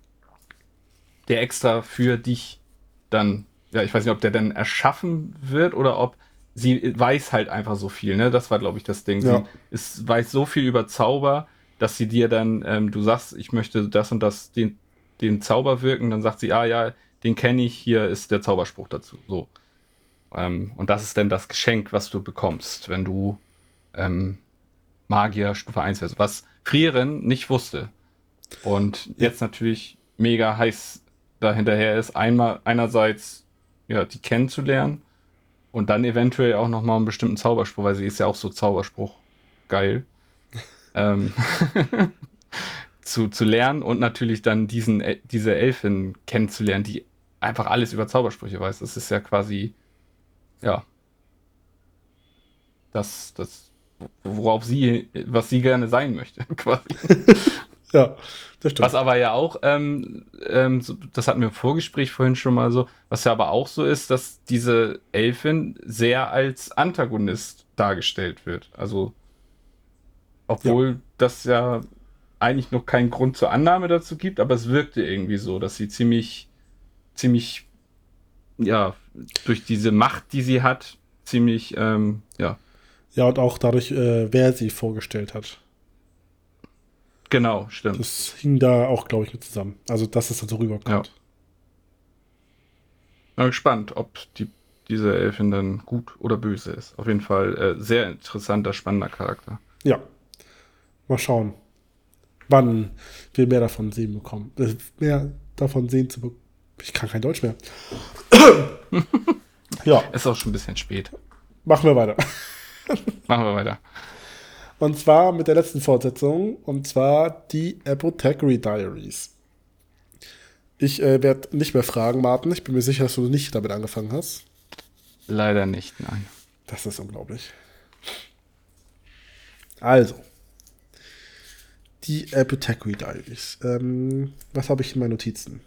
der extra für dich dann, ja, ich weiß nicht, ob der dann erschaffen wird oder ob sie weiß halt einfach so viel, ne? Das war, glaube ich, das Ding. Ja. Sie ist, weiß so viel über Zauber, dass sie dir dann, ähm, du sagst, ich möchte das und das, den, den Zauber wirken, dann sagt sie, ah ja, den kenne ich, hier ist der Zauberspruch dazu. So. Ähm, und das ist dann das Geschenk, was du bekommst, wenn du ähm, Magier Stufe 1 wirst, was Frieren nicht wusste. Und jetzt natürlich mega heiß dahinterher ist, einmal einerseits ja, die kennenzulernen und dann eventuell auch nochmal einen bestimmten Zauberspruch, weil sie ist ja auch so Zauberspruch geil. ähm, zu, zu lernen und natürlich dann diesen, äh, diese Elfin kennenzulernen, die einfach alles über Zaubersprüche weiß. Das ist ja quasi, ja, das, das, worauf sie, was sie gerne sein möchte, quasi. ja. Das stimmt. Was aber ja auch, ähm, ähm, das hatten wir im Vorgespräch vorhin schon mal so, was ja aber auch so ist, dass diese Elfin sehr als Antagonist dargestellt wird. Also, obwohl ja. das ja eigentlich noch keinen Grund zur Annahme dazu gibt, aber es wirkte irgendwie so, dass sie ziemlich, ziemlich, ja, durch diese Macht, die sie hat, ziemlich, ähm, ja. Ja, und auch dadurch, äh, wer sie vorgestellt hat. Genau, stimmt. Das hing da auch, glaube ich, mit zusammen. Also, dass es dann so rüberkommt. Ja. Bin gespannt, ob die, diese Elfin dann gut oder böse ist. Auf jeden Fall äh, sehr interessanter, spannender Charakter. Ja. Mal schauen, wann wir mehr davon sehen bekommen. Äh, mehr davon sehen zu bekommen. Ich kann kein Deutsch mehr. ja. Ist auch schon ein bisschen spät. Machen wir weiter. Machen wir weiter. Und zwar mit der letzten Fortsetzung, und zwar die Apothecary Diaries. Ich äh, werde nicht mehr fragen, Martin. Ich bin mir sicher, dass du nicht damit angefangen hast. Leider nicht, nein. Das ist unglaublich. Also. Die Apothecary Diaries. Ähm, was habe ich in meinen Notizen?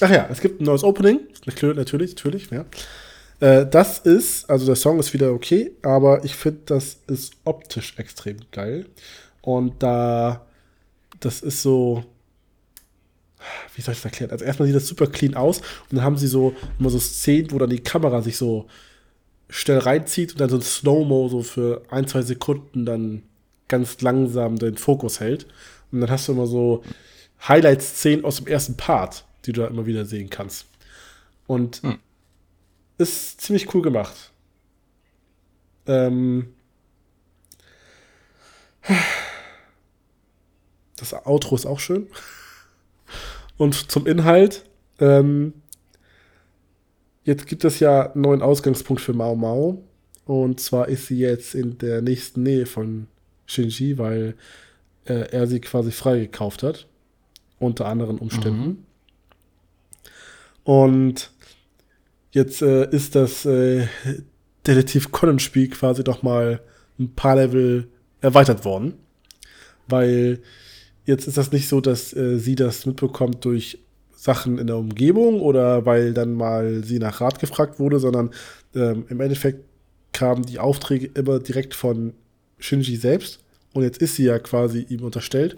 Ach ja, es gibt ein neues Opening. Natürlich, natürlich, ja. Äh, das ist, also der Song ist wieder okay, aber ich finde, das ist optisch extrem geil. Und da, das ist so, wie soll ich das erklären? Also erstmal sieht das super clean aus und dann haben sie so immer so Szenen, wo dann die Kamera sich so schnell reinzieht und dann so ein Slow-Mo so für ein, zwei Sekunden dann ganz langsam den Fokus hält. Und dann hast du immer so Highlight-Szenen aus dem ersten Part, die du da immer wieder sehen kannst. Und hm. ist ziemlich cool gemacht. Ähm das Outro ist auch schön. Und zum Inhalt. Ähm, jetzt gibt es ja einen neuen Ausgangspunkt für Mao Mao. Und zwar ist sie jetzt in der nächsten Nähe von Shinji, weil äh, er sie quasi freigekauft hat. Unter anderen Umständen. Mhm. Und jetzt äh, ist das äh, Detektiv Conan-Spiel quasi doch mal ein paar Level erweitert worden. Weil Jetzt ist das nicht so, dass äh, sie das mitbekommt durch Sachen in der Umgebung oder weil dann mal sie nach Rat gefragt wurde, sondern ähm, im Endeffekt kamen die Aufträge immer direkt von Shinji selbst. Und jetzt ist sie ja quasi ihm unterstellt.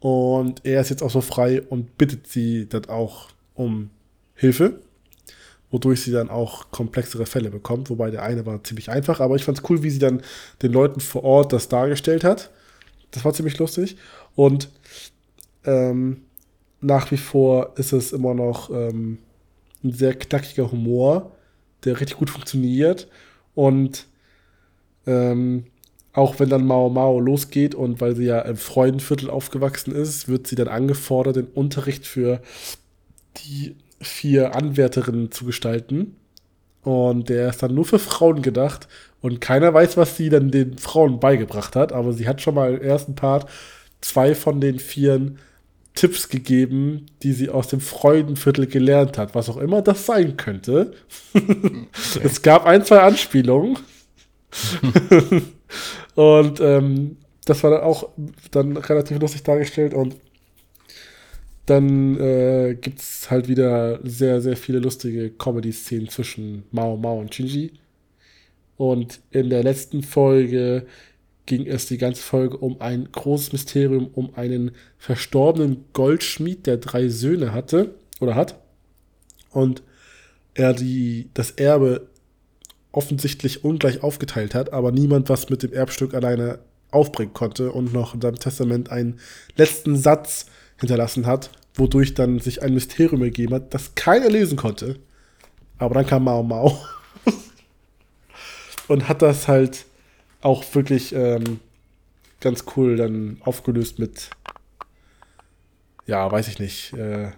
Und er ist jetzt auch so frei und bittet sie dann auch um Hilfe, wodurch sie dann auch komplexere Fälle bekommt. Wobei der eine war ziemlich einfach, aber ich fand es cool, wie sie dann den Leuten vor Ort das dargestellt hat. Das war ziemlich lustig. Und ähm, nach wie vor ist es immer noch ähm, ein sehr knackiger Humor, der richtig gut funktioniert. Und ähm, auch wenn dann Mao Mao losgeht und weil sie ja im Freudenviertel aufgewachsen ist, wird sie dann angefordert, den Unterricht für die vier Anwärterinnen zu gestalten. Und der ist dann nur für Frauen gedacht. Und keiner weiß, was sie dann den Frauen beigebracht hat. Aber sie hat schon mal im ersten Part zwei von den vieren Tipps gegeben, die sie aus dem Freudenviertel gelernt hat, was auch immer das sein könnte. Okay. es gab ein, zwei Anspielungen. und ähm, das war dann auch dann relativ lustig dargestellt und dann äh, gibt es halt wieder sehr, sehr viele lustige Comedy-Szenen zwischen Mao Mao und Shinji. Und in der letzten Folge ging es die ganze Folge um ein großes Mysterium, um einen verstorbenen Goldschmied, der drei Söhne hatte oder hat. Und er die, das Erbe offensichtlich ungleich aufgeteilt hat, aber niemand was mit dem Erbstück alleine aufbringen konnte und noch in seinem Testament einen letzten Satz hinterlassen hat, wodurch dann sich ein Mysterium ergeben hat, das keiner lesen konnte. Aber dann kam Mao Mao und hat das halt auch wirklich ähm, ganz cool dann aufgelöst mit, ja, weiß ich nicht, äh,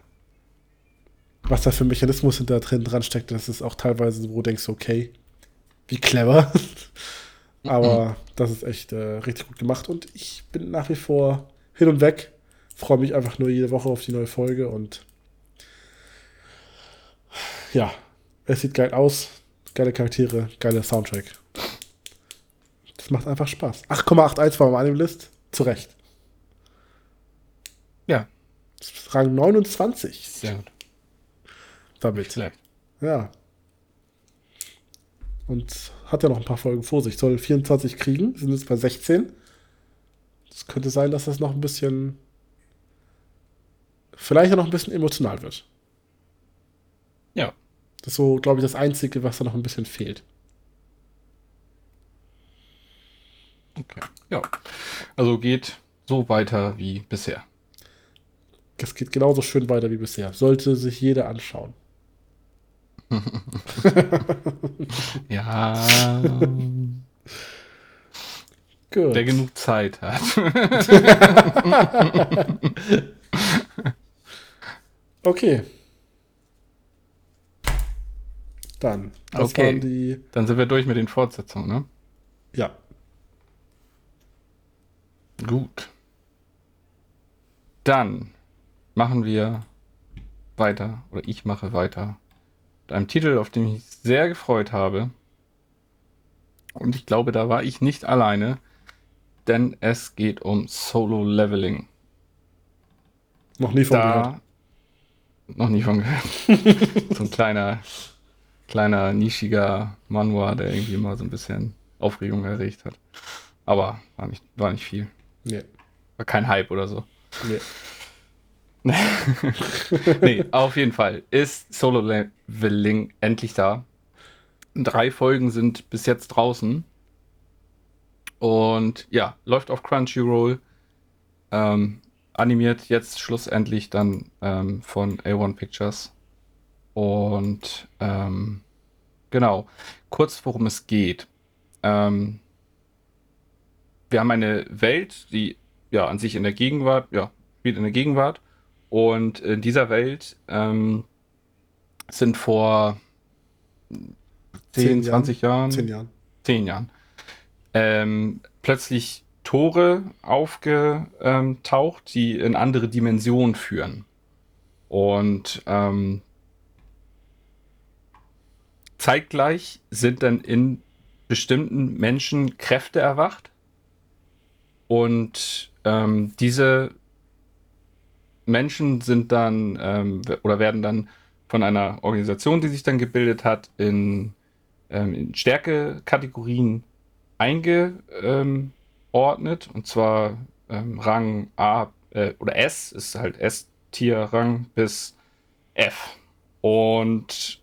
was da für ein Mechanismus hinter drin dran steckt. Das ist auch teilweise, wo du denkst, okay, wie clever. Aber mhm. das ist echt äh, richtig gut gemacht und ich bin nach wie vor hin und weg. Freue mich einfach nur jede Woche auf die neue Folge und ja, es sieht geil aus. Geile Charaktere, geiler Soundtrack. Das macht einfach Spaß. 8,81 war meine List. Zu Recht. Ja. Rang 29. Sehr gut. Damit. Ja. Und hat ja noch ein paar Folgen vor sich. Soll 24 kriegen, sind jetzt bei 16. Es könnte sein, dass das noch ein bisschen. Vielleicht noch ein bisschen emotional wird. Ja. Das ist so, glaube ich, das Einzige, was da noch ein bisschen fehlt. Okay. Ja. Also geht so weiter wie bisher. Es geht genauso schön weiter wie bisher. Sollte sich jeder anschauen. ja. Gut. Der genug Zeit hat. okay. Dann. Das okay. die. Dann sind wir durch mit den Fortsetzungen, ne? Ja. Gut. Dann machen wir weiter, oder ich mache weiter, einem Titel, auf den ich mich sehr gefreut habe. Und ich glaube, da war ich nicht alleine, denn es geht um Solo Leveling. Noch nie von da, gehört. Noch nie von gehört. so ein kleiner, kleiner, nischiger Manua, der irgendwie immer so ein bisschen Aufregung erregt hat. Aber war nicht, war nicht viel. Nee. War kein Hype oder so. Nee. nee, auf jeden Fall ist Solo Leveling endlich da. Drei Folgen sind bis jetzt draußen. Und ja, läuft auf Crunchyroll. Ähm, animiert jetzt schlussendlich dann ähm, von A1 Pictures. Und ähm, genau, kurz worum es geht. Ähm, wir haben eine Welt, die ja an sich in der Gegenwart, ja, spielt in der Gegenwart. Und in dieser Welt ähm, sind vor 10, 20 Jahren, 10 Jahren, 10 Jahren ähm, plötzlich Tore aufgetaucht, die in andere Dimensionen führen. Und ähm, zeitgleich sind dann in bestimmten Menschen Kräfte erwacht. Und ähm, diese Menschen sind dann ähm, oder werden dann von einer Organisation, die sich dann gebildet hat, in, ähm, in Stärkekategorien eingeordnet. Und zwar ähm, Rang A äh, oder S ist halt S-Tier-Rang bis F. Und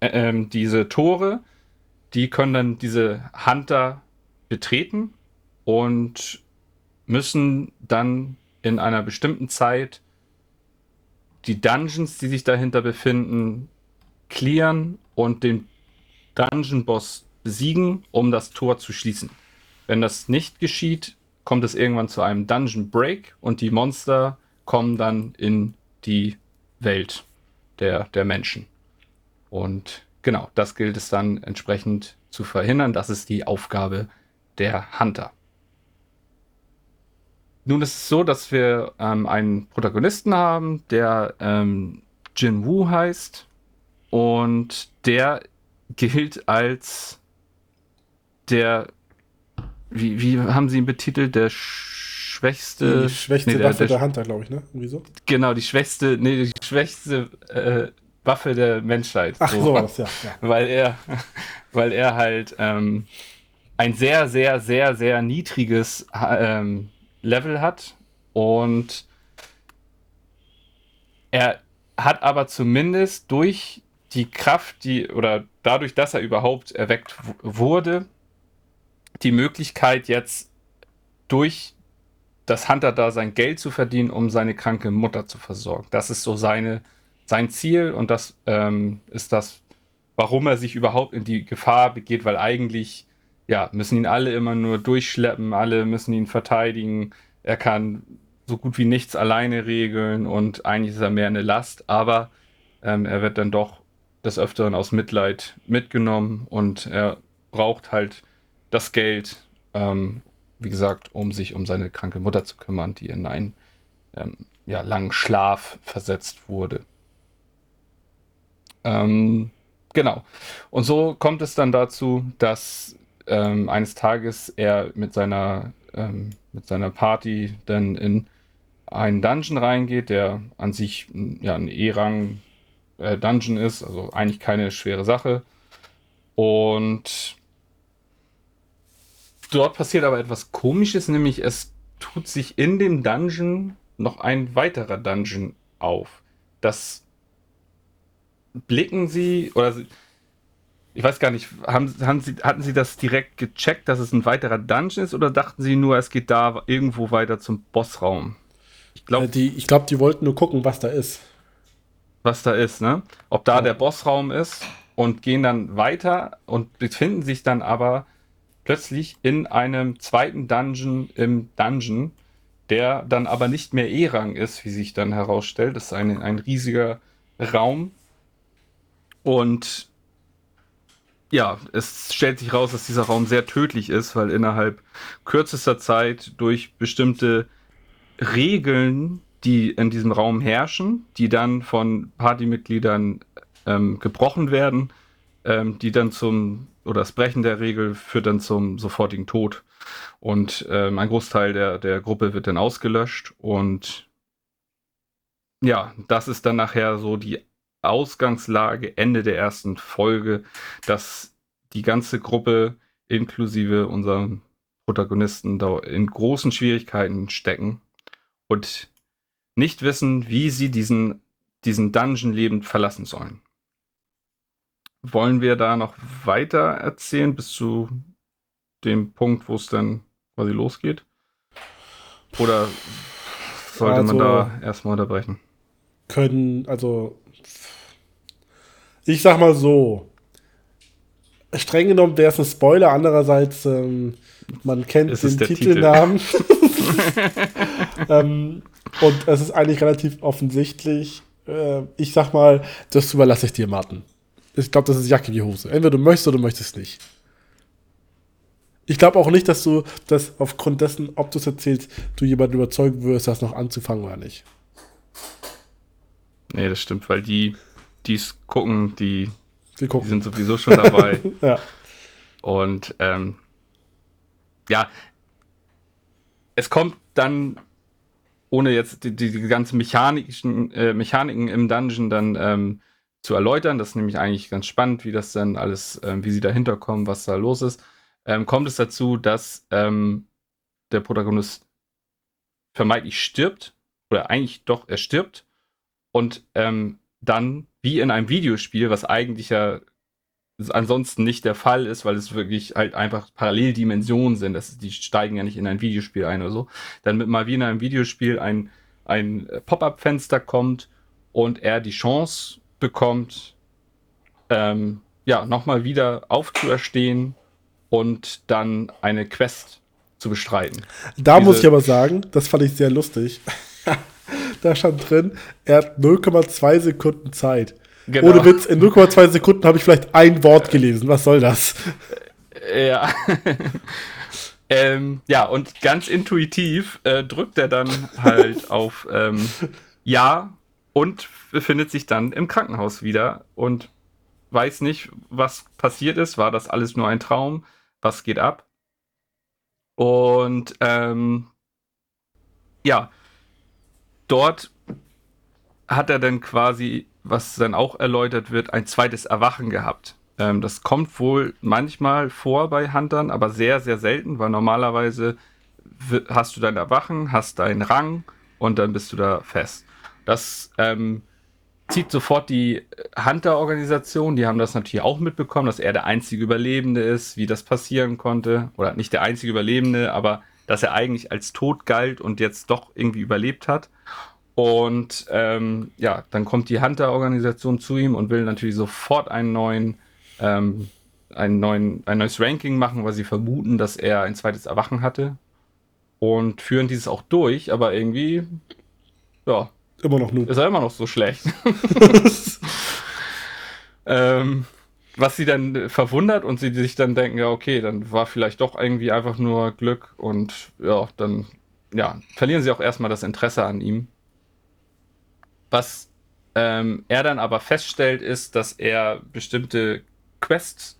äh, diese Tore, die können dann diese Hunter betreten und müssen dann in einer bestimmten Zeit die Dungeons, die sich dahinter befinden, clearen und den Dungeon-Boss besiegen, um das Tor zu schließen. Wenn das nicht geschieht, kommt es irgendwann zu einem Dungeon Break und die Monster kommen dann in die Welt der, der Menschen. Und genau, das gilt es dann entsprechend zu verhindern. Das ist die Aufgabe der Hunter. Nun ist es so, dass wir ähm, einen Protagonisten haben, der ähm, Jin Woo heißt und der gilt als der, wie, wie haben sie ihn betitelt, der schwächste. Die schwächste nee, Waffe der, der, Hunter, glaube ich, ne? Irgendwie so? Genau, die schwächste, nee, die schwächste äh, Waffe der Menschheit. Ach so, sowas, ja, ja. Weil er, weil er halt ähm, ein sehr, sehr, sehr, sehr niedriges ähm, Level hat und er hat aber zumindest durch die Kraft, die oder dadurch, dass er überhaupt erweckt wurde, die Möglichkeit jetzt durch das Hunter-Dasein Geld zu verdienen, um seine kranke Mutter zu versorgen. Das ist so seine, sein Ziel und das ähm, ist das, warum er sich überhaupt in die Gefahr begeht, weil eigentlich ja, müssen ihn alle immer nur durchschleppen, alle müssen ihn verteidigen. Er kann so gut wie nichts alleine regeln und eigentlich ist er mehr eine Last, aber ähm, er wird dann doch des Öfteren aus Mitleid mitgenommen und er braucht halt das Geld, ähm, wie gesagt, um sich um seine kranke Mutter zu kümmern, die in einen ähm, ja, langen Schlaf versetzt wurde. Ähm, genau. Und so kommt es dann dazu, dass ähm, eines Tages er mit seiner, ähm, mit seiner Party dann in einen Dungeon reingeht, der an sich ja, ein E-Rang äh, Dungeon ist, also eigentlich keine schwere Sache. Und dort passiert aber etwas Komisches, nämlich es tut sich in dem Dungeon noch ein weiterer Dungeon auf. Das blicken sie oder sie, ich weiß gar nicht, haben, haben Sie, hatten Sie das direkt gecheckt, dass es ein weiterer Dungeon ist oder dachten Sie nur, es geht da irgendwo weiter zum Bossraum? Ich glaube, äh, die, glaub, die wollten nur gucken, was da ist. Was da ist, ne? Ob da ja. der Bossraum ist und gehen dann weiter und befinden sich dann aber plötzlich in einem zweiten Dungeon im Dungeon, der dann aber nicht mehr E-Rang ist, wie sich dann herausstellt. Das ist ein, ein riesiger Raum. Und ja, es stellt sich raus, dass dieser Raum sehr tödlich ist, weil innerhalb kürzester Zeit durch bestimmte Regeln, die in diesem Raum herrschen, die dann von Partymitgliedern ähm, gebrochen werden, ähm, die dann zum, oder das Brechen der Regel führt dann zum sofortigen Tod. Und ähm, ein Großteil der, der Gruppe wird dann ausgelöscht und ja, das ist dann nachher so die Ausgangslage Ende der ersten Folge, dass die ganze Gruppe inklusive unseren Protagonisten da in großen Schwierigkeiten stecken und nicht wissen, wie sie diesen, diesen Dungeon lebend verlassen sollen. Wollen wir da noch weiter erzählen bis zu dem Punkt, wo es dann quasi losgeht? Oder sollte also, man da erstmal unterbrechen? Können, also ich sag mal so, streng genommen wäre es ein Spoiler, andererseits ähm, man kennt es den Titelnamen. Titel. ähm, und es ist eigentlich relativ offensichtlich. Äh, ich sag mal, das überlasse ich dir, Martin. Ich glaube, das ist Jacke wie Hose. Entweder du möchtest oder du möchtest nicht. Ich glaube auch nicht, dass du das aufgrund dessen, ob du es erzählst, du jemanden überzeugen wirst, das noch anzufangen oder nicht. Nee, das stimmt, weil die, die es gucken, die, gucken, die sind sowieso schon dabei. ja. Und ähm, ja, es kommt dann, ohne jetzt die, die, die ganzen mechanischen äh, Mechaniken im Dungeon dann ähm, zu erläutern, das ist nämlich eigentlich ganz spannend, wie das dann alles, ähm, wie sie dahinter kommen, was da los ist, ähm, kommt es dazu, dass ähm, der Protagonist vermeintlich stirbt, oder eigentlich doch, er stirbt und ähm, dann wie in einem Videospiel, was eigentlich ja ansonsten nicht der Fall ist, weil es wirklich halt einfach Paralleldimensionen sind. Das, die steigen ja nicht in ein Videospiel ein oder so. Dann mit mal wie in einem Videospiel ein, ein Pop-up-Fenster kommt und er die Chance bekommt, ähm, ja, nochmal wieder aufzuerstehen und dann eine Quest zu bestreiten. Da Diese muss ich aber sagen, das fand ich sehr lustig. da stand drin, er hat 0,2 Sekunden Zeit. Genau. Ohne Witz, in 0,2 Sekunden habe ich vielleicht ein Wort gelesen. Was soll das? Ja. ähm, ja, und ganz intuitiv äh, drückt er dann halt auf ähm, Ja und befindet sich dann im Krankenhaus wieder und weiß nicht, was passiert ist. War das alles nur ein Traum? Was geht ab? Und ähm, ja, dort hat er dann quasi, was dann auch erläutert wird, ein zweites Erwachen gehabt. Ähm, das kommt wohl manchmal vor bei Huntern, aber sehr, sehr selten, weil normalerweise hast du dein Erwachen, hast deinen Rang und dann bist du da fest. Das ähm, zieht sofort die Hunter-Organisation, die haben das natürlich auch mitbekommen, dass er der einzige Überlebende ist, wie das passieren konnte. Oder nicht der einzige Überlebende, aber dass er eigentlich als tot galt und jetzt doch irgendwie überlebt hat. Und ähm, ja, dann kommt die Hunter-Organisation zu ihm und will natürlich sofort einen neuen, ähm, einen neuen, ein neues Ranking machen, weil sie vermuten, dass er ein zweites Erwachen hatte. Und führen dieses auch durch, aber irgendwie, ja. Immer noch Ist er immer noch so schlecht. ähm, was sie dann verwundert und sie sich dann denken, ja, okay, dann war vielleicht doch irgendwie einfach nur Glück und ja, dann ja, verlieren sie auch erstmal das Interesse an ihm. Was ähm, er dann aber feststellt, ist, dass er bestimmte Quests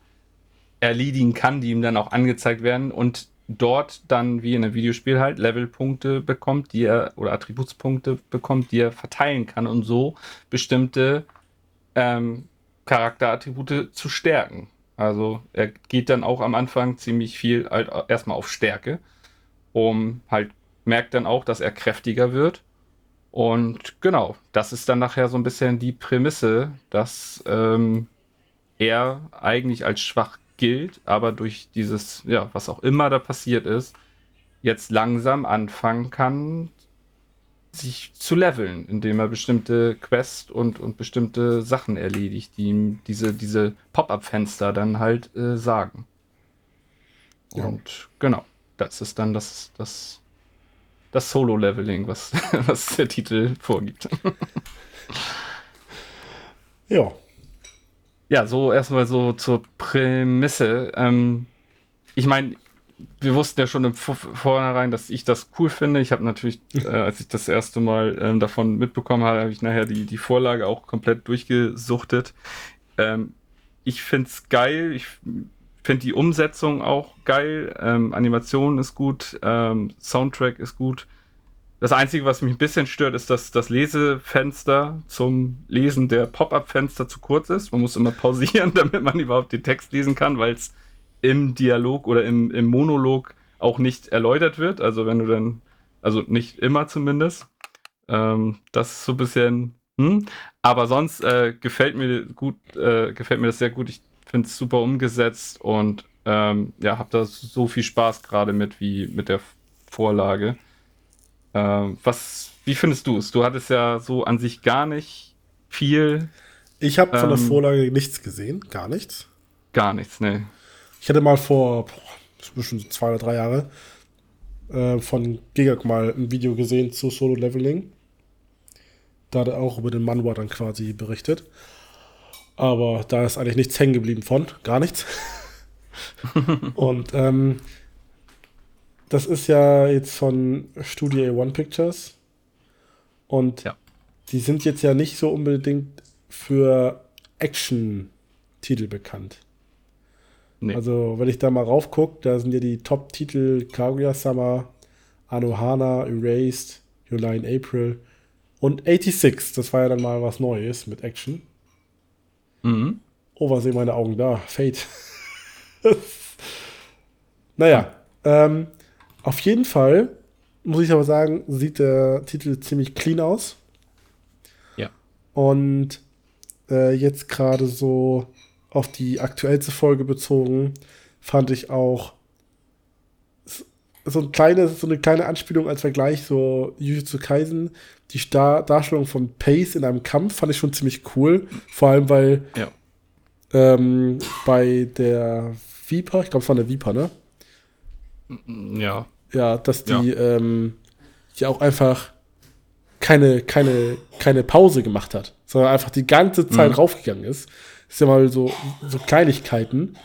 erledigen kann, die ihm dann auch angezeigt werden und dort dann wie in einem Videospiel halt Levelpunkte bekommt, die er oder Attributspunkte bekommt, die er verteilen kann und so bestimmte ähm, Charakterattribute zu stärken. Also er geht dann auch am Anfang ziemlich viel halt erstmal auf Stärke, um halt merkt dann auch, dass er kräftiger wird. Und genau, das ist dann nachher so ein bisschen die Prämisse, dass ähm, er eigentlich als schwach gilt, aber durch dieses, ja, was auch immer da passiert ist, jetzt langsam anfangen kann, sich zu leveln, indem er bestimmte Quests und, und bestimmte Sachen erledigt, die ihm diese, diese Pop-up-Fenster dann halt äh, sagen. Ja. Und genau, das ist dann das, das, das Solo-Leveling, was, was der Titel vorgibt. ja. Ja, so erstmal so zur Prämisse. Ähm, ich meine, wir wussten ja schon im Vornherein, dass ich das cool finde. Ich habe natürlich, äh, als ich das erste Mal ähm, davon mitbekommen habe, habe ich nachher die, die Vorlage auch komplett durchgesuchtet. Ähm, ich finde es geil. Ich finde die Umsetzung auch geil. Ähm, Animation ist gut. Ähm, Soundtrack ist gut. Das Einzige, was mich ein bisschen stört, ist, dass das Lesefenster zum Lesen der Pop-up-Fenster zu kurz ist. Man muss immer pausieren, damit man überhaupt den Text lesen kann, weil es im Dialog oder im, im Monolog auch nicht erläutert wird. Also wenn du dann, also nicht immer zumindest. Ähm, das ist so ein bisschen, hm. Aber sonst äh, gefällt mir gut, äh, gefällt mir das sehr gut. Ich finde es super umgesetzt und ähm, ja, habe da so viel Spaß gerade mit wie mit der Vorlage. Ähm, was, wie findest du es? Du hattest ja so an sich gar nicht viel. Ich habe von der ähm, Vorlage nichts gesehen, gar nichts. Gar nichts, ne. Ich hatte mal vor, boah, zwei oder drei Jahre, äh, von Gigak mal ein Video gesehen zu Solo Leveling. Da hat er auch über den Manhwa dann quasi berichtet. Aber da ist eigentlich nichts hängen geblieben von, gar nichts. Und ähm, das ist ja jetzt von Studio A1 Pictures. Und ja. die sind jetzt ja nicht so unbedingt für Action-Titel bekannt. Nee. Also, wenn ich da mal raufgucke, da sind ja die Top-Titel Kaguya-sama, Anohana, Erased, July in April und 86. Das war ja dann mal was Neues mit Action. Mhm. Oh, was sehen meine Augen da? Fate. naja, ähm, auf jeden Fall muss ich aber sagen, sieht der Titel ziemlich clean aus. Ja. Und äh, jetzt gerade so auf die aktuellste Folge bezogen, fand ich auch so, ein kleine, so eine kleine Anspielung als Vergleich, so Jujutsu Kaisen, die Star Darstellung von Pace in einem Kampf fand ich schon ziemlich cool. Vor allem, weil ja. ähm, bei der Viper, ich glaube, es war eine Viper, ne? Ja. Ja, dass die, ja. Ähm, die auch einfach keine, keine, keine Pause gemacht hat, sondern einfach die ganze Zeit mhm. raufgegangen ist. Ist ja mal so, so Kleinigkeiten.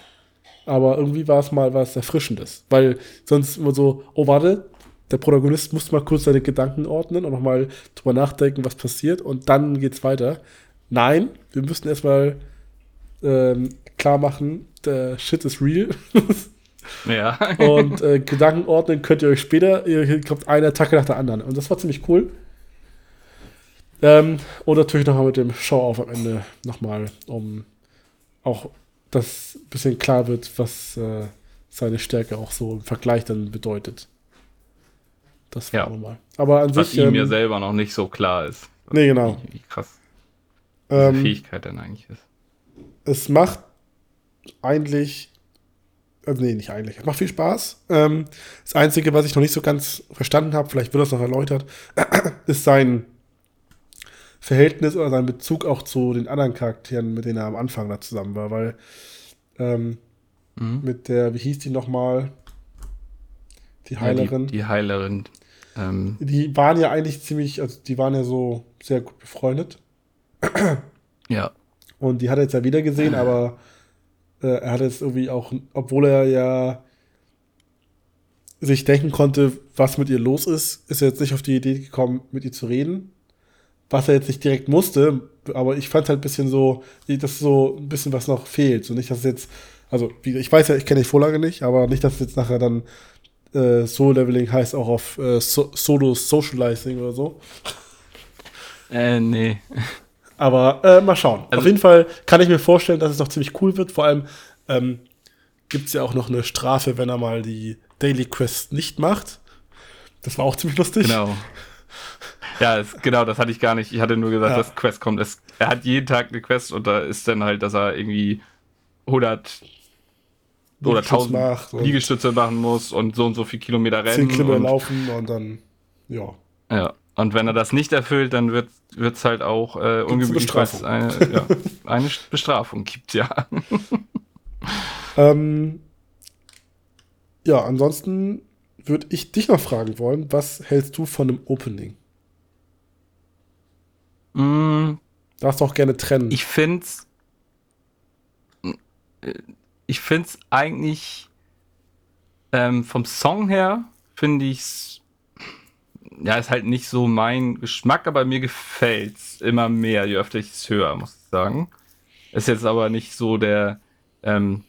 Aber irgendwie war es mal was Erfrischendes. Weil sonst immer so, oh, warte, der Protagonist muss mal kurz seine Gedanken ordnen und nochmal drüber nachdenken, was passiert und dann geht's weiter. Nein, wir müssen erstmal ähm, klar machen, der Shit ist real. ja. und äh, Gedanken ordnen könnt ihr euch später. Ihr kommt eine Attacke nach der anderen. Und das war ziemlich cool. Ähm, und natürlich nochmal mit dem Show-Off am Ende nochmal, um auch ein bisschen klar wird, was äh, seine Stärke auch so im Vergleich dann bedeutet. Das war ja. nochmal. Aber an was sich. Was ihm ähm, ja selber noch nicht so klar ist. Nee, genau. Wie, wie krass diese ähm, Fähigkeit denn eigentlich ist. Es macht eigentlich. Also nee, nicht eigentlich. Es macht viel Spaß. Ähm, das Einzige, was ich noch nicht so ganz verstanden habe, vielleicht wird das noch erläutert, ist sein Verhältnis oder sein Bezug auch zu den anderen Charakteren, mit denen er am Anfang da zusammen war, weil ähm, mhm. mit der, wie hieß die nochmal? Die Heilerin. Ja, die, die, Heilerin. Ähm. Die waren ja eigentlich ziemlich, also die waren ja so sehr gut befreundet. Ja. Und die hat er jetzt ja wieder gesehen, aber äh, er hat jetzt irgendwie auch, obwohl er ja sich denken konnte, was mit ihr los ist, ist er jetzt nicht auf die Idee gekommen, mit ihr zu reden was er jetzt nicht direkt musste, aber ich fand halt ein bisschen so, dass so ein bisschen was noch fehlt. So nicht, dass es jetzt, also ich weiß ja, ich kenne die Vorlage nicht, aber nicht, dass es jetzt nachher dann äh, Soul-Leveling heißt auch auf äh, so Solo-Socializing oder so. Äh, nee. Aber äh, mal schauen. Also, auf jeden Fall kann ich mir vorstellen, dass es noch ziemlich cool wird. Vor allem ähm, gibt es ja auch noch eine Strafe, wenn er mal die Daily Quest nicht macht. Das war auch ziemlich lustig. Genau. Ja, es, genau, das hatte ich gar nicht. Ich hatte nur gesagt, ja. dass Quest kommt. Es, er hat jeden Tag eine Quest und da ist dann halt, dass er irgendwie 100 oder 1000 Liegestütze machen muss und so und so viel Kilometer rennen. 10 Kilometer laufen und dann, ja. Ja, und wenn er das nicht erfüllt, dann wird es halt auch äh, ungemütlich, weil es eine, ja, eine Bestrafung gibt, ja. ähm, ja, ansonsten würde ich dich noch fragen wollen, was hältst du von dem Opening? Mm, Darfst auch gerne trennen. Ich finde ich finde es eigentlich ähm, vom Song her, finde ich es, ja, ist halt nicht so mein Geschmack, aber mir gefällt es immer mehr, je öfter ich es höre, muss ich sagen. Ist jetzt aber nicht so der, ähm,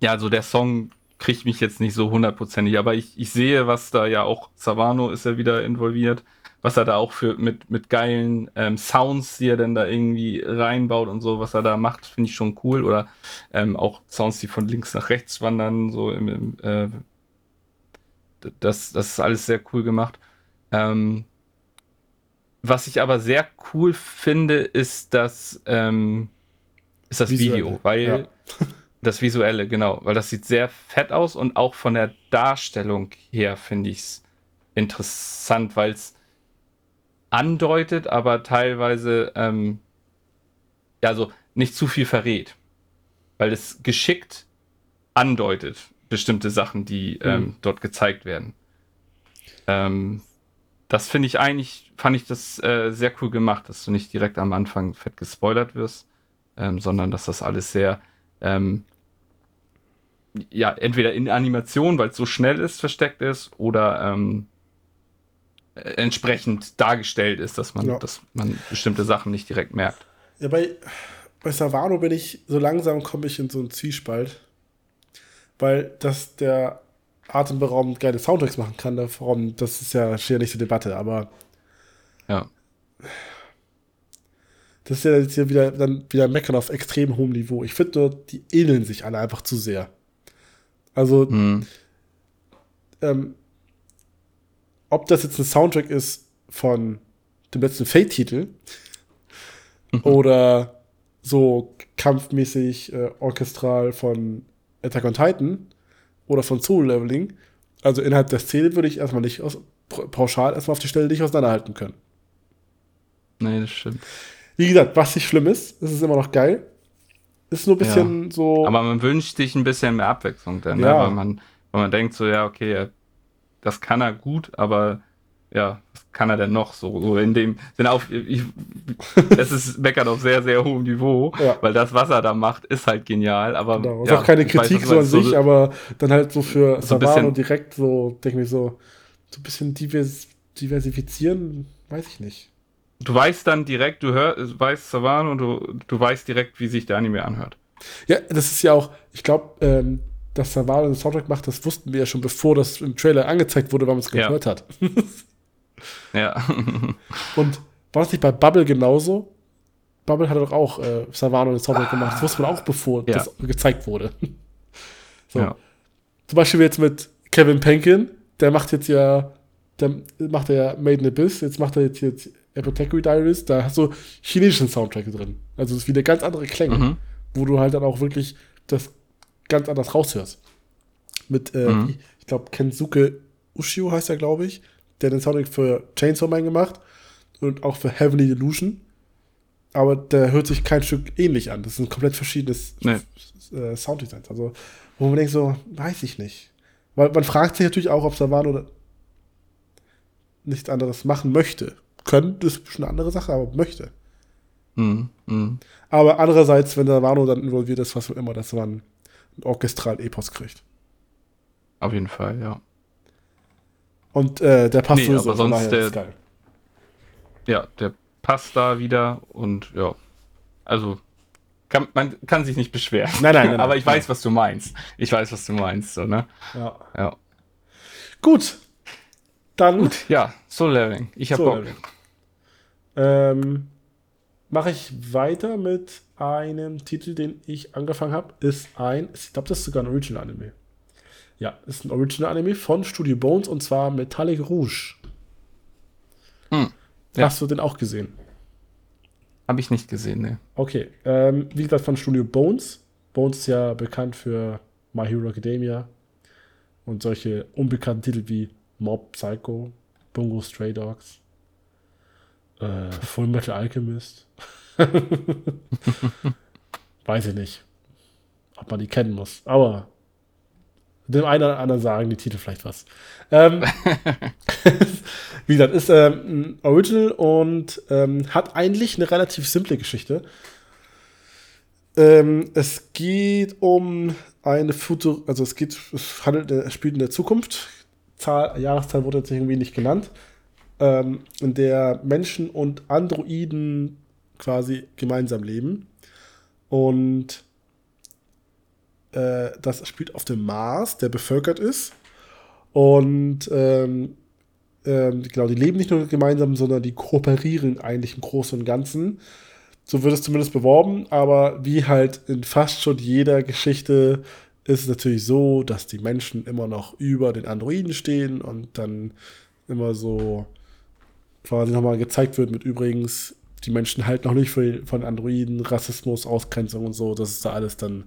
ja, so der Song kriegt mich jetzt nicht so hundertprozentig, aber ich, ich sehe, was da ja auch, Savano ist ja wieder involviert, was er da auch für mit, mit geilen ähm, Sounds, die er dann da irgendwie reinbaut und so, was er da macht, finde ich schon cool. Oder ähm, auch Sounds, die von links nach rechts wandern, so im, im äh, das, das ist alles sehr cool gemacht. Ähm, was ich aber sehr cool finde, ist das, ähm, ist das Visuelle, Video, weil ja. das Visuelle, genau, weil das sieht sehr fett aus und auch von der Darstellung her finde ich es interessant, weil es andeutet, aber teilweise ähm, ja so nicht zu viel verrät, weil es geschickt andeutet bestimmte Sachen, die mhm. ähm, dort gezeigt werden. Ähm, das finde ich eigentlich, fand ich das äh, sehr cool gemacht, dass du nicht direkt am Anfang fett gespoilert wirst, ähm, sondern dass das alles sehr, ähm, ja, entweder in Animation, weil es so schnell ist, versteckt ist, oder ähm, äh, entsprechend dargestellt ist, dass man, ja. dass man bestimmte Sachen nicht direkt merkt. Ja, bei, bei Savano bin ich, so langsam komme ich in so einen Zwiespalt, weil dass der atemberaubend geile Soundtracks machen kann, darum, das ist ja ja nicht zur Debatte, aber ja. Das ist ja jetzt hier wieder, dann wieder meckern auf extrem hohem Niveau. Ich finde nur, die ähneln sich alle einfach zu sehr. Also, hm. ähm, ob das jetzt ein Soundtrack ist von dem letzten Fate-Titel mhm. oder so kampfmäßig äh, orchestral von Attack on Titan oder von Soul Leveling, also innerhalb der Szene würde ich erstmal nicht aus, pauschal erstmal auf die Stelle nicht auseinanderhalten können. Nee, das stimmt. Wie gesagt, was nicht schlimm ist, ist es immer noch geil. Ist nur ein bisschen ja. so. Aber man wünscht sich ein bisschen mehr Abwechslung dann, ne? ja. ne? weil, man, weil man denkt so, ja, okay, das kann er gut, aber ja, was kann er denn noch so, so in dem Sinne auf, ich, es ist meckert auf sehr, sehr hohem Niveau, ja. weil das, was er da macht, ist halt genial, aber. Genau. Ist ja, auch keine Kritik weiß, so an sich, so, aber dann halt so für so Savano direkt so, denke ich so, so ein bisschen divers, diversifizieren, weiß ich nicht. Du weißt dann direkt, du hörst, weißt Savano und du, du weißt direkt, wie sich der Anime anhört. Ja, das ist ja auch, ich glaube, ähm, dass Savano einen Soundtrack macht, das wussten wir ja schon, bevor das im Trailer angezeigt wurde, weil man es gehört ja. hat. Ja. Und war das nicht bei Bubble genauso? Bubble hat doch auch äh, Savano den Soundtrack gemacht. Das wusste man auch, bevor ja. das gezeigt wurde. so. Ja. Zum Beispiel jetzt mit Kevin Penkin, der macht jetzt ja, der macht ja Made in Abyss, jetzt macht er jetzt, jetzt Apothecary Diaries, da hast du chinesischen Soundtrack drin. Also es ist wieder ganz andere Klänge, mhm. wo du halt dann auch wirklich das ganz anders raushörst. Mit, äh, mhm. ich, glaube, Kensuke Ushio heißt er, glaube ich der hat den Soundtrack für Chainsaw Man gemacht und auch für Heavenly Delusion. Aber der hört sich kein Stück ähnlich an. Das sind komplett verschiedenes nee. äh, Sounddesigns. Also, wo man denkt so, weiß ich nicht. Weil man fragt sich natürlich auch, ob Savano nichts anderes machen möchte. Können, das ist schon eine andere Sache, aber möchte. Mm, mm. Aber andererseits, wenn Savano dann involviert ist, was immer, dass man ein orchestral Epos kriegt. Auf jeden Fall, ja. Und äh, der passt nee, sowieso, aber sonst der, geil. Ja, der passt da wieder und ja. Also, kann, man kann sich nicht beschweren. Nein, nein, nein aber ich weiß, was du meinst. Ich weiß, was du meinst, so, ne? Ja. ja. Gut. Dann. Gut, ja, Soul Leveling. Ich hab Bock. Ähm, Mache ich weiter mit einem Titel, den ich angefangen habe. Ist ein, ich glaube, das ist sogar ein Original-Anime. Ja, ist ein Original-Anime von Studio Bones und zwar Metallic Rouge. Hm, ja. Hast du den auch gesehen? Habe ich nicht gesehen, ne. Okay, ähm, wie gesagt, von Studio Bones. Bones ist ja bekannt für My Hero Academia und solche unbekannten Titel wie Mob Psycho, Bungo Stray Dogs, äh, Full Metal Alchemist. Weiß ich nicht, ob man die kennen muss, aber dem einen oder anderen sagen die Titel vielleicht was. Ähm, wie gesagt, ist ähm, ein Original und ähm, hat eigentlich eine relativ simple Geschichte. Ähm, es geht um eine Futur, also es geht, es handelt, es spielt in der Zukunft. Zahl, Jahreszahl wurde jetzt irgendwie nicht genannt. Ähm, in der Menschen und Androiden quasi gemeinsam leben. Und äh, das spielt auf dem Mars, der bevölkert ist. Und ähm, ähm, genau, die leben nicht nur gemeinsam, sondern die kooperieren eigentlich im Großen und Ganzen. So wird es zumindest beworben, aber wie halt in fast schon jeder Geschichte ist es natürlich so, dass die Menschen immer noch über den Androiden stehen und dann immer so quasi nochmal gezeigt wird mit übrigens, die Menschen halten noch nicht von Androiden, Rassismus, Ausgrenzung und so, das ist da alles dann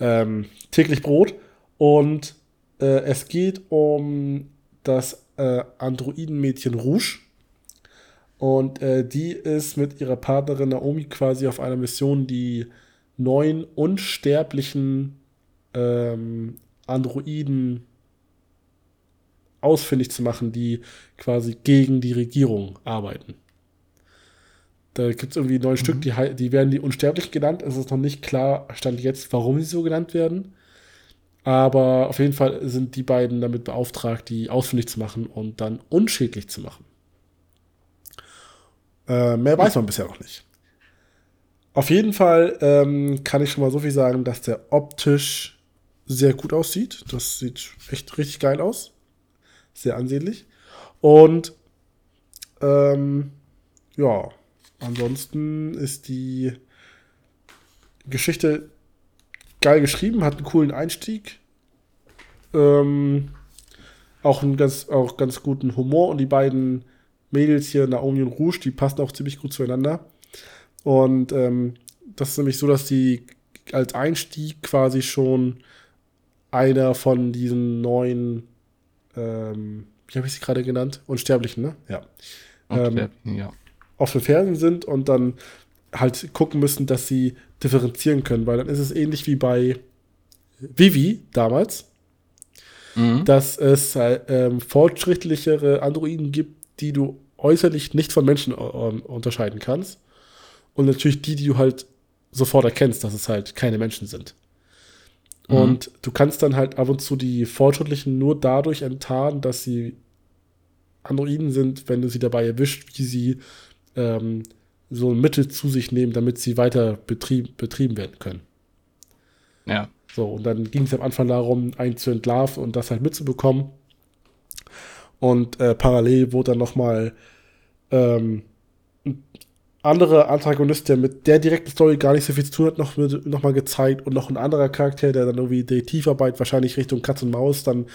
ähm, täglich Brot. Und äh, es geht um das äh, Androidenmädchen Rouge. Und äh, die ist mit ihrer Partnerin Naomi quasi auf einer Mission, die neun unsterblichen ähm, Androiden ausfindig zu machen, die quasi gegen die Regierung arbeiten. Da gibt es irgendwie neun mhm. Stück, die, die werden die Unsterblichen genannt. Es ist noch nicht klar, stand jetzt, warum sie so genannt werden. Aber auf jeden Fall sind die beiden damit beauftragt, die ausfindig zu machen und dann unschädlich zu machen. Äh, mehr weiß man bisher noch nicht. Auf jeden Fall ähm, kann ich schon mal so viel sagen, dass der optisch sehr gut aussieht. Das sieht echt richtig geil aus. Sehr ansehnlich. Und ähm, ja, ansonsten ist die Geschichte geil geschrieben, hat einen coolen Einstieg. Ähm, auch einen ganz, auch ganz guten Humor und die beiden Mädels hier, Naomi und Rouge, die passen auch ziemlich gut zueinander. Und ähm, das ist nämlich so, dass die als Einstieg quasi schon einer von diesen neuen, ähm, wie habe ich sie gerade genannt? Unsterblichen, ne? Ja. Ähm, ja. Auf den Fersen sind und dann halt gucken müssen, dass sie differenzieren können, weil dann ist es ähnlich wie bei Vivi damals, mhm. dass es äh, fortschrittlichere Androiden gibt, die du äußerlich nicht von Menschen äh, unterscheiden kannst. Und natürlich die, die du halt sofort erkennst, dass es halt keine Menschen sind. Mhm. Und du kannst dann halt ab und zu die Fortschrittlichen nur dadurch enttarnen, dass sie Androiden sind, wenn du sie dabei erwischt, wie sie ähm, so ein Mittel zu sich nehmen, damit sie weiter betrieb, betrieben werden können. Ja. So, und dann ging es am Anfang darum, einen zu entlarven und das halt mitzubekommen. Und äh, parallel wurde dann nochmal ähm, ein anderer Antagonist, der mit der direkten Story gar nicht so viel zu tun hat, noch, noch mal gezeigt und noch ein anderer Charakter, der dann irgendwie die Tiefarbeit wahrscheinlich Richtung Katz und Maus dann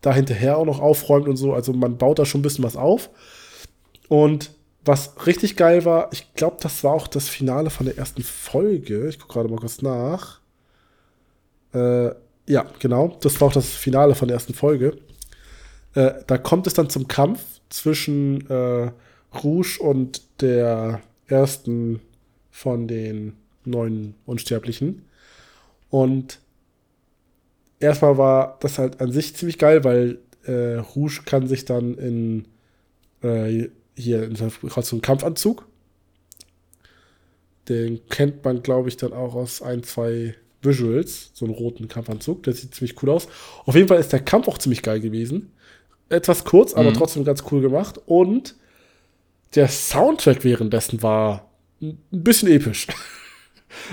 da hinterher auch noch aufräumt und so. Also man baut da schon ein bisschen was auf. Und was richtig geil war, ich glaube, das war auch das Finale von der ersten Folge. Ich gucke gerade mal kurz nach. Äh, ja, genau. Das war auch das Finale von der ersten Folge. Äh, da kommt es dann zum Kampf zwischen äh, Rouge und der ersten von den neuen Unsterblichen. Und erstmal war das halt an sich ziemlich geil, weil äh, Rouge kann sich dann in äh, hier in so einem Kampfanzug. Den kennt man, glaube ich, dann auch aus ein, zwei Visuals, so einen roten Kampfanzug. Der sieht ziemlich cool aus. Auf jeden Fall ist der Kampf auch ziemlich geil gewesen. Etwas kurz, aber mhm. trotzdem ganz cool gemacht. Und der Soundtrack währenddessen war ein bisschen episch.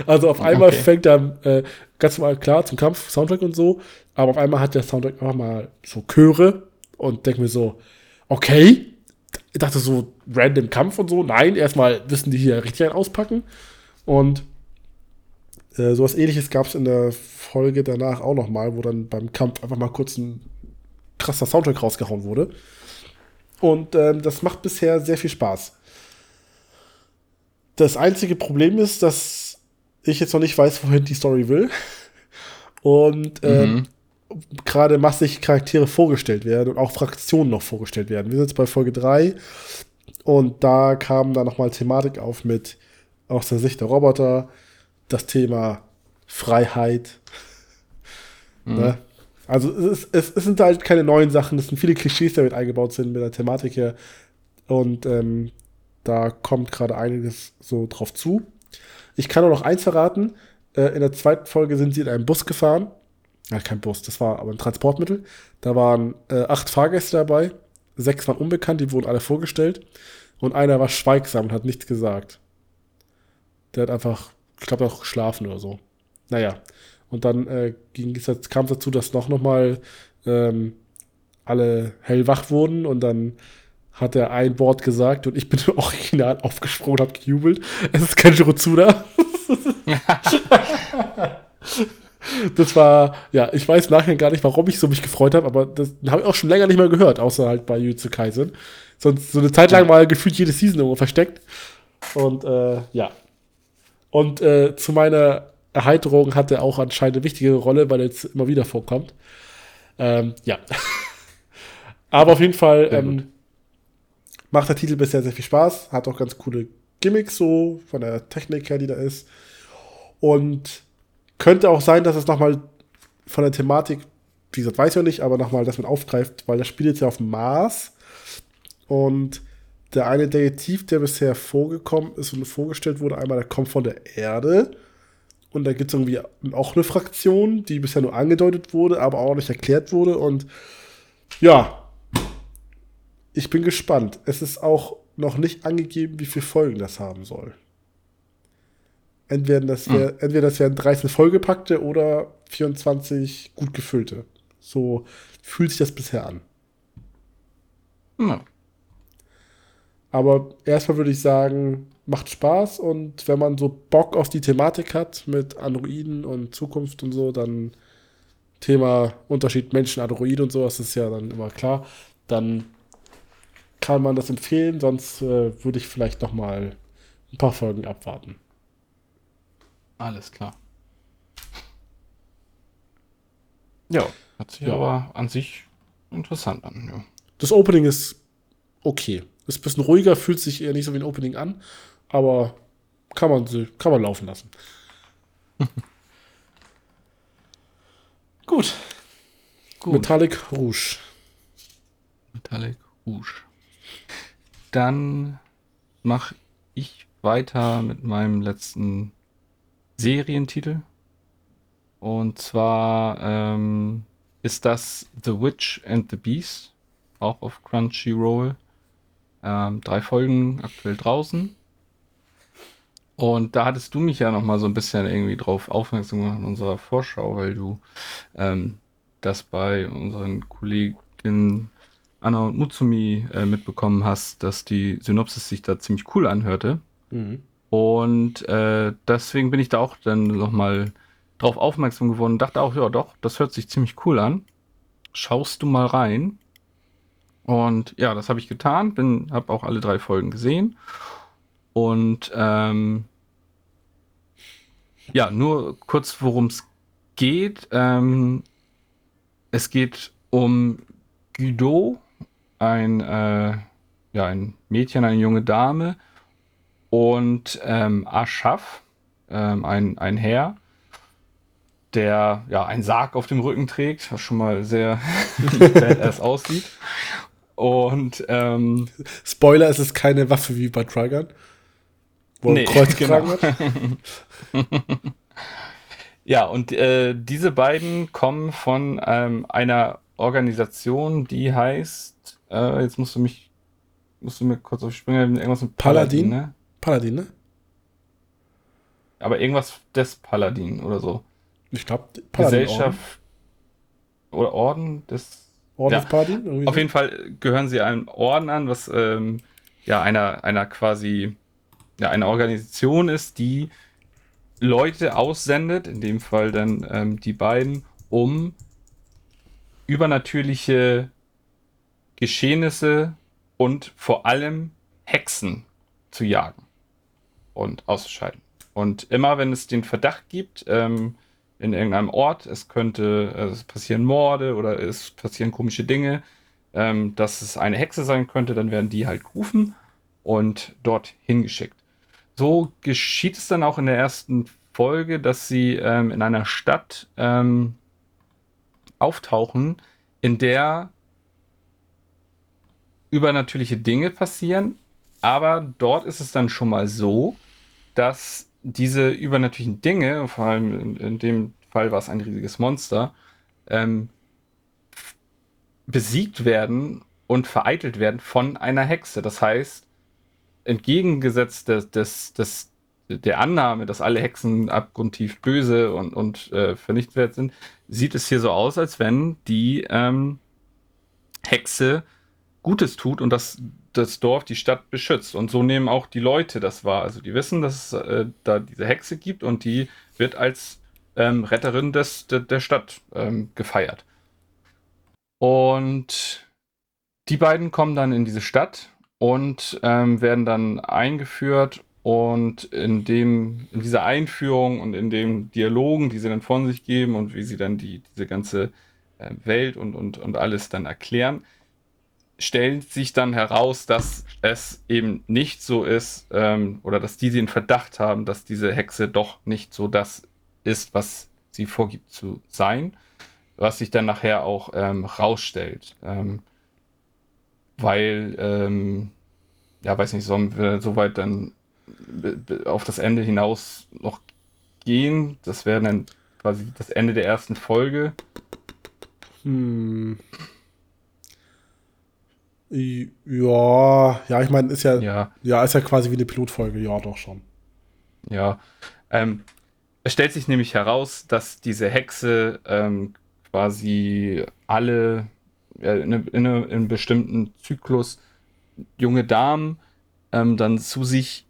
Also auf einmal okay. fängt er äh, ganz normal klar zum Kampf, Soundtrack und so, aber auf einmal hat der Soundtrack einfach mal so Chöre und denke mir so, okay, ich dachte so random Kampf und so. Nein, erstmal wissen die hier richtig einen auspacken. Und äh, sowas ähnliches gab es in der Folge danach auch nochmal, wo dann beim Kampf einfach mal kurz ein krasser Soundtrack rausgehauen wurde. Und ähm, das macht bisher sehr viel Spaß. Das einzige Problem ist, dass ich jetzt noch nicht weiß, wohin die Story will. Und ähm, mhm gerade massig Charaktere vorgestellt werden und auch Fraktionen noch vorgestellt werden. Wir sind jetzt bei Folge 3 und da kam dann nochmal Thematik auf mit aus der Sicht der Roboter, das Thema Freiheit. Mhm. Ne? Also es, es, es, sind halt keine neuen Sachen, es sind viele Klischees, die damit eingebaut sind mit der Thematik her. Und ähm, da kommt gerade einiges so drauf zu. Ich kann auch noch eins verraten. Äh, in der zweiten Folge sind sie in einem Bus gefahren. Ja, kein Bus, das war aber ein Transportmittel. Da waren äh, acht Fahrgäste dabei. Sechs waren unbekannt, die wurden alle vorgestellt. Und einer war schweigsam und hat nichts gesagt. Der hat einfach, ich glaube, auch geschlafen oder so. Naja. Und dann äh, kam es dazu, dass noch, noch mal ähm, alle hellwach wurden und dann hat er ein Wort gesagt und ich bin original aufgesprungen und habe gejubelt. Es ist kein Shirozuda. das war, ja, ich weiß nachher gar nicht, warum ich so mich gefreut habe, aber das habe ich auch schon länger nicht mehr gehört, außer halt bei Jujutsu Kaisen. Sonst so eine Zeit lang war gefühlt jede Season irgendwo versteckt. Und äh, ja. Und äh, zu meiner Erheiterung hat er auch anscheinend eine wichtige Rolle, weil er jetzt immer wieder vorkommt. Ähm, ja. aber auf jeden Fall ähm, macht der Titel bisher sehr viel Spaß, hat auch ganz coole Gimmicks so, von der Technik her, die da ist. Und könnte auch sein, dass es nochmal von der Thematik, wie gesagt, weiß ich noch nicht, aber nochmal das mit aufgreift, weil das Spiel jetzt ja auf dem Mars und der eine Detektiv, der bisher vorgekommen ist und vorgestellt wurde, einmal, der kommt von der Erde. Und da gibt es irgendwie auch eine Fraktion, die bisher nur angedeutet wurde, aber auch nicht erklärt wurde. Und ja, ich bin gespannt. Es ist auch noch nicht angegeben, wie viele Folgen das haben soll. Entweder das, wär, hm. entweder das wären 13 vollgepackte oder 24 gut gefüllte. So fühlt sich das bisher an. Hm. Aber erstmal würde ich sagen, macht Spaß und wenn man so Bock auf die Thematik hat mit Androiden und Zukunft und so, dann Thema Unterschied Menschen-Android und so, das ist ja dann immer klar, dann kann man das empfehlen, sonst äh, würde ich vielleicht noch mal ein paar Folgen abwarten. Alles klar. Ja, hat sich ja. aber an sich interessant an. Ja. Das Opening ist okay. Ist ein bisschen ruhiger, fühlt sich eher nicht so wie ein Opening an, aber kann man, kann man laufen lassen. Gut. Gut. Metallic Rouge. Metallic Rouge. Dann mache ich weiter mit meinem letzten Serientitel. Und zwar ähm, ist das The Witch and the Beast, auch auf Crunchyroll. Ähm, drei Folgen aktuell draußen. Und da hattest du mich ja noch mal so ein bisschen irgendwie drauf aufmerksam gemacht in unserer Vorschau, weil du ähm, das bei unseren Kolleginnen Anna und Mutsumi äh, mitbekommen hast, dass die Synopsis sich da ziemlich cool anhörte. Mhm. Und äh, deswegen bin ich da auch dann noch mal drauf aufmerksam geworden und dachte auch, ja doch, das hört sich ziemlich cool an. Schaust du mal rein. Und ja, das habe ich getan, bin, habe auch alle drei Folgen gesehen. Und ähm, ja, nur kurz, worum es geht. Ähm, es geht um Guido, ein, äh, ja, ein Mädchen, eine junge Dame und ähm, Aschaf, ähm, ein, ein Herr, der ja einen Sarg auf dem Rücken trägt, was schon mal sehr badass aussieht. Und ähm, Spoiler, es ist keine Waffe wie bei Trigun. Wo nee, Kreuz genau. hat. ja, und äh, diese beiden kommen von ähm, einer Organisation, die heißt, äh, jetzt musst du mich, musst du mir kurz auf die Sprünge, irgendwas mit Paladin, Paladin, ne? Paladin, ne? Aber irgendwas des Paladin oder so. Ich glaube, Gesellschaft Orden. oder Orden des Orden ja. des Paladin? Auf jeden Fall gehören sie einem Orden an, was ähm, ja einer, einer quasi ja, eine Organisation ist, die Leute aussendet, in dem Fall dann ähm, die beiden, um übernatürliche Geschehnisse und vor allem Hexen zu jagen und auszuschalten. Und immer wenn es den Verdacht gibt, ähm, in irgendeinem Ort, es könnte, äh, es passieren Morde oder es passieren komische Dinge, ähm, dass es eine Hexe sein könnte, dann werden die halt gerufen und dort hingeschickt. So geschieht es dann auch in der ersten Folge, dass sie ähm, in einer Stadt ähm, auftauchen, in der übernatürliche Dinge passieren, aber dort ist es dann schon mal so, dass diese übernatürlichen Dinge, vor allem in, in dem Fall war es ein riesiges Monster, ähm, besiegt werden und vereitelt werden von einer Hexe. Das heißt, entgegengesetzt des, des, des, der Annahme, dass alle Hexen abgrundtief böse und, und äh, vernichtet werden sind, sieht es hier so aus, als wenn die ähm, Hexe Gutes tut und das, das Dorf, die Stadt beschützt. Und so nehmen auch die Leute das wahr. Also die wissen, dass es äh, da diese Hexe gibt und die wird als ähm, Retterin des, de, der Stadt ähm, gefeiert. Und die beiden kommen dann in diese Stadt und ähm, werden dann eingeführt und in dem, in dieser Einführung und in den Dialogen, die sie dann von sich geben und wie sie dann die, diese ganze äh, Welt und, und, und alles dann erklären, stellt sich dann heraus, dass es eben nicht so ist, ähm, oder dass die den Verdacht haben, dass diese Hexe doch nicht so das ist, was sie vorgibt zu sein, was sich dann nachher auch ähm, rausstellt. Ähm, weil, ähm, ja, weiß nicht, sollen wir soweit dann auf das Ende hinaus noch gehen? Das wäre dann quasi das Ende der ersten Folge. Hm. Ja, ja, ich meine, ist ja, ja, ja, ist ja quasi wie eine Pilotfolge, ja, doch schon. Ja. Ähm, es stellt sich nämlich heraus, dass diese Hexe ähm, quasi alle äh, in, in, in, einem bestimmten Zyklus junge Damen ähm, dann zu sich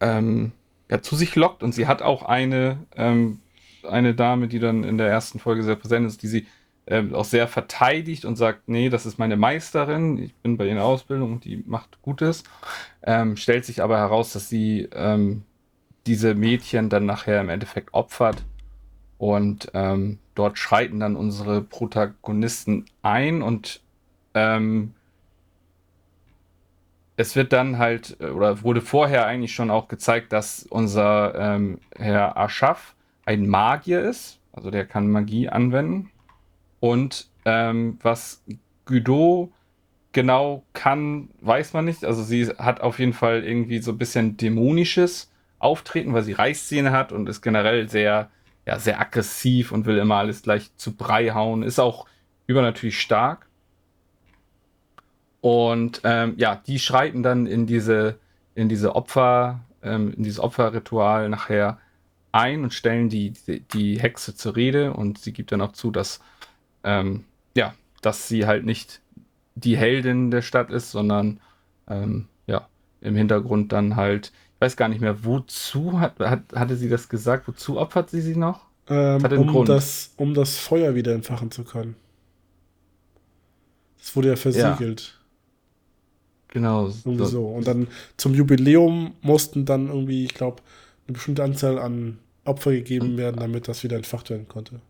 ähm, ja, zu sich lockt und sie hat auch eine ähm, eine Dame, die dann in der ersten Folge sehr präsent ist, die sie ähm, auch sehr verteidigt und sagt, nee, das ist meine Meisterin, ich bin bei ihr in der Ausbildung und die macht Gutes. Ähm, stellt sich aber heraus, dass sie ähm, diese Mädchen dann nachher im Endeffekt opfert. Und ähm, dort schreiten dann unsere Protagonisten ein und ähm, es wird dann halt, äh, oder wurde vorher eigentlich schon auch gezeigt, dass unser ähm, Herr Aschaf ein Magier ist. Also der kann Magie anwenden. Und ähm, was Guido genau kann, weiß man nicht. Also sie hat auf jeden Fall irgendwie so ein bisschen dämonisches Auftreten, weil sie Reißzähne hat und ist generell sehr, ja, sehr aggressiv und will immer alles gleich zu Brei hauen. Ist auch übernatürlich stark. Und ähm, ja, die schreiten dann in diese, in diese Opfer, ähm, in dieses Opferritual nachher ein und stellen die, die, die Hexe zur Rede und sie gibt dann auch zu, dass ähm, ja, dass sie halt nicht die Heldin der Stadt ist, sondern ähm, ja, im Hintergrund dann halt, weiß gar nicht mehr, wozu hat, hat, hatte sie das gesagt, wozu opfert sie sie noch? Ähm, um, das, um das Feuer wieder entfachen zu können. Das wurde ja versiegelt. Ja. Genau. Irgendwie so. Und dann zum Jubiläum mussten dann irgendwie, ich glaube, eine bestimmte Anzahl an Opfer gegeben werden, damit das wieder entfacht werden konnte.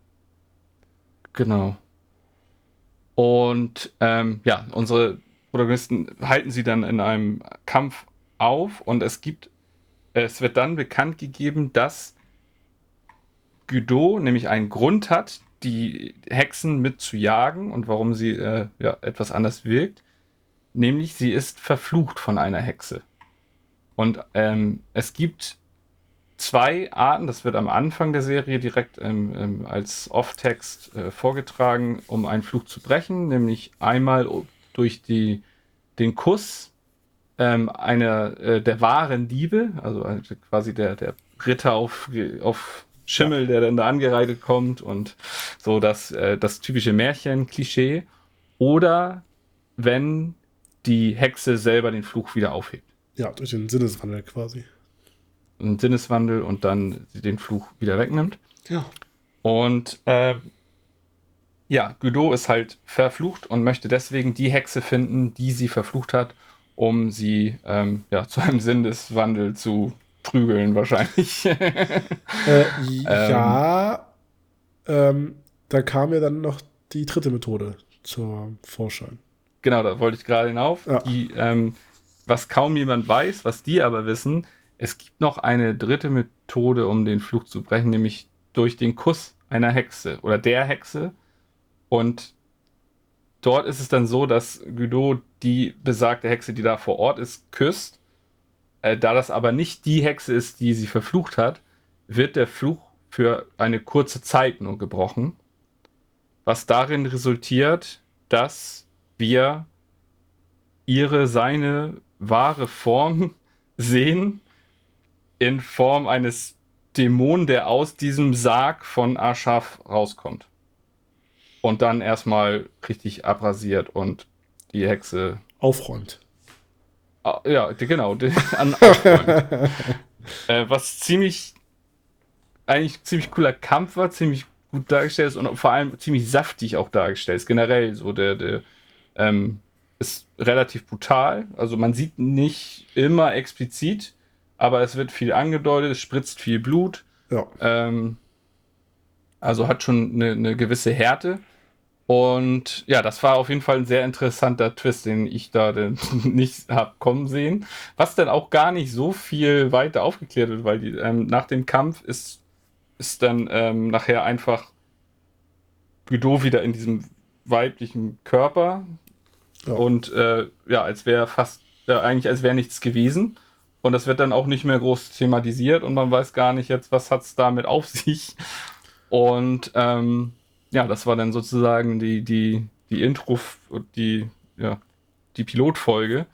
Genau. Und ähm, ja, unsere Protagonisten halten sie dann in einem Kampf auf und es gibt, es wird dann bekannt gegeben, dass Guido nämlich einen Grund hat, die Hexen mit zu jagen und warum sie äh, ja, etwas anders wirkt. Nämlich sie ist verflucht von einer Hexe. Und ähm, es gibt zwei Arten, das wird am Anfang der Serie direkt ähm, ähm, als Off-Text äh, vorgetragen, um einen Fluch zu brechen, nämlich einmal durch die, den Kuss ähm, einer äh, der wahren Liebe, also äh, quasi der, der Ritter auf, auf Schimmel, der dann da angereitet kommt und so das, äh, das typische Märchen-Klischee. Oder wenn die Hexe selber den Fluch wieder aufhebt. Ja, durch den Sinneswandel quasi einen Sinneswandel und dann den Fluch wieder wegnimmt. Ja. Und äh, ja, Guido ist halt verflucht und möchte deswegen die Hexe finden, die sie verflucht hat, um sie ähm, ja, zu einem Sinneswandel zu prügeln, wahrscheinlich. äh, ja, ähm, da kam ja dann noch die dritte Methode zur Vorschein. Genau, da wollte ich gerade hinauf. Ja. Die, ähm, was kaum jemand weiß, was die aber wissen, es gibt noch eine dritte Methode, um den Fluch zu brechen, nämlich durch den Kuss einer Hexe oder der Hexe. Und dort ist es dann so, dass Guido die besagte Hexe, die da vor Ort ist, küsst. Äh, da das aber nicht die Hexe ist, die sie verflucht hat, wird der Fluch für eine kurze Zeit nur gebrochen, was darin resultiert, dass wir ihre, seine wahre Form sehen in Form eines Dämon, der aus diesem Sarg von Aschaf rauskommt. Und dann erstmal richtig abrasiert und die Hexe aufräumt. Ah, ja, genau, an aufräumt. äh, was ziemlich, eigentlich ziemlich cooler Kampf war, ziemlich gut dargestellt ist und vor allem ziemlich saftig auch dargestellt ist. Generell so der, der ähm, ist relativ brutal. Also man sieht nicht immer explizit, aber es wird viel angedeutet, es spritzt viel Blut. Ja. Ähm, also hat schon eine, eine, gewisse Härte. Und ja, das war auf jeden Fall ein sehr interessanter Twist, den ich da nicht habe kommen sehen. Was dann auch gar nicht so viel weiter aufgeklärt wird, weil die, ähm, nach dem Kampf ist, ist dann ähm, nachher einfach Godot wieder in diesem weiblichen Körper. Ja. Und äh, ja, als wäre fast, äh, eigentlich als wäre nichts gewesen. Und das wird dann auch nicht mehr groß thematisiert und man weiß gar nicht jetzt, was hat es damit auf sich. Und ähm, ja, das war dann sozusagen die, die, die Intro, die, ja, die Pilotfolge.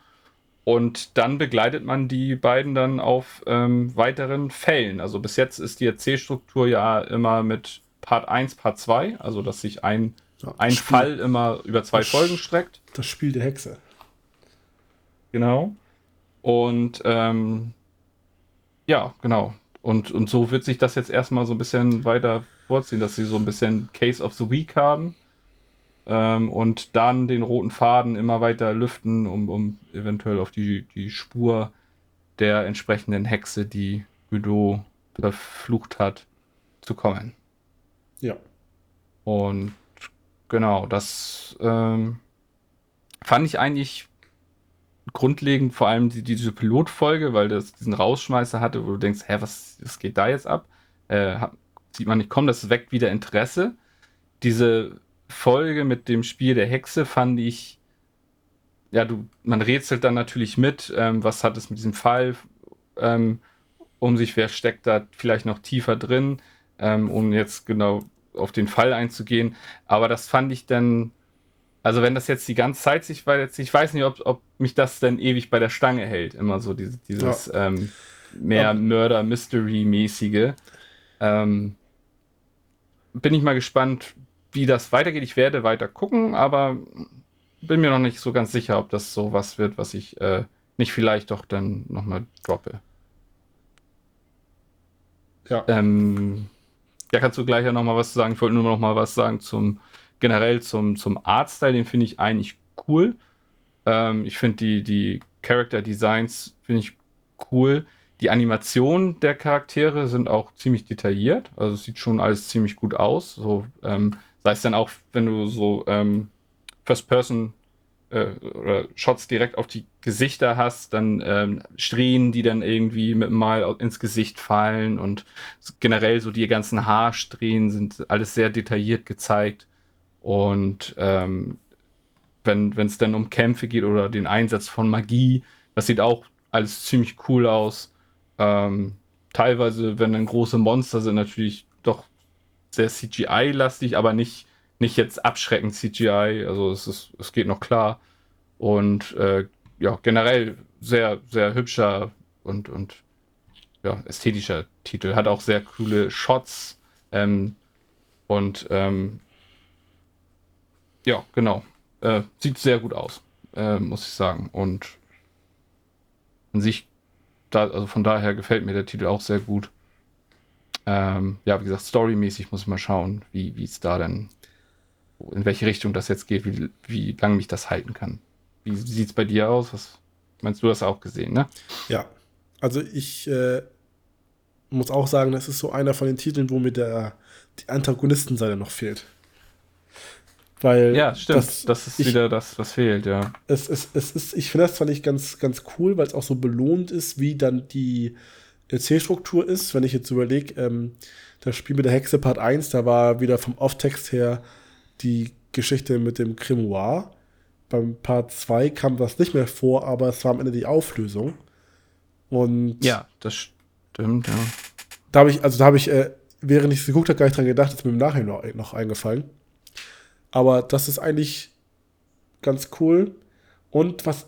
Und dann begleitet man die beiden dann auf ähm, weiteren Fällen. Also bis jetzt ist die Erzählstruktur ja immer mit Part 1, Part 2, also dass sich ein, ja, ein Fall immer über zwei Folgen streckt. Das Spiel der Hexe. Genau. Und ähm, ja, genau. Und, und so wird sich das jetzt erstmal so ein bisschen weiter vorziehen, dass sie so ein bisschen Case of the Week haben ähm, und dann den roten Faden immer weiter lüften, um, um eventuell auf die, die Spur der entsprechenden Hexe, die Guido verflucht hat, zu kommen. Ja. Und genau, das ähm, fand ich eigentlich grundlegend vor allem die, diese Pilotfolge, weil das diesen Rausschmeißer hatte, wo du denkst, hä, was, was geht da jetzt ab? Äh, sieht man nicht kommen, das weckt wieder Interesse. Diese Folge mit dem Spiel der Hexe fand ich, ja, du, man rätselt dann natürlich mit, ähm, was hat es mit diesem Fall ähm, um sich, wer steckt da vielleicht noch tiefer drin, ähm, um jetzt genau auf den Fall einzugehen. Aber das fand ich dann also wenn das jetzt die ganze Zeit sich weiter, ich weiß nicht, ob, ob mich das dann ewig bei der Stange hält. Immer so dieses, dieses ja. ähm, mehr Mörder-Mystery-mäßige. Ähm, bin ich mal gespannt, wie das weitergeht. Ich werde weiter gucken, aber bin mir noch nicht so ganz sicher, ob das so was wird, was ich äh, nicht vielleicht doch dann nochmal droppe. Ja. Ähm, ja, kannst du gleich ja nochmal was sagen. Ich wollte nur noch mal was sagen zum generell zum, zum Artstyle, den finde ich eigentlich cool. Ähm, ich finde die, die Character Designs finde ich cool. Die Animationen der Charaktere sind auch ziemlich detailliert. Also es sieht schon alles ziemlich gut aus. So, ähm, sei es dann auch, wenn du so ähm, First Person äh, oder Shots direkt auf die Gesichter hast, dann ähm, Strähnen, die dann irgendwie mit Mal ins Gesicht fallen und generell so die ganzen Haarsträhnen sind alles sehr detailliert gezeigt. Und ähm, wenn es dann um Kämpfe geht oder den Einsatz von Magie, das sieht auch alles ziemlich cool aus. Ähm, teilweise, wenn dann große Monster sind, natürlich doch sehr CGI-lastig, aber nicht, nicht jetzt abschreckend CGI. Also es, ist, es geht noch klar. Und äh, ja, generell sehr, sehr hübscher und, und ja, ästhetischer Titel. Hat auch sehr coole Shots. Ähm, und ähm, ja, genau. Äh, sieht sehr gut aus, äh, muss ich sagen. Und an sich, da, also von daher gefällt mir der Titel auch sehr gut. Ähm, ja, wie gesagt, storymäßig muss ich mal schauen, wie es da denn, in welche Richtung das jetzt geht, wie, wie lange mich das halten kann. Wie sieht es bei dir aus? Was meinst du, das auch gesehen, ne? Ja, also ich äh, muss auch sagen, das ist so einer von den Titeln, wo mir der, die Antagonistenseite noch fehlt. Weil ja, stimmt. Das, das ist ich, wieder das, was fehlt, ja. Es, es, es ist, ich finde das zwar nicht ganz, ganz cool, weil es auch so belohnt ist, wie dann die Erzählstruktur ist. Wenn ich jetzt überlege, ähm, das Spiel mit der Hexe Part 1, da war wieder vom Off-Text her die Geschichte mit dem Grimoire. Beim Part 2 kam das nicht mehr vor, aber es war am Ende die Auflösung. Und ja, das stimmt, ja. Da habe ich, also da habe ich, äh, während ich es geguckt habe, gar nicht dran gedacht, ist mir im Nachhinein noch, noch eingefallen. Aber das ist eigentlich ganz cool. Und was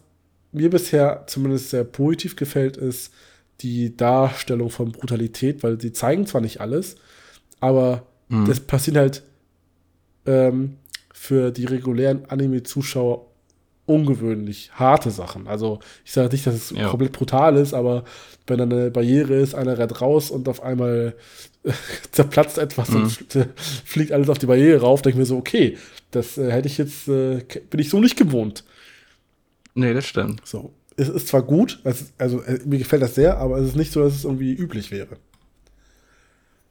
mir bisher zumindest sehr positiv gefällt, ist die Darstellung von Brutalität, weil sie zeigen zwar nicht alles, aber mhm. das passiert halt ähm, für die regulären Anime-Zuschauer ungewöhnlich harte Sachen. Also ich sage nicht, dass es ja. komplett brutal ist, aber wenn da eine Barriere ist, einer rennt raus und auf einmal zerplatzt etwas mhm. und fliegt alles auf die Barriere rauf, denke ich mir so, okay, das äh, hätte ich jetzt, äh, bin ich so nicht gewohnt. Nee, das stimmt. So. Es ist zwar gut, also, also äh, mir gefällt das sehr, aber es ist nicht so, dass es irgendwie üblich wäre.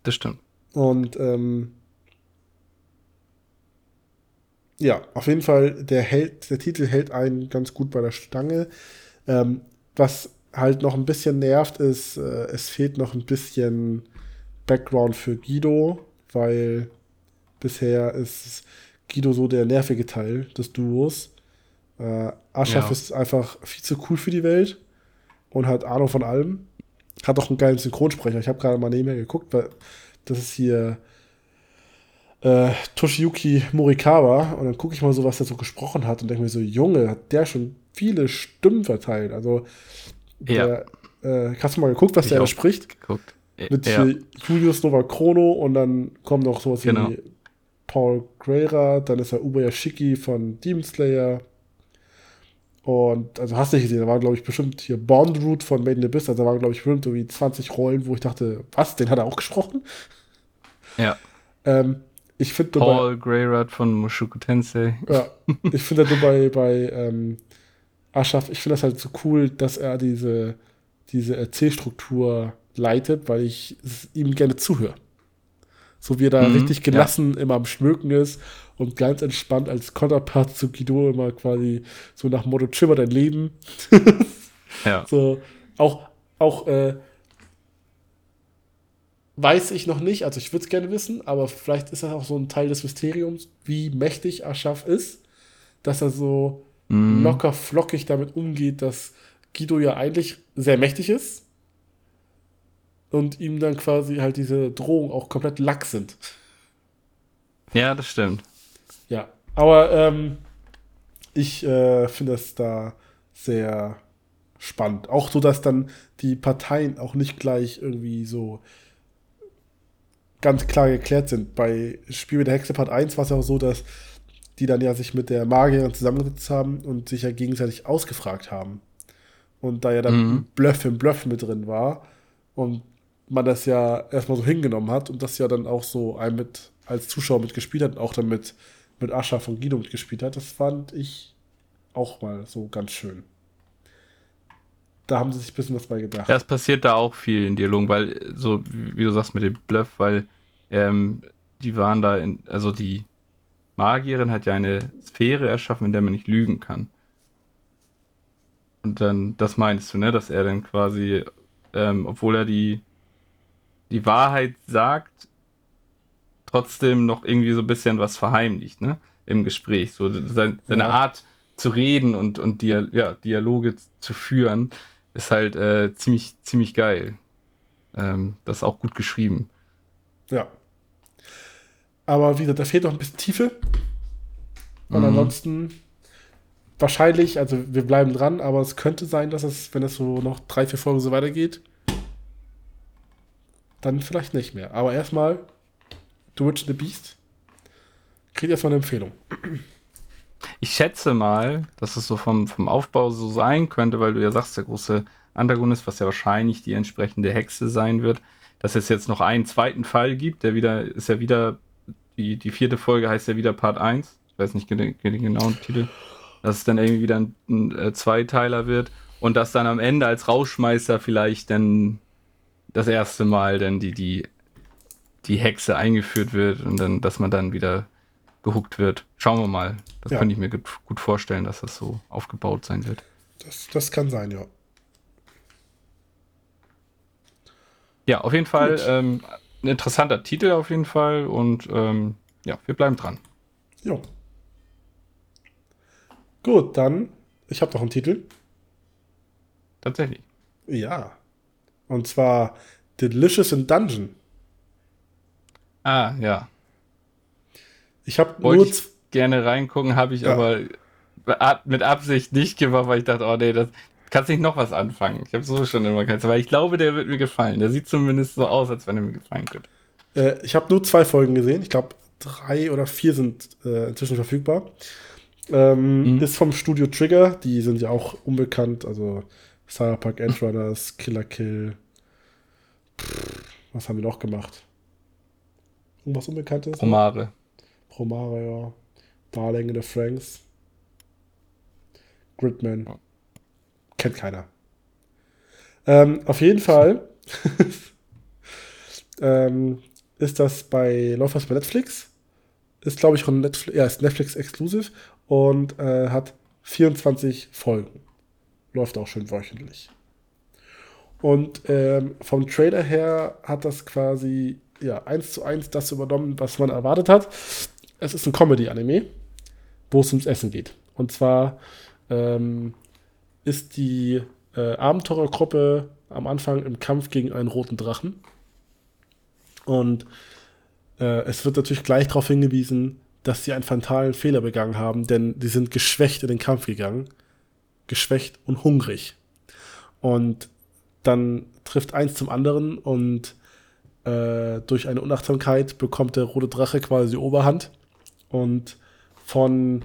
Das stimmt. Und ähm, ja, auf jeden Fall, der, hält, der Titel hält einen ganz gut bei der Stange. Ähm, was halt noch ein bisschen nervt, ist, äh, es fehlt noch ein bisschen Background für Guido, weil bisher ist Guido so der nervige Teil des Duos. Äh, Aschaf ja. ist einfach viel zu cool für die Welt und hat Ahnung von allem. Hat auch einen geilen Synchronsprecher. Ich habe gerade mal nebenher geguckt, weil das ist hier äh, Toshiyuki Morikawa und dann gucke ich mal so, was er so gesprochen hat und denke mir so, Junge, hat der schon viele Stimmen verteilt. Also, der, ja. äh, hast du mal geguckt, was ich der da spricht? Geguckt. Mit ja. Julius Nova Chrono und dann kommt noch sowas genau. wie Paul Greira, dann ist er Ubayashiki von Demon Slayer. Und, also hast du nicht gesehen, da war, glaube ich, bestimmt hier Bond Root von Made in the Abyss, also da waren, glaube ich, bestimmt irgendwie 20 Rollen, wo ich dachte, was, den hat er auch gesprochen? Ja. Ähm, ich finde Paul Greyrat von Mushoku Tensei. Ja, ich finde halt bei, bei ähm, Ashraf, ich finde das halt so cool, dass er diese, diese Erzählstruktur leitet, weil ich ihm gerne zuhöre. So wie er da mhm, richtig gelassen ja. immer am Schmöken ist und ganz entspannt als Konterpart zu Guido immer quasi so nach Motto, schimmer dein Leben. ja. So, auch, auch äh, weiß ich noch nicht, also ich würde es gerne wissen, aber vielleicht ist das auch so ein Teil des Mysteriums, wie mächtig Aschaf ist, dass er so mm. locker flockig damit umgeht, dass Guido ja eigentlich sehr mächtig ist und ihm dann quasi halt diese Drohungen auch komplett lack sind. Ja, das stimmt. Ja, aber ähm, ich äh, finde das da sehr spannend. Auch so, dass dann die Parteien auch nicht gleich irgendwie so ganz klar geklärt sind. Bei Spiel mit der Hexe Part 1 war es ja auch so, dass die dann ja sich mit der Magierin zusammengesetzt haben und sich ja gegenseitig ausgefragt haben. Und da ja dann mhm. Bluff im Bluff mit drin war und man das ja erstmal so hingenommen hat und das ja dann auch so ein mit als Zuschauer mitgespielt hat und auch dann mit, mit Ascha von Guido mitgespielt hat, das fand ich auch mal so ganz schön. Da haben sie sich ein bisschen was bei gedacht. Ja, es passiert da auch viel in Dialogen, weil, so wie du sagst mit dem Bluff, weil ähm, die waren da in, also die Magierin hat ja eine Sphäre erschaffen, in der man nicht lügen kann. Und dann, das meinst du, ne, dass er dann quasi, ähm, obwohl er die, die Wahrheit sagt, trotzdem noch irgendwie so ein bisschen was verheimlicht, ne, im Gespräch. So seine, seine ja. Art zu reden und, und Dia ja, Dialoge zu führen, ist halt äh, ziemlich, ziemlich geil. Ähm, das ist auch gut geschrieben. Ja. Aber wie gesagt, da fehlt noch ein bisschen Tiefe. Und mhm. ansonsten wahrscheinlich, also wir bleiben dran, aber es könnte sein, dass es, wenn es so noch drei, vier Folgen so weitergeht, dann vielleicht nicht mehr. Aber erstmal, The Witch the Beast kriegt erstmal eine Empfehlung. Ich schätze mal, dass es so vom, vom Aufbau so sein könnte, weil du ja sagst, der große Antagonist, was ja wahrscheinlich die entsprechende Hexe sein wird, dass es jetzt noch einen zweiten Fall gibt, der wieder, ist ja wieder die, die vierte Folge heißt ja wieder Part 1. Ich weiß nicht den, den genauen Titel. Dass es dann irgendwie wieder ein, ein, ein äh, Zweiteiler wird. Und dass dann am Ende als Rauschmeister vielleicht dann das erste Mal dann die, die, die Hexe eingeführt wird und dann, dass man dann wieder gehuckt wird. Schauen wir mal. Das ja. könnte ich mir gut, vorstellen, dass das so aufgebaut sein wird. Das, das kann sein, ja. Ja, auf jeden Fall ähm, ein interessanter Titel auf jeden Fall und ähm, ja, wir bleiben dran. Jo. Gut, dann, ich habe noch einen Titel. Tatsächlich. Ja, Und zwar Delicious in Dungeon. Ah, ja. Ich habe Wollte nur. ich gerne reingucken, habe ich Ja. aber ab- mit Absicht nicht gemacht, weil ich dachte, oh nee, das kannst nicht noch was anfangen. Ich habe so schon immer keins, aber ich glaube, der wird mir gefallen. Der sieht zumindest so aus, als wenn er mir gefallen könnte. Äh, ich habe nur zwei Folgen gesehen. Ich glaube, drei oder vier sind äh, inzwischen verfügbar. Ähm, Mhm. Ist vom Studio Trigger. Die sind ja auch unbekannt. Also Cyberpunk Edge Runners, Killer Kill. Pff, was haben die noch gemacht? Irgendwas Unbekanntes? Romare. Promare, ja. Darling in the Franks. Gridman. Kennt keiner. Ähm, auf jeden Fall ähm, ist das bei, läuft das bei Netflix? Ist, glaube ich, von Netflix, ja, ist Netflix exclusive und äh, hat 24 Folgen. Läuft auch schön wöchentlich. Und ähm, vom Trailer her hat das quasi ja, eins zu eins das übernommen, was man erwartet hat. Es ist ein Comedy-Anime, wo es ums Essen geht. Und zwar ähm, ist die äh, Abenteurergruppe am Anfang im Kampf gegen einen roten Drachen. Und äh, es wird natürlich gleich darauf hingewiesen, dass sie einen fatalen Fehler begangen haben, denn sie sind geschwächt in den Kampf gegangen. Geschwächt und hungrig. Und dann trifft eins zum anderen und äh, durch eine Unachtsamkeit bekommt der rote Drache quasi die Oberhand. Und von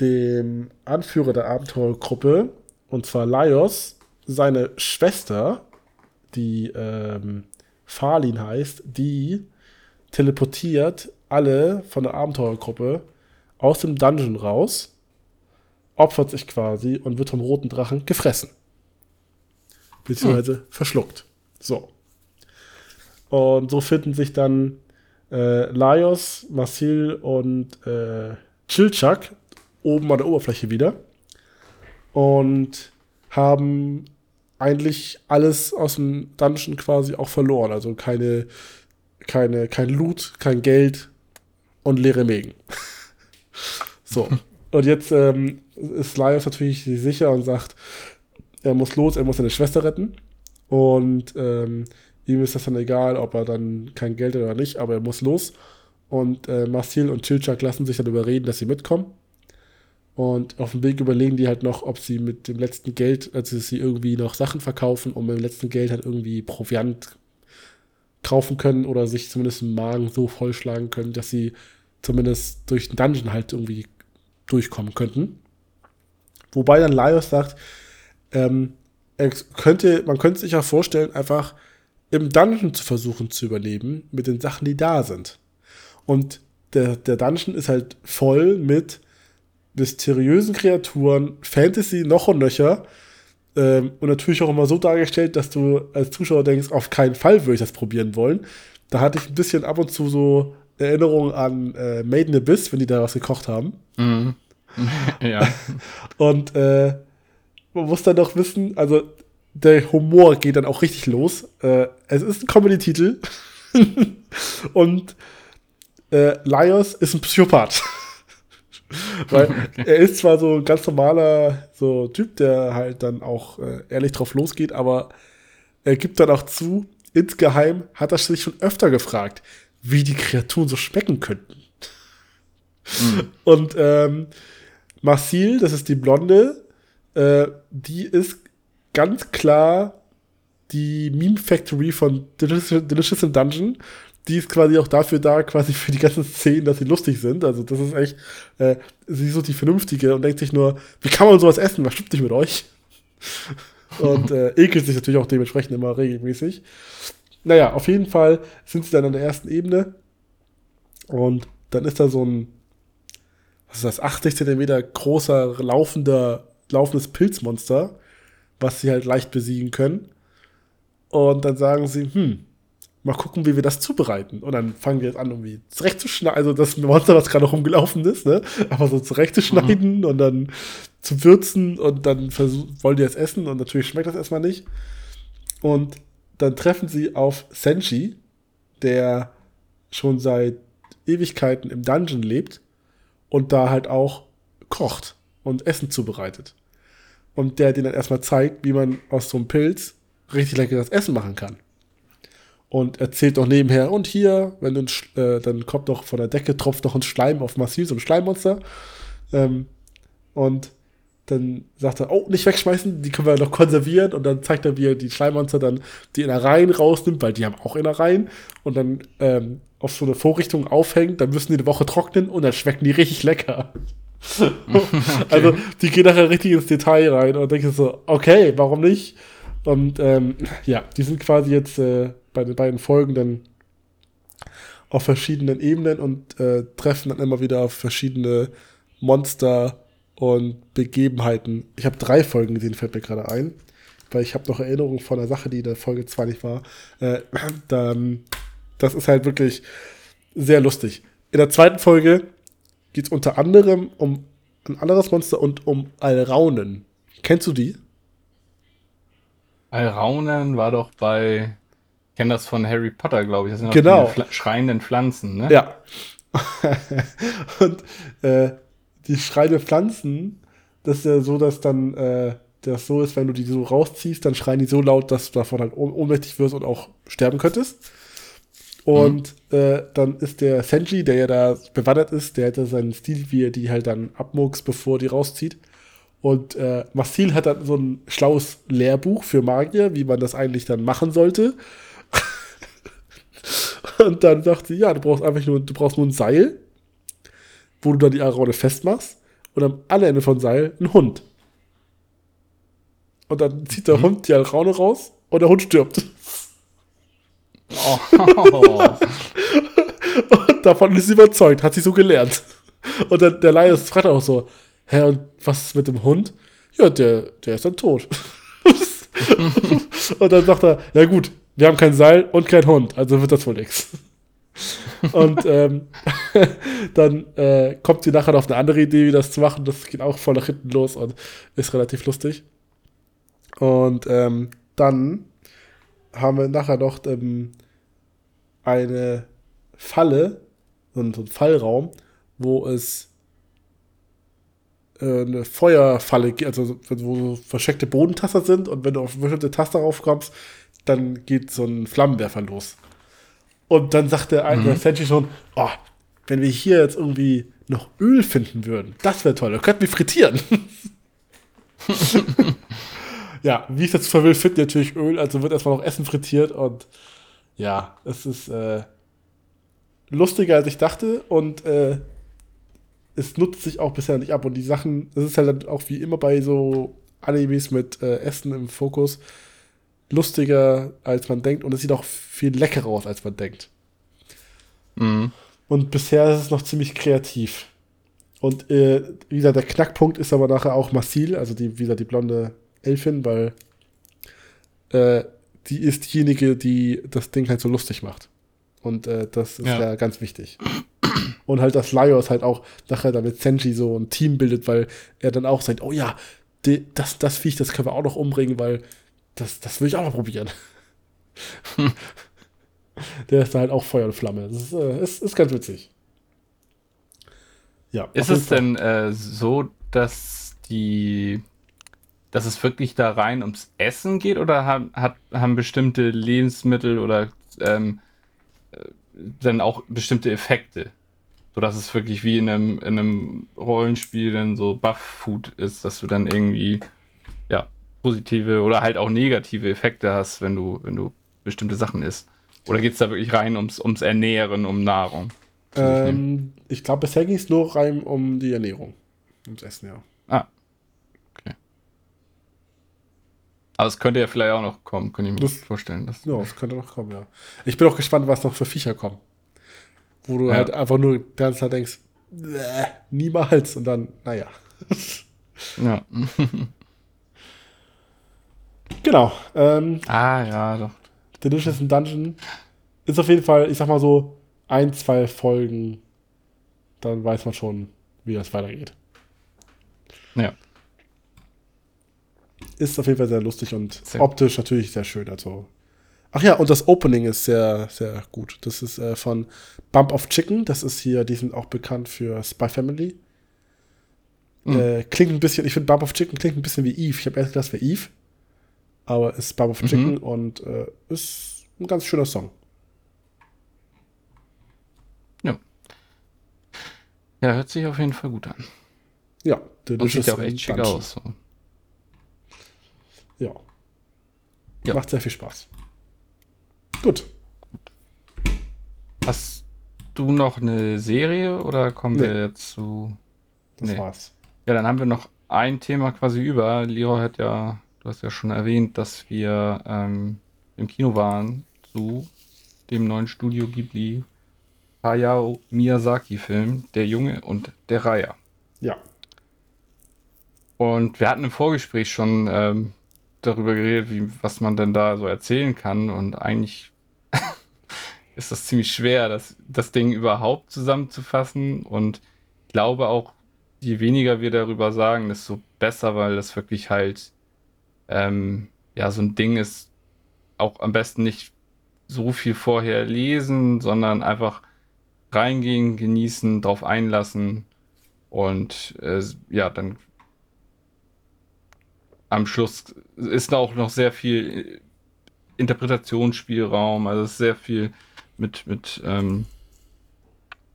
dem Anführer der Abenteurergruppe, und zwar Laios, seine Schwester, die ähm, Falin heißt, die teleportiert alle von der Abenteurergruppe aus dem Dungeon raus, opfert sich quasi und wird vom roten Drachen gefressen. Beziehungsweise verschluckt. So. Und so finden sich dann äh, Laios, Marcel und äh, Chilchak oben an der Oberfläche wieder und haben eigentlich alles aus dem Dungeon quasi auch verloren. Also keine, keine, kein Loot, kein Geld und leere Mägen. so. Und jetzt ähm, ist Laios natürlich sicher und sagt, er muss los, er muss seine Schwester retten. Und ähm, ihm ist das dann egal, ob er dann kein Geld hat oder nicht, aber er muss los. Und äh, Marcel und Chilchak lassen sich dann überreden, dass sie mitkommen. Und auf dem Weg überlegen die halt noch, ob sie mit dem letzten Geld, also sie irgendwie noch Sachen verkaufen und mit dem letzten Geld halt irgendwie Proviant kaufen können oder sich zumindest im Magen so vollschlagen können, dass sie zumindest durch den Dungeon halt irgendwie durchkommen könnten. Wobei dann Laios sagt, ähm, könnte, man könnte sich auch vorstellen, einfach im Dungeon zu versuchen zu überleben mit den Sachen, die da sind. Und der, der Dungeon ist halt voll mit mysteriösen Kreaturen, Fantasy noch und nöcher. Ähm, und natürlich auch immer so dargestellt, dass du als Zuschauer denkst, auf keinen Fall würde ich das probieren wollen. Da hatte ich ein bisschen ab und zu so Erinnerungen an äh, Made in Abyss, wenn die da was gekocht haben. Mhm. ja. Und äh, man muss dann doch wissen, also der Humor geht dann auch richtig los. Äh, es ist ein Comedy-Titel. und äh, Laios ist ein Psychopath. Weil Okay. er ist zwar so ein ganz normaler so Typ, der halt dann auch äh, ehrlich drauf losgeht, aber er gibt dann auch zu, insgeheim hat er sich schon öfter gefragt, wie die Kreaturen so schmecken könnten. Und ähm, Marcel, das ist die Blonde, äh, die ist ganz klar die Meme Factory von Delicious, Delicious in Dungeon. Die ist quasi auch dafür da, quasi für die ganzen Szenen, dass sie lustig sind. Also, das ist echt, äh, sie ist so die Vernünftige und denkt sich nur, wie kann man sowas essen? Was stimmt nicht mit euch? und äh, ekelt sich natürlich auch dementsprechend immer regelmäßig. Naja, auf jeden Fall sind sie dann an der ersten Ebene und dann ist da so ein, was ist das, 80 Zentimeter großer, laufender, laufendes Pilzmonster, was sie halt leicht besiegen können. Und dann sagen sie, hm, mal gucken, wie wir das zubereiten. Und dann fangen wir jetzt an, irgendwie zurechtzuschneiden, also das Monster, was gerade rumgelaufen ist, ne? Aber so zurechtzuschneiden und dann zu würzen und dann wollen die es essen und natürlich schmeckt das erstmal nicht. Und dann treffen sie auf Senshi, der schon seit Ewigkeiten im Dungeon lebt und da halt auch kocht und Essen zubereitet. Und der denen dann erstmal zeigt, wie man aus so einem Pilz richtig leckeres Essen machen kann. Und erzählt doch nebenher, und hier, wenn du äh, dann kommt noch von der Decke, tropft noch ein Schleim auf Massiv, so ein Schleimmonster. Ähm, und dann sagt er, oh, nicht wegschmeißen, die können wir noch konservieren. Und dann zeigt er, wie er die Schleimmonster dann die Innereien rausnimmt, weil die haben auch Innereien. Und dann ähm, auf so eine Vorrichtung aufhängt, dann müssen die eine Woche trocknen und dann schmecken die richtig lecker. Also die gehen nachher richtig ins Detail rein und denke so, okay, warum nicht? Und ähm, ja, die sind quasi jetzt äh, bei den beiden Folgen dann auf verschiedenen Ebenen und äh, treffen dann immer wieder auf verschiedene Monster und Begebenheiten. Ich habe drei Folgen gesehen, fällt mir gerade ein, weil ich habe noch Erinnerungen von einer Sache, die in der Folge 2 nicht war. Äh, dann, das ist halt wirklich sehr lustig. In der zweiten Folge geht es unter anderem um ein anderes Monster und um Alraunen. Kennst du die? Alraunen war doch bei, ich kenne das von Harry Potter, glaube ich. Das sind genau. die Pfl schreienden Pflanzen, ne? Ja. und äh, die schreiende Pflanzen, das ist ja so, dass dann äh, das so ist, wenn du die so rausziehst, dann schreien die so laut, dass du davon halt ohnmächtig wirst und auch sterben könntest. Und mhm. äh, dann ist der Senji, der ja da bewandert ist, der hätte seinen Stil, wie er die halt dann abmucks, bevor die rauszieht. Und äh, Marcel hat dann so ein schlaues Lehrbuch für Magier, wie man das eigentlich dann machen sollte. und dann sagt sie, ja, du brauchst einfach nur, du brauchst nur ein Seil, wo du dann die Araune festmachst. Und am anderen Ende von Seil ein Hund. Und dann zieht der mhm. Hund die Araune raus und der Hund stirbt. Oh. und davon ist sie überzeugt, hat sie so gelernt. Und dann der Laie fragt auch so, hä, und was ist mit dem Hund? Ja, der, der ist dann tot. und dann sagt er, ja gut, wir haben kein Seil und kein Hund, also wird das wohl nichts. Und ähm, dann äh, kommt sie nachher auf eine andere Idee, wie das zu machen. Das geht auch voll nach hinten los und ist relativ lustig. Und ähm, dann haben wir nachher noch ähm, eine Falle, so ein, so ein Fallraum, wo es äh, eine Feuerfalle gibt, also wo versteckte Bodentaster sind und wenn du auf bestimmte Taster raufkommst, dann geht so ein Flammenwerfer los. Und dann sagt der eine mhm. Senshi schon, oh, wenn wir hier jetzt irgendwie noch Öl finden würden, das wäre toll, dann könnten wir frittieren. ja, wie ich das verwill, finden natürlich Öl, also wird erstmal noch Essen frittiert und ja, es ist äh, lustiger als ich dachte und äh, es nutzt sich auch bisher nicht ab. Und die Sachen, das ist halt auch wie immer bei so Animes mit äh, Essen im Fokus, lustiger als man denkt und es sieht auch viel leckerer aus, als man denkt. Mhm. Und bisher ist es noch ziemlich kreativ. Und äh, wie gesagt, der Knackpunkt ist aber nachher auch Massil, also die, wie gesagt, die blonde Elfin, weil äh, die ist diejenige, die das Ding halt so lustig macht. Und äh, das ist ja. ja. ganz wichtig. Und halt, dass Laios halt auch nachher damit Senji so ein Team bildet, weil er dann auch sagt, oh ja, die, das, das Viech, das können wir auch noch umbringen, weil das, das will ich auch noch probieren. Hm. Der ist da halt auch Feuer und Flamme. Das ist, äh, ist, ist ganz witzig. Ja. Ist es denn äh, so, dass die dass es wirklich da rein ums Essen geht oder haben, hat, haben bestimmte Lebensmittel oder ähm, äh, dann auch bestimmte Effekte? Sodass es wirklich wie in einem, in einem Rollenspiel dann so Buff-Food ist, dass du dann irgendwie ja, positive oder halt auch negative Effekte hast, wenn du, wenn du bestimmte Sachen isst. Oder geht es da wirklich rein ums, ums Ernähren, um Nahrung? Ähm, ich glaube, bisher ging es nur rein um die Ernährung. Ums Essen, ja. Ah, Aber es könnte ja vielleicht auch noch kommen, könnte ich mir das, vorstellen. Das ja, es könnte noch kommen, ja. Ich bin auch gespannt, was noch für Viecher kommen. Wo du ja. halt einfach nur die ganze Zeit denkst, niemals. Und dann, naja. ja. genau. Ähm, ah, ja, doch. Delicious Dungeon ist auf jeden Fall, ich sag mal so, ein, zwei Folgen, dann weiß man schon, wie das weitergeht. Ja ist auf jeden Fall sehr lustig und sehr optisch natürlich sehr schön. Also. Ach ja, und das Opening ist sehr, sehr gut. Das ist äh, von Bump of Chicken. Das ist hier, die sind auch bekannt für Spy Family. Mhm. Äh, klingt ein bisschen, ich finde Bump of Chicken klingt ein bisschen wie Eve. Ich habe erst gedacht, das wäre Eve. aber ist Baba of Chicken mhm. und äh, ist ein ganz schöner Song. Ja. Ja, hört sich auf jeden Fall gut an. Ja, und sieht ja auch echt schick aus. So. Ja. ja. Macht sehr viel Spaß. Gut. Hast du noch eine Serie oder kommen nee. wir zu. Das nee. war's. Ja, dann haben wir noch ein Thema quasi über. Leroy hat ja, du hast ja schon erwähnt, dass wir ähm, im Kino waren zu dem neuen Studio Ghibli Hayao Miyazaki-Film Der Junge und der Reiher. Ja. Und wir hatten im Vorgespräch schon ähm, darüber geredet, wie, was man denn da so erzählen kann. Und eigentlich ist das ziemlich schwer, das, das Ding überhaupt zusammenzufassen. Und ich glaube auch, je weniger wir darüber sagen, desto besser, weil das wirklich halt ähm, ja so ein Ding ist, auch am besten nicht so viel vorher lesen, sondern einfach reingehen, genießen, drauf einlassen und äh, ja, dann am Schluss ist da auch noch sehr viel Interpretationsspielraum, also sehr viel mit, mit ähm,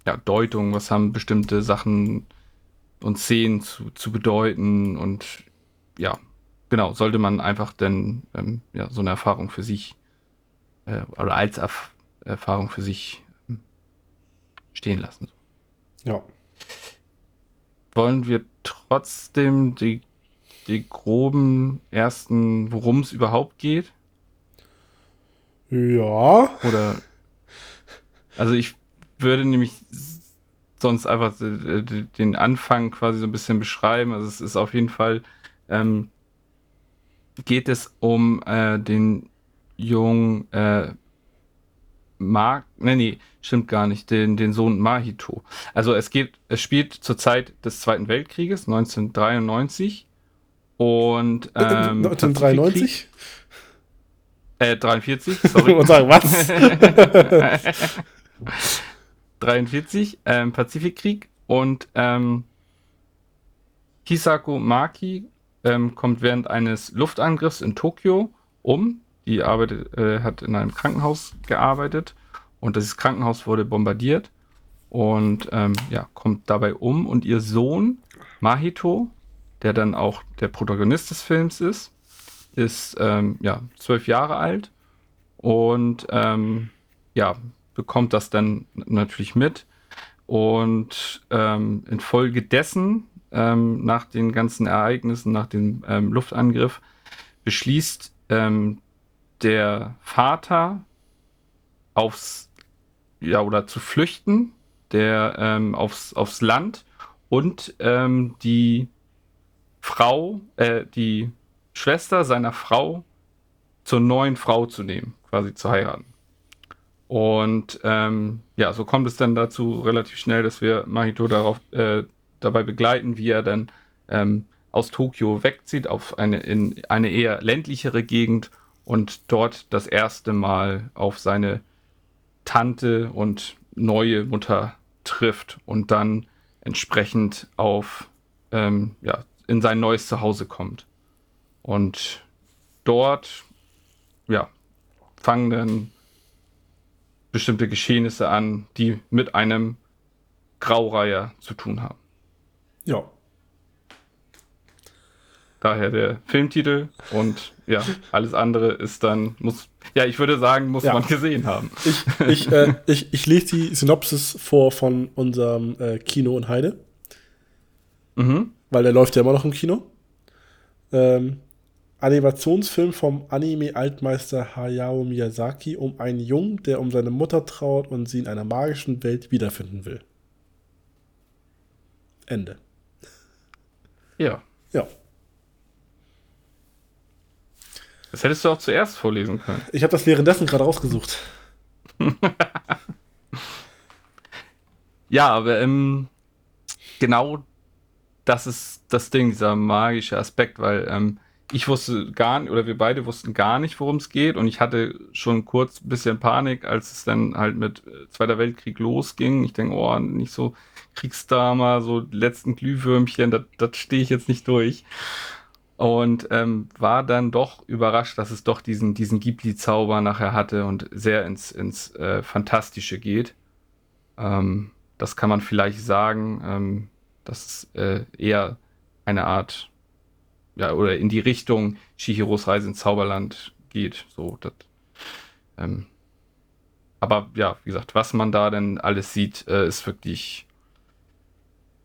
ja, Deutung, was haben bestimmte Sachen und Szenen zu, zu bedeuten und ja, genau, sollte man einfach dann ähm, ja, so eine Erfahrung für sich äh, oder als Erf Erfahrung für sich ähm, stehen lassen. Ja. Wollen wir trotzdem die, die groben ersten, worum es überhaupt geht? Ja. Oder also ich würde nämlich sonst einfach den Anfang quasi so ein bisschen beschreiben. Also es ist auf jeden Fall, ähm, geht es um äh, den jungen äh, Mark, nee, nee, stimmt gar nicht, den, den Sohn Mahito. Also es geht, es spielt zur Zeit des Zweiten Weltkrieges, 1993. Und ähm, 1993? Äh, 43, sorry. Und sagen, was? 43, ähm, Pazifikkrieg und ähm, Kisako Maki ähm, kommt während eines Luftangriffs in Tokio um. Die arbeitet, äh, hat in einem Krankenhaus gearbeitet und das Krankenhaus wurde bombardiert und ähm, ja, kommt dabei um. Und ihr Sohn Mahito, der dann auch der Protagonist des Films ist, ist ähm, ja zwölf Jahre alt und ähm, ja bekommt das dann natürlich mit. Und ähm, infolgedessen, ähm, nach den ganzen Ereignissen, nach dem ähm, Luftangriff, beschließt ähm, der Vater aufs, ja, oder zu flüchten, der aufs, aufs Land und ähm, die Frau, äh, die Schwester seiner Frau zur neuen Frau zu nehmen, quasi zu heiraten. Und ähm, ja, so kommt es dann dazu relativ schnell, dass wir Mahito darauf, äh, dabei begleiten, wie er dann ähm, aus Tokio wegzieht auf eine, in eine eher ländlichere Gegend und dort das erste Mal auf seine Tante und neue Mutter trifft und dann entsprechend auf ähm, ja, in sein neues Zuhause kommt. Und dort ja, fangen dann bestimmte Geschehnisse an, die mit einem Graureiher zu tun haben. Ja. Daher der Filmtitel und ja, alles andere ist dann, muss, ja, ich würde sagen, muss ja. man gesehen haben. Ich, ich, äh, ich, ich lese die Synopsis vor von unserem äh, Kino in Heide. Mhm. Weil der läuft ja immer noch im Kino. Ähm, Animationsfilm vom Anime-Altmeister Hayao Miyazaki um einen Jungen, der um seine Mutter trauert und sie in einer magischen Welt wiederfinden will. Ende. Ja. Ja. Das hättest du auch zuerst vorlesen können. Ich habe das währenddessen gerade rausgesucht. ja, aber ähm, genau das ist das Ding, dieser magische Aspekt, weil ähm, ich wusste gar nicht, oder wir beide wussten gar nicht, worum es geht. Und ich hatte schon kurz ein bisschen Panik, als es dann halt mit äh, Zweiter Weltkrieg losging. Ich denke, oh, nicht so Kriegsdrama, so letzten Glühwürmchen, das stehe ich jetzt nicht durch. Und ähm, war dann doch überrascht, dass es doch diesen, diesen Ghibli-Zauber nachher hatte und sehr ins, ins äh, Fantastische geht. Ähm, das kann man vielleicht sagen, ähm, dass es äh, eher eine Art, ja, oder in die Richtung Shihiros Reise ins Zauberland geht. So, das, ähm, aber ja, wie gesagt, was man da denn alles sieht, äh, ist wirklich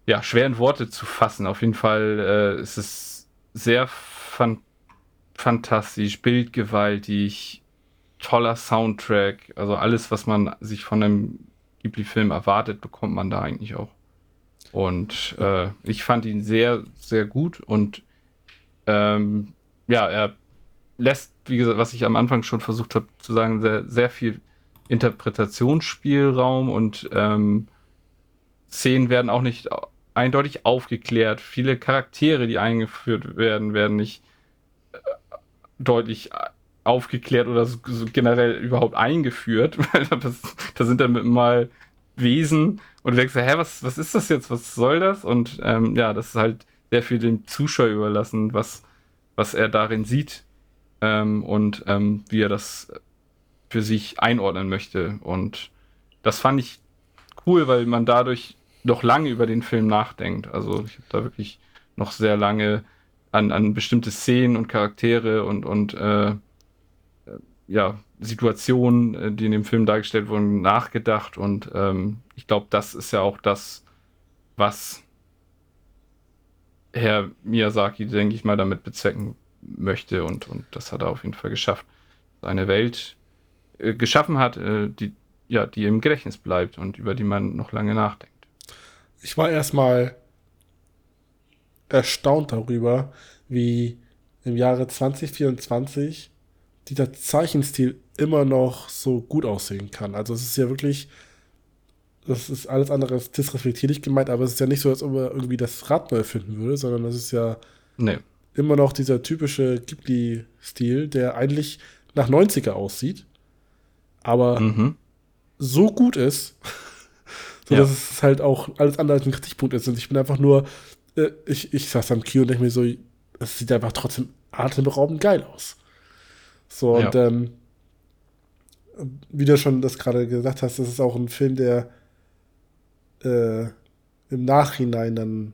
ja, schwer in Worte zu fassen. Auf jeden Fall äh, ist es sehr fan fantastisch, bildgewaltig, toller Soundtrack. Also alles, was man sich von einem Ghibli-Film erwartet, bekommt man da eigentlich auch. Und äh, ich fand ihn sehr, sehr gut und ähm, ja, er lässt, wie gesagt, was ich am Anfang schon versucht habe zu sagen, sehr, sehr viel Interpretationsspielraum und ähm, Szenen werden auch nicht eindeutig aufgeklärt. Viele Charaktere, die eingeführt werden, werden nicht äh, deutlich aufgeklärt oder so, so generell überhaupt eingeführt. das, das sind dann mal Wesen und du denkst, hä, was, was ist das jetzt? Was soll das? Und ähm, ja, das ist halt sehr viel dem Zuschauer überlassen, was, was er darin sieht ähm, und ähm, wie er das für sich einordnen möchte. Und das fand ich cool, weil man dadurch noch lange über den Film nachdenkt. Also ich habe da wirklich noch sehr lange an, an bestimmte Szenen und Charaktere und, und äh, ja, Situationen, äh, die in dem Film dargestellt wurden, nachgedacht. Und ähm, ich glaube, das ist ja auch das, was Herr Miyazaki, denke ich mal, damit bezwecken möchte. Und, und das hat er auf jeden Fall geschafft. Eine Welt äh, geschaffen hat, äh, die, ja, die im Gedächtnis bleibt und über die man noch lange nachdenkt. Ich war erstmal erstaunt darüber, wie im Jahre 2024 dieser Zeichenstil immer noch so gut aussehen kann. Also es ist ja wirklich, das ist alles andere als disrespektierlich gemeint, aber es ist ja nicht so, als ob er irgendwie das Rad neu erfinden würde, sondern es ist ja nee. immer noch dieser typische Ghibli-Stil, der eigentlich nach 90er aussieht, aber mhm. so gut ist, so ja. dass es halt auch alles andere als ein Kritikpunkt ist. Und ich bin einfach nur, äh, ich, ich saß am Kino und denke mir so, es sieht einfach trotzdem atemberaubend geil aus. So, ja. und ähm, wie du schon das gerade gesagt hast, das ist auch ein Film, der äh, im Nachhinein dann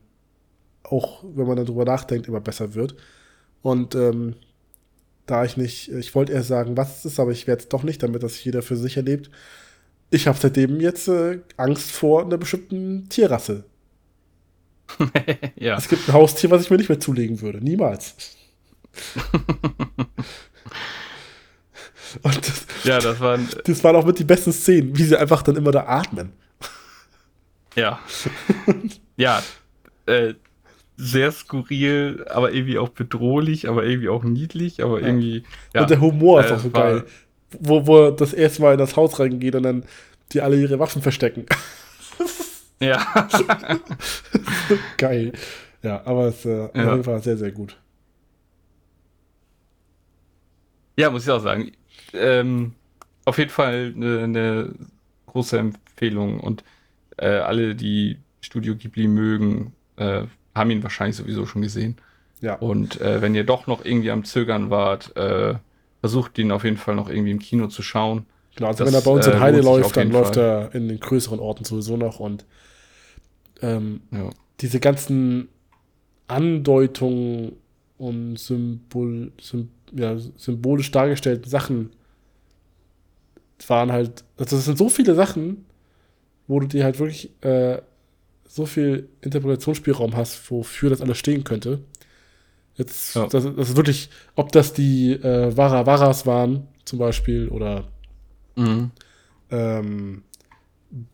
auch, wenn man darüber nachdenkt, immer besser wird. Und ähm, da ich nicht, ich wollte erst sagen, was es ist, aber ich werde es doch nicht, damit das jeder für sich erlebt. Ich habe seitdem jetzt äh, Angst vor einer bestimmten Tierrasse. ja. Es gibt ein Haustier, was ich mir nicht mehr zulegen würde. Niemals. Und das, ja, das waren. Das waren auch mit die besten Szenen, wie sie einfach dann immer da atmen. Ja. ja. Äh, sehr skurril, aber irgendwie auch bedrohlich, aber irgendwie auch niedlich, aber ja. irgendwie. Ja, und der Humor ist äh, auch so geil. Wo, wo das erste Mal in das Haus reingeht und dann die alle ihre Waffen verstecken. ja. geil. Ja, aber es äh, ja. auf jeden Fall sehr, sehr gut. Ja, muss ich auch sagen ähm, auf jeden Fall eine, eine große Empfehlung und äh, alle, die Studio Ghibli mögen, äh, haben ihn wahrscheinlich sowieso schon gesehen. Ja. Und äh, wenn ihr doch noch irgendwie am Zögern wart, äh, versucht ihn auf jeden Fall noch irgendwie im Kino zu schauen. Genau, also das, wenn er bei uns in äh, Heide läuft, dann läuft Fall. er in den größeren Orten sowieso noch und ähm, ja. diese ganzen Andeutungen und Symbol, Symbol, ja, symbolisch dargestellten Sachen waren halt, also das sind so viele Sachen, wo du dir halt wirklich äh, so viel Interpretationsspielraum hast, wofür das alles stehen könnte. Jetzt, ja. das, das, ist wirklich, ob das die äh, Vara Varas waren, zum Beispiel, oder mhm. ähm,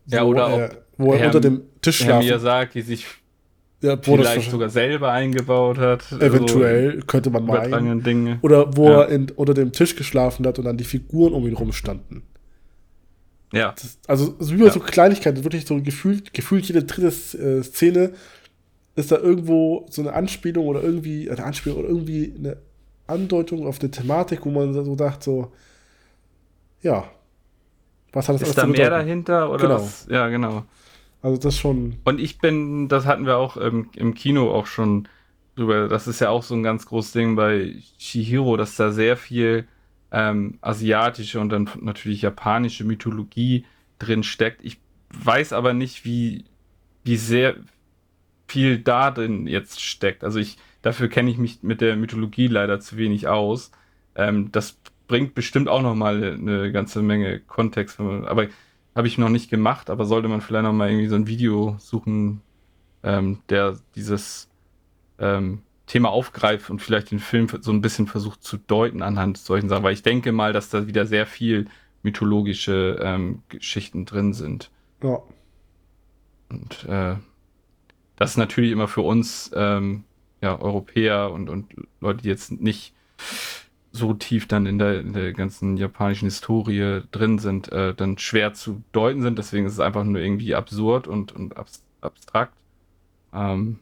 ja, oder er, wo er Herr, unter dem Tisch Herr schlafen. Miyazaki sich ja, vielleicht sogar selber eingebaut hat. Eventuell so könnte man meinen. Dinge. Oder wo ja. er in, unter dem Tisch geschlafen hat und dann die Figuren um ihn rum standen. Ja. Das, also, so wie ja. so Kleinigkeiten, wirklich so gefühlt, gefühlt jede dritte äh, Szene ist da irgendwo so eine Anspielung oder irgendwie, eine Anspielung oder irgendwie eine Andeutung auf eine Thematik, wo man so dachte, so, ja, was hat das Ist da mehr dahinter oder genau. Was? Ja, genau. Also das schon. Und ich bin, das hatten wir auch ähm, im Kino auch schon drüber. Das ist ja auch so ein ganz großes Ding bei Shihiro, dass da sehr viel ähm, asiatische und dann natürlich japanische Mythologie drin steckt. Ich weiß aber nicht, wie, wie sehr viel da drin jetzt steckt. Also ich, dafür kenne ich mich mit der Mythologie leider zu wenig aus. Ähm, das bringt bestimmt auch nochmal eine ganze Menge Kontext. Aber habe ich noch nicht gemacht, aber sollte man vielleicht nochmal irgendwie so ein Video suchen, ähm, der dieses ähm, Thema aufgreift und vielleicht den Film so ein bisschen versucht zu deuten anhand solchen Sachen. Weil ich denke mal, dass da wieder sehr viel mythologische ähm, Geschichten drin sind. Ja. Und äh, das ist natürlich immer für uns ähm, ja, Europäer und, und Leute, die jetzt nicht so tief dann in der, in der ganzen japanischen Historie drin sind, äh, dann schwer zu deuten sind. Deswegen ist es einfach nur irgendwie absurd und, und abstrakt. Ähm,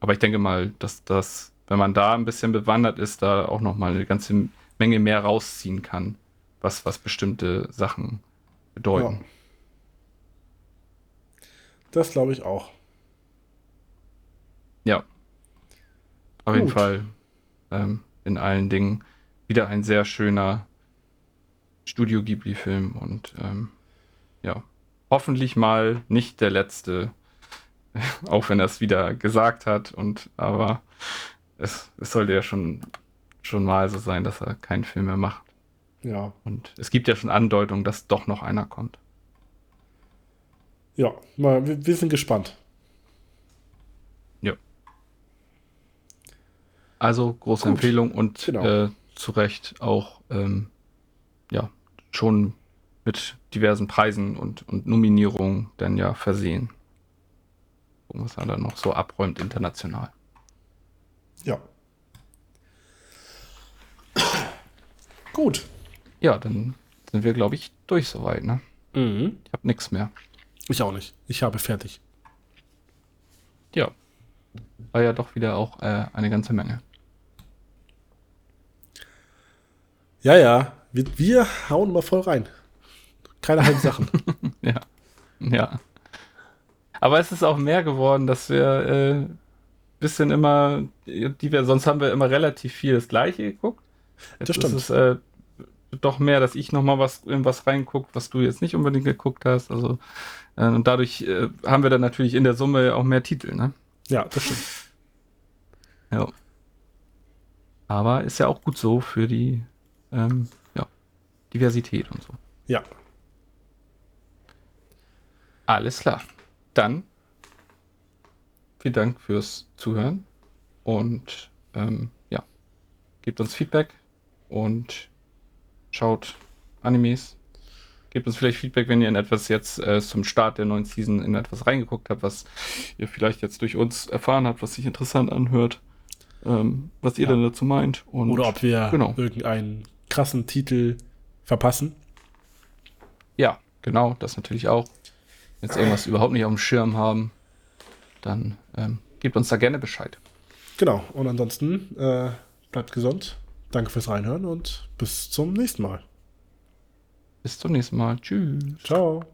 aber ich denke mal, dass das, wenn man da ein bisschen bewandert ist, da auch nochmal eine ganze Menge mehr rausziehen kann, was, was bestimmte Sachen bedeuten. Ja. Das glaube ich auch. Ja. Auf Gut. jeden Fall ähm, in allen Dingen wieder ein sehr schöner Studio Ghibli-Film und ähm, ja, hoffentlich mal nicht der letzte, auch wenn er es wieder gesagt hat und aber es, es sollte ja schon, schon mal so sein, dass er keinen Film mehr macht. Ja. Und es gibt ja schon Andeutungen, dass doch noch einer kommt. Ja, mal, wir, wir sind gespannt. Also große Gut. Empfehlung und genau. äh, zu Recht auch ähm, ja schon mit diversen Preisen und, und Nominierungen dann ja versehen. Was er dann noch so abräumt international. Ja. Gut. Ja, dann sind wir, glaube ich, durch soweit, ne? Mhm. Ich habe nichts mehr. Ich auch nicht. Ich habe fertig. Ja. War ja doch wieder auch äh, eine ganze Menge. Ja, ja. Wir, wir hauen mal voll rein. Keine halben Sachen. ja. Ja. Aber es ist auch mehr geworden, dass wir äh, bisschen immer, die wir, sonst haben wir immer relativ viel das Gleiche geguckt. Jetzt das stimmt. Ist es, äh, doch mehr, dass ich nochmal was in was reingucke, was du jetzt nicht unbedingt geguckt hast. Also äh, und dadurch äh, haben wir dann natürlich in der Summe auch mehr Titel, ne? Ja, das stimmt. Ja. Aber ist ja auch gut so für die ähm, ja, Diversität und so. Ja. Alles klar. Dann vielen Dank fürs Zuhören und ähm, ja, gebt uns Feedback und schaut Animes. Gebt uns vielleicht Feedback, wenn ihr in etwas jetzt äh, zum Start der neuen Season in etwas reingeguckt habt, was ihr vielleicht jetzt durch uns erfahren habt, was sich interessant anhört, ähm, was ihr ja. dann dazu meint. Und, Oder ob wir genau. irgendeinen krassen Titel verpassen. Ja, genau, das natürlich auch. Jetzt irgendwas überhaupt nicht auf dem Schirm haben, dann ähm, gebt uns da gerne Bescheid. Genau, und ansonsten äh, bleibt gesund. Danke fürs Reinhören und bis zum nächsten Mal. Bis zum nächsten Mal. Tschüss. Ciao.